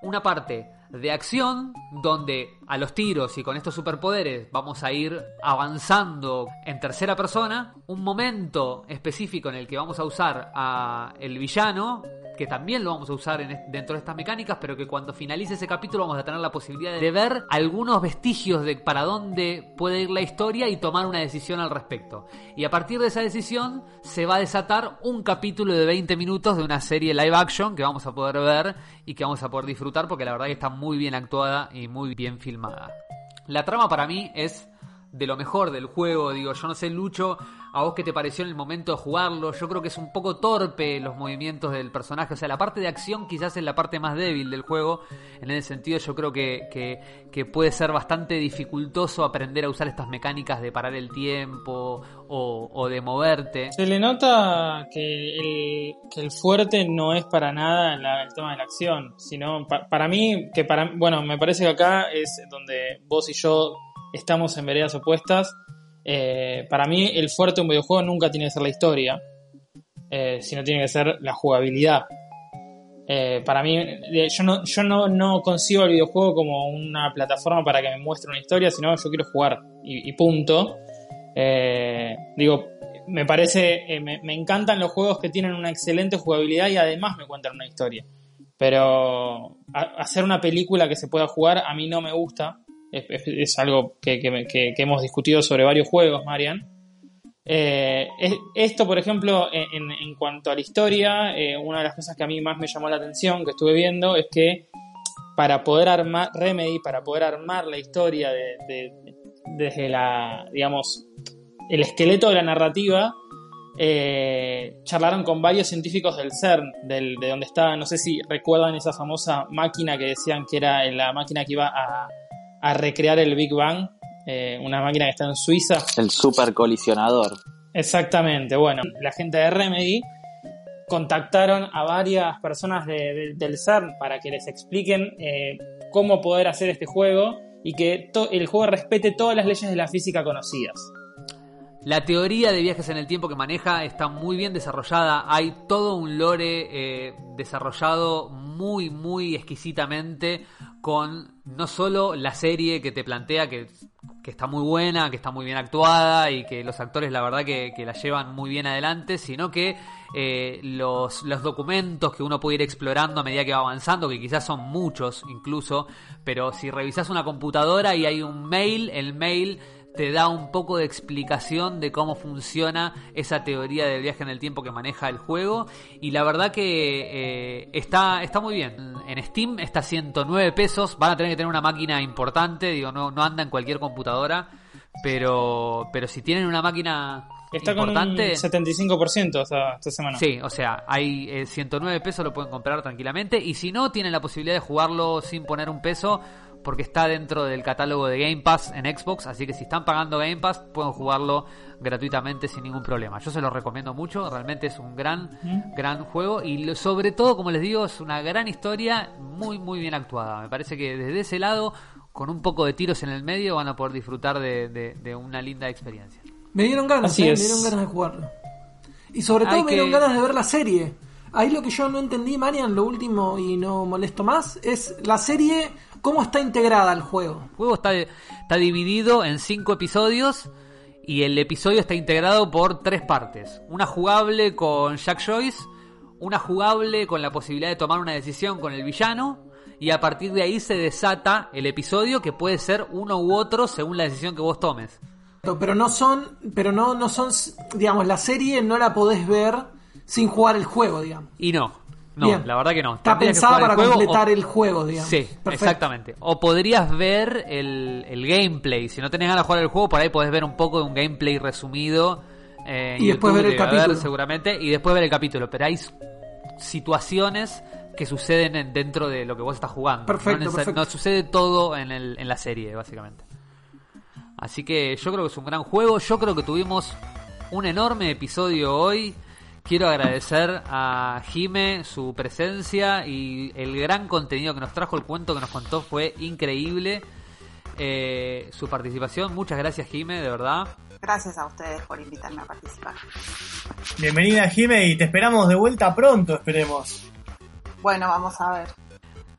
una parte de acción donde a los tiros y con estos superpoderes vamos a ir avanzando en tercera persona, un momento específico en el que vamos a usar a el villano que también lo vamos a usar en dentro de estas mecánicas, pero que cuando finalice ese capítulo vamos a tener la posibilidad de ver algunos vestigios de para dónde puede ir la historia y tomar una decisión al respecto. Y a partir de esa decisión se va a desatar un capítulo de 20 minutos de una serie live action que vamos a poder ver y que vamos a poder disfrutar porque la verdad que está muy bien actuada y muy bien filmada. La trama para mí es de lo mejor del juego. Digo, yo no sé, Lucho, a vos qué te pareció en el momento de jugarlo. Yo creo que es un poco torpe los movimientos del personaje. O sea, la parte de acción quizás es la parte más débil del juego. En ese sentido, yo creo que, que, puede ser bastante dificultoso aprender a usar estas mecánicas de parar el tiempo o, o de moverte. Se le nota que el, que el fuerte no es para nada el tema de la acción, sino pa- para mí, que para, bueno, me parece que acá es donde vos y yo estamos en veredas opuestas. Eh, para mí el fuerte de un videojuego nunca tiene que ser la historia, eh, sino tiene que ser la jugabilidad. Eh, para mí, yo, no, yo no, no concibo el videojuego como una plataforma para que me muestre una historia, sino yo quiero jugar y, punto. Digo, me parece, me, encantan los juegos que tienen una excelente jugabilidad y además me cuentan una historia. Pero hacer una película que se pueda jugar a mí no me gusta. Es, algo que, que hemos discutido sobre varios juegos, Marian. Eh, es- esto, por ejemplo, en, en- cuanto a la historia, eh, una de las cosas que a mí más me llamó la atención, que estuve viendo, es que para poder armar Remedy, para poder armar la historia de, de- desde la, digamos, el esqueleto de la narrativa, eh, charlaron con varios científicos del CERN, de donde estaba, no sé si recuerdan esa famosa máquina que decían que era la máquina que iba a, a recrear el Big Bang, eh, una máquina que está en Suiza. El super colisionador. Exactamente, bueno, la gente de Remedy contactaron a varias personas de- de- del CERN para que les expliquen eh, cómo poder hacer este juego y que el juego respete todas las leyes de la física conocidas. La teoría de viajes en el tiempo que maneja está muy bien desarrollada. Hay todo un lore eh, desarrollado muy, muy exquisitamente con no solo la serie que te plantea que, está muy buena, que está muy bien actuada y que los actores la verdad que, la llevan muy bien adelante, sino que eh, los documentos que uno puede ir explorando a medida que va avanzando, que quizás son muchos incluso, pero si revisas una computadora y hay un mail, el mail te da un poco de explicación de cómo funciona esa teoría del viaje en el tiempo que maneja el juego y la verdad que eh, está, está muy bien. En Steam está a 109 pesos, van a tener que tener una máquina importante, digo, no, no anda en cualquier computadora, pero, pero si tienen una máquina Está importante... con un 75% esta, esta semana. Sí, o sea, hay eh, 109 pesos, lo pueden comprar tranquilamente. Y si no, tienen la posibilidad de jugarlo sin poner un peso, porque está dentro del catálogo de Game Pass en Xbox. Así que si están pagando Game Pass, pueden jugarlo gratuitamente sin ningún problema. Yo se lo recomiendo mucho, realmente es un gran, gran juego. Y lo- sobre todo, como les digo, es una gran historia muy, muy bien actuada. Me parece que desde ese lado, con un poco de tiros en el medio, van a poder disfrutar de, de- de una linda experiencia. Me dieron ganas, Así eh, es. me dieron ganas de jugarlo. Y sobre todo Hay me dieron que- ganas de ver la serie. Ahí lo que yo no entendí, Marian, lo último y no molesto más, es la serie, cómo está integrada al juego. El juego está, está dividido en cinco episodios y el episodio está integrado por tres partes. Una jugable con Jack Joyce, una jugable con la posibilidad de tomar una decisión con el villano y a partir de ahí se desata el episodio que puede ser uno u otro según la decisión que vos tomes. Pero no son, pero no, no son, digamos, la serie no la podés ver sin jugar el juego, digamos. Y no, no, Bien. la verdad que no. Está pensada para el juego completar o- el juego, digamos. Sí, Perfecto. exactamente. O podrías ver el, el gameplay. Si no tenés ganas de jugar el juego, por ahí podés ver un poco de un gameplay resumido. eh, Y después ver el capítulo. seguramente. Y después ver el capítulo. Pero hay situaciones que suceden en- dentro de lo que vos estás jugando. Perfecto, no, perfecto. no sucede todo en, el, en la serie, básicamente. Así que yo creo que es un gran juego. Yo creo que tuvimos un enorme episodio hoy. Quiero agradecer a Jime su presencia y el gran contenido que nos trajo. El cuento que nos contó fue increíble. Eh, su participación. Muchas gracias, Jime, de verdad. Gracias a ustedes por invitarme a participar. Bienvenida, Jime, y te esperamos de vuelta pronto, esperemos. Bueno, vamos a ver.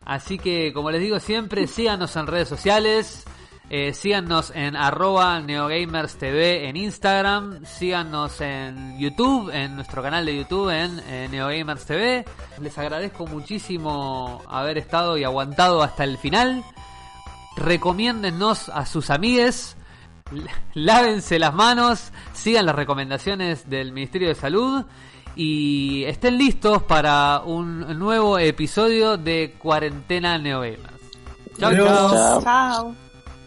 Así que, como les digo siempre, síganos en redes sociales. Eh, síganos en arroba neogamerstv en Instagram, síganos en YouTube, en nuestro canal de YouTube en eh, neogamerstv. Les agradezco muchísimo haber estado y aguantado hasta el final. Recomiéndennos a sus amigues, lávense las manos, sigan las recomendaciones del Ministerio de Salud y estén listos para un nuevo episodio de Cuarentena Neogamers. Chau. Chao. Chao.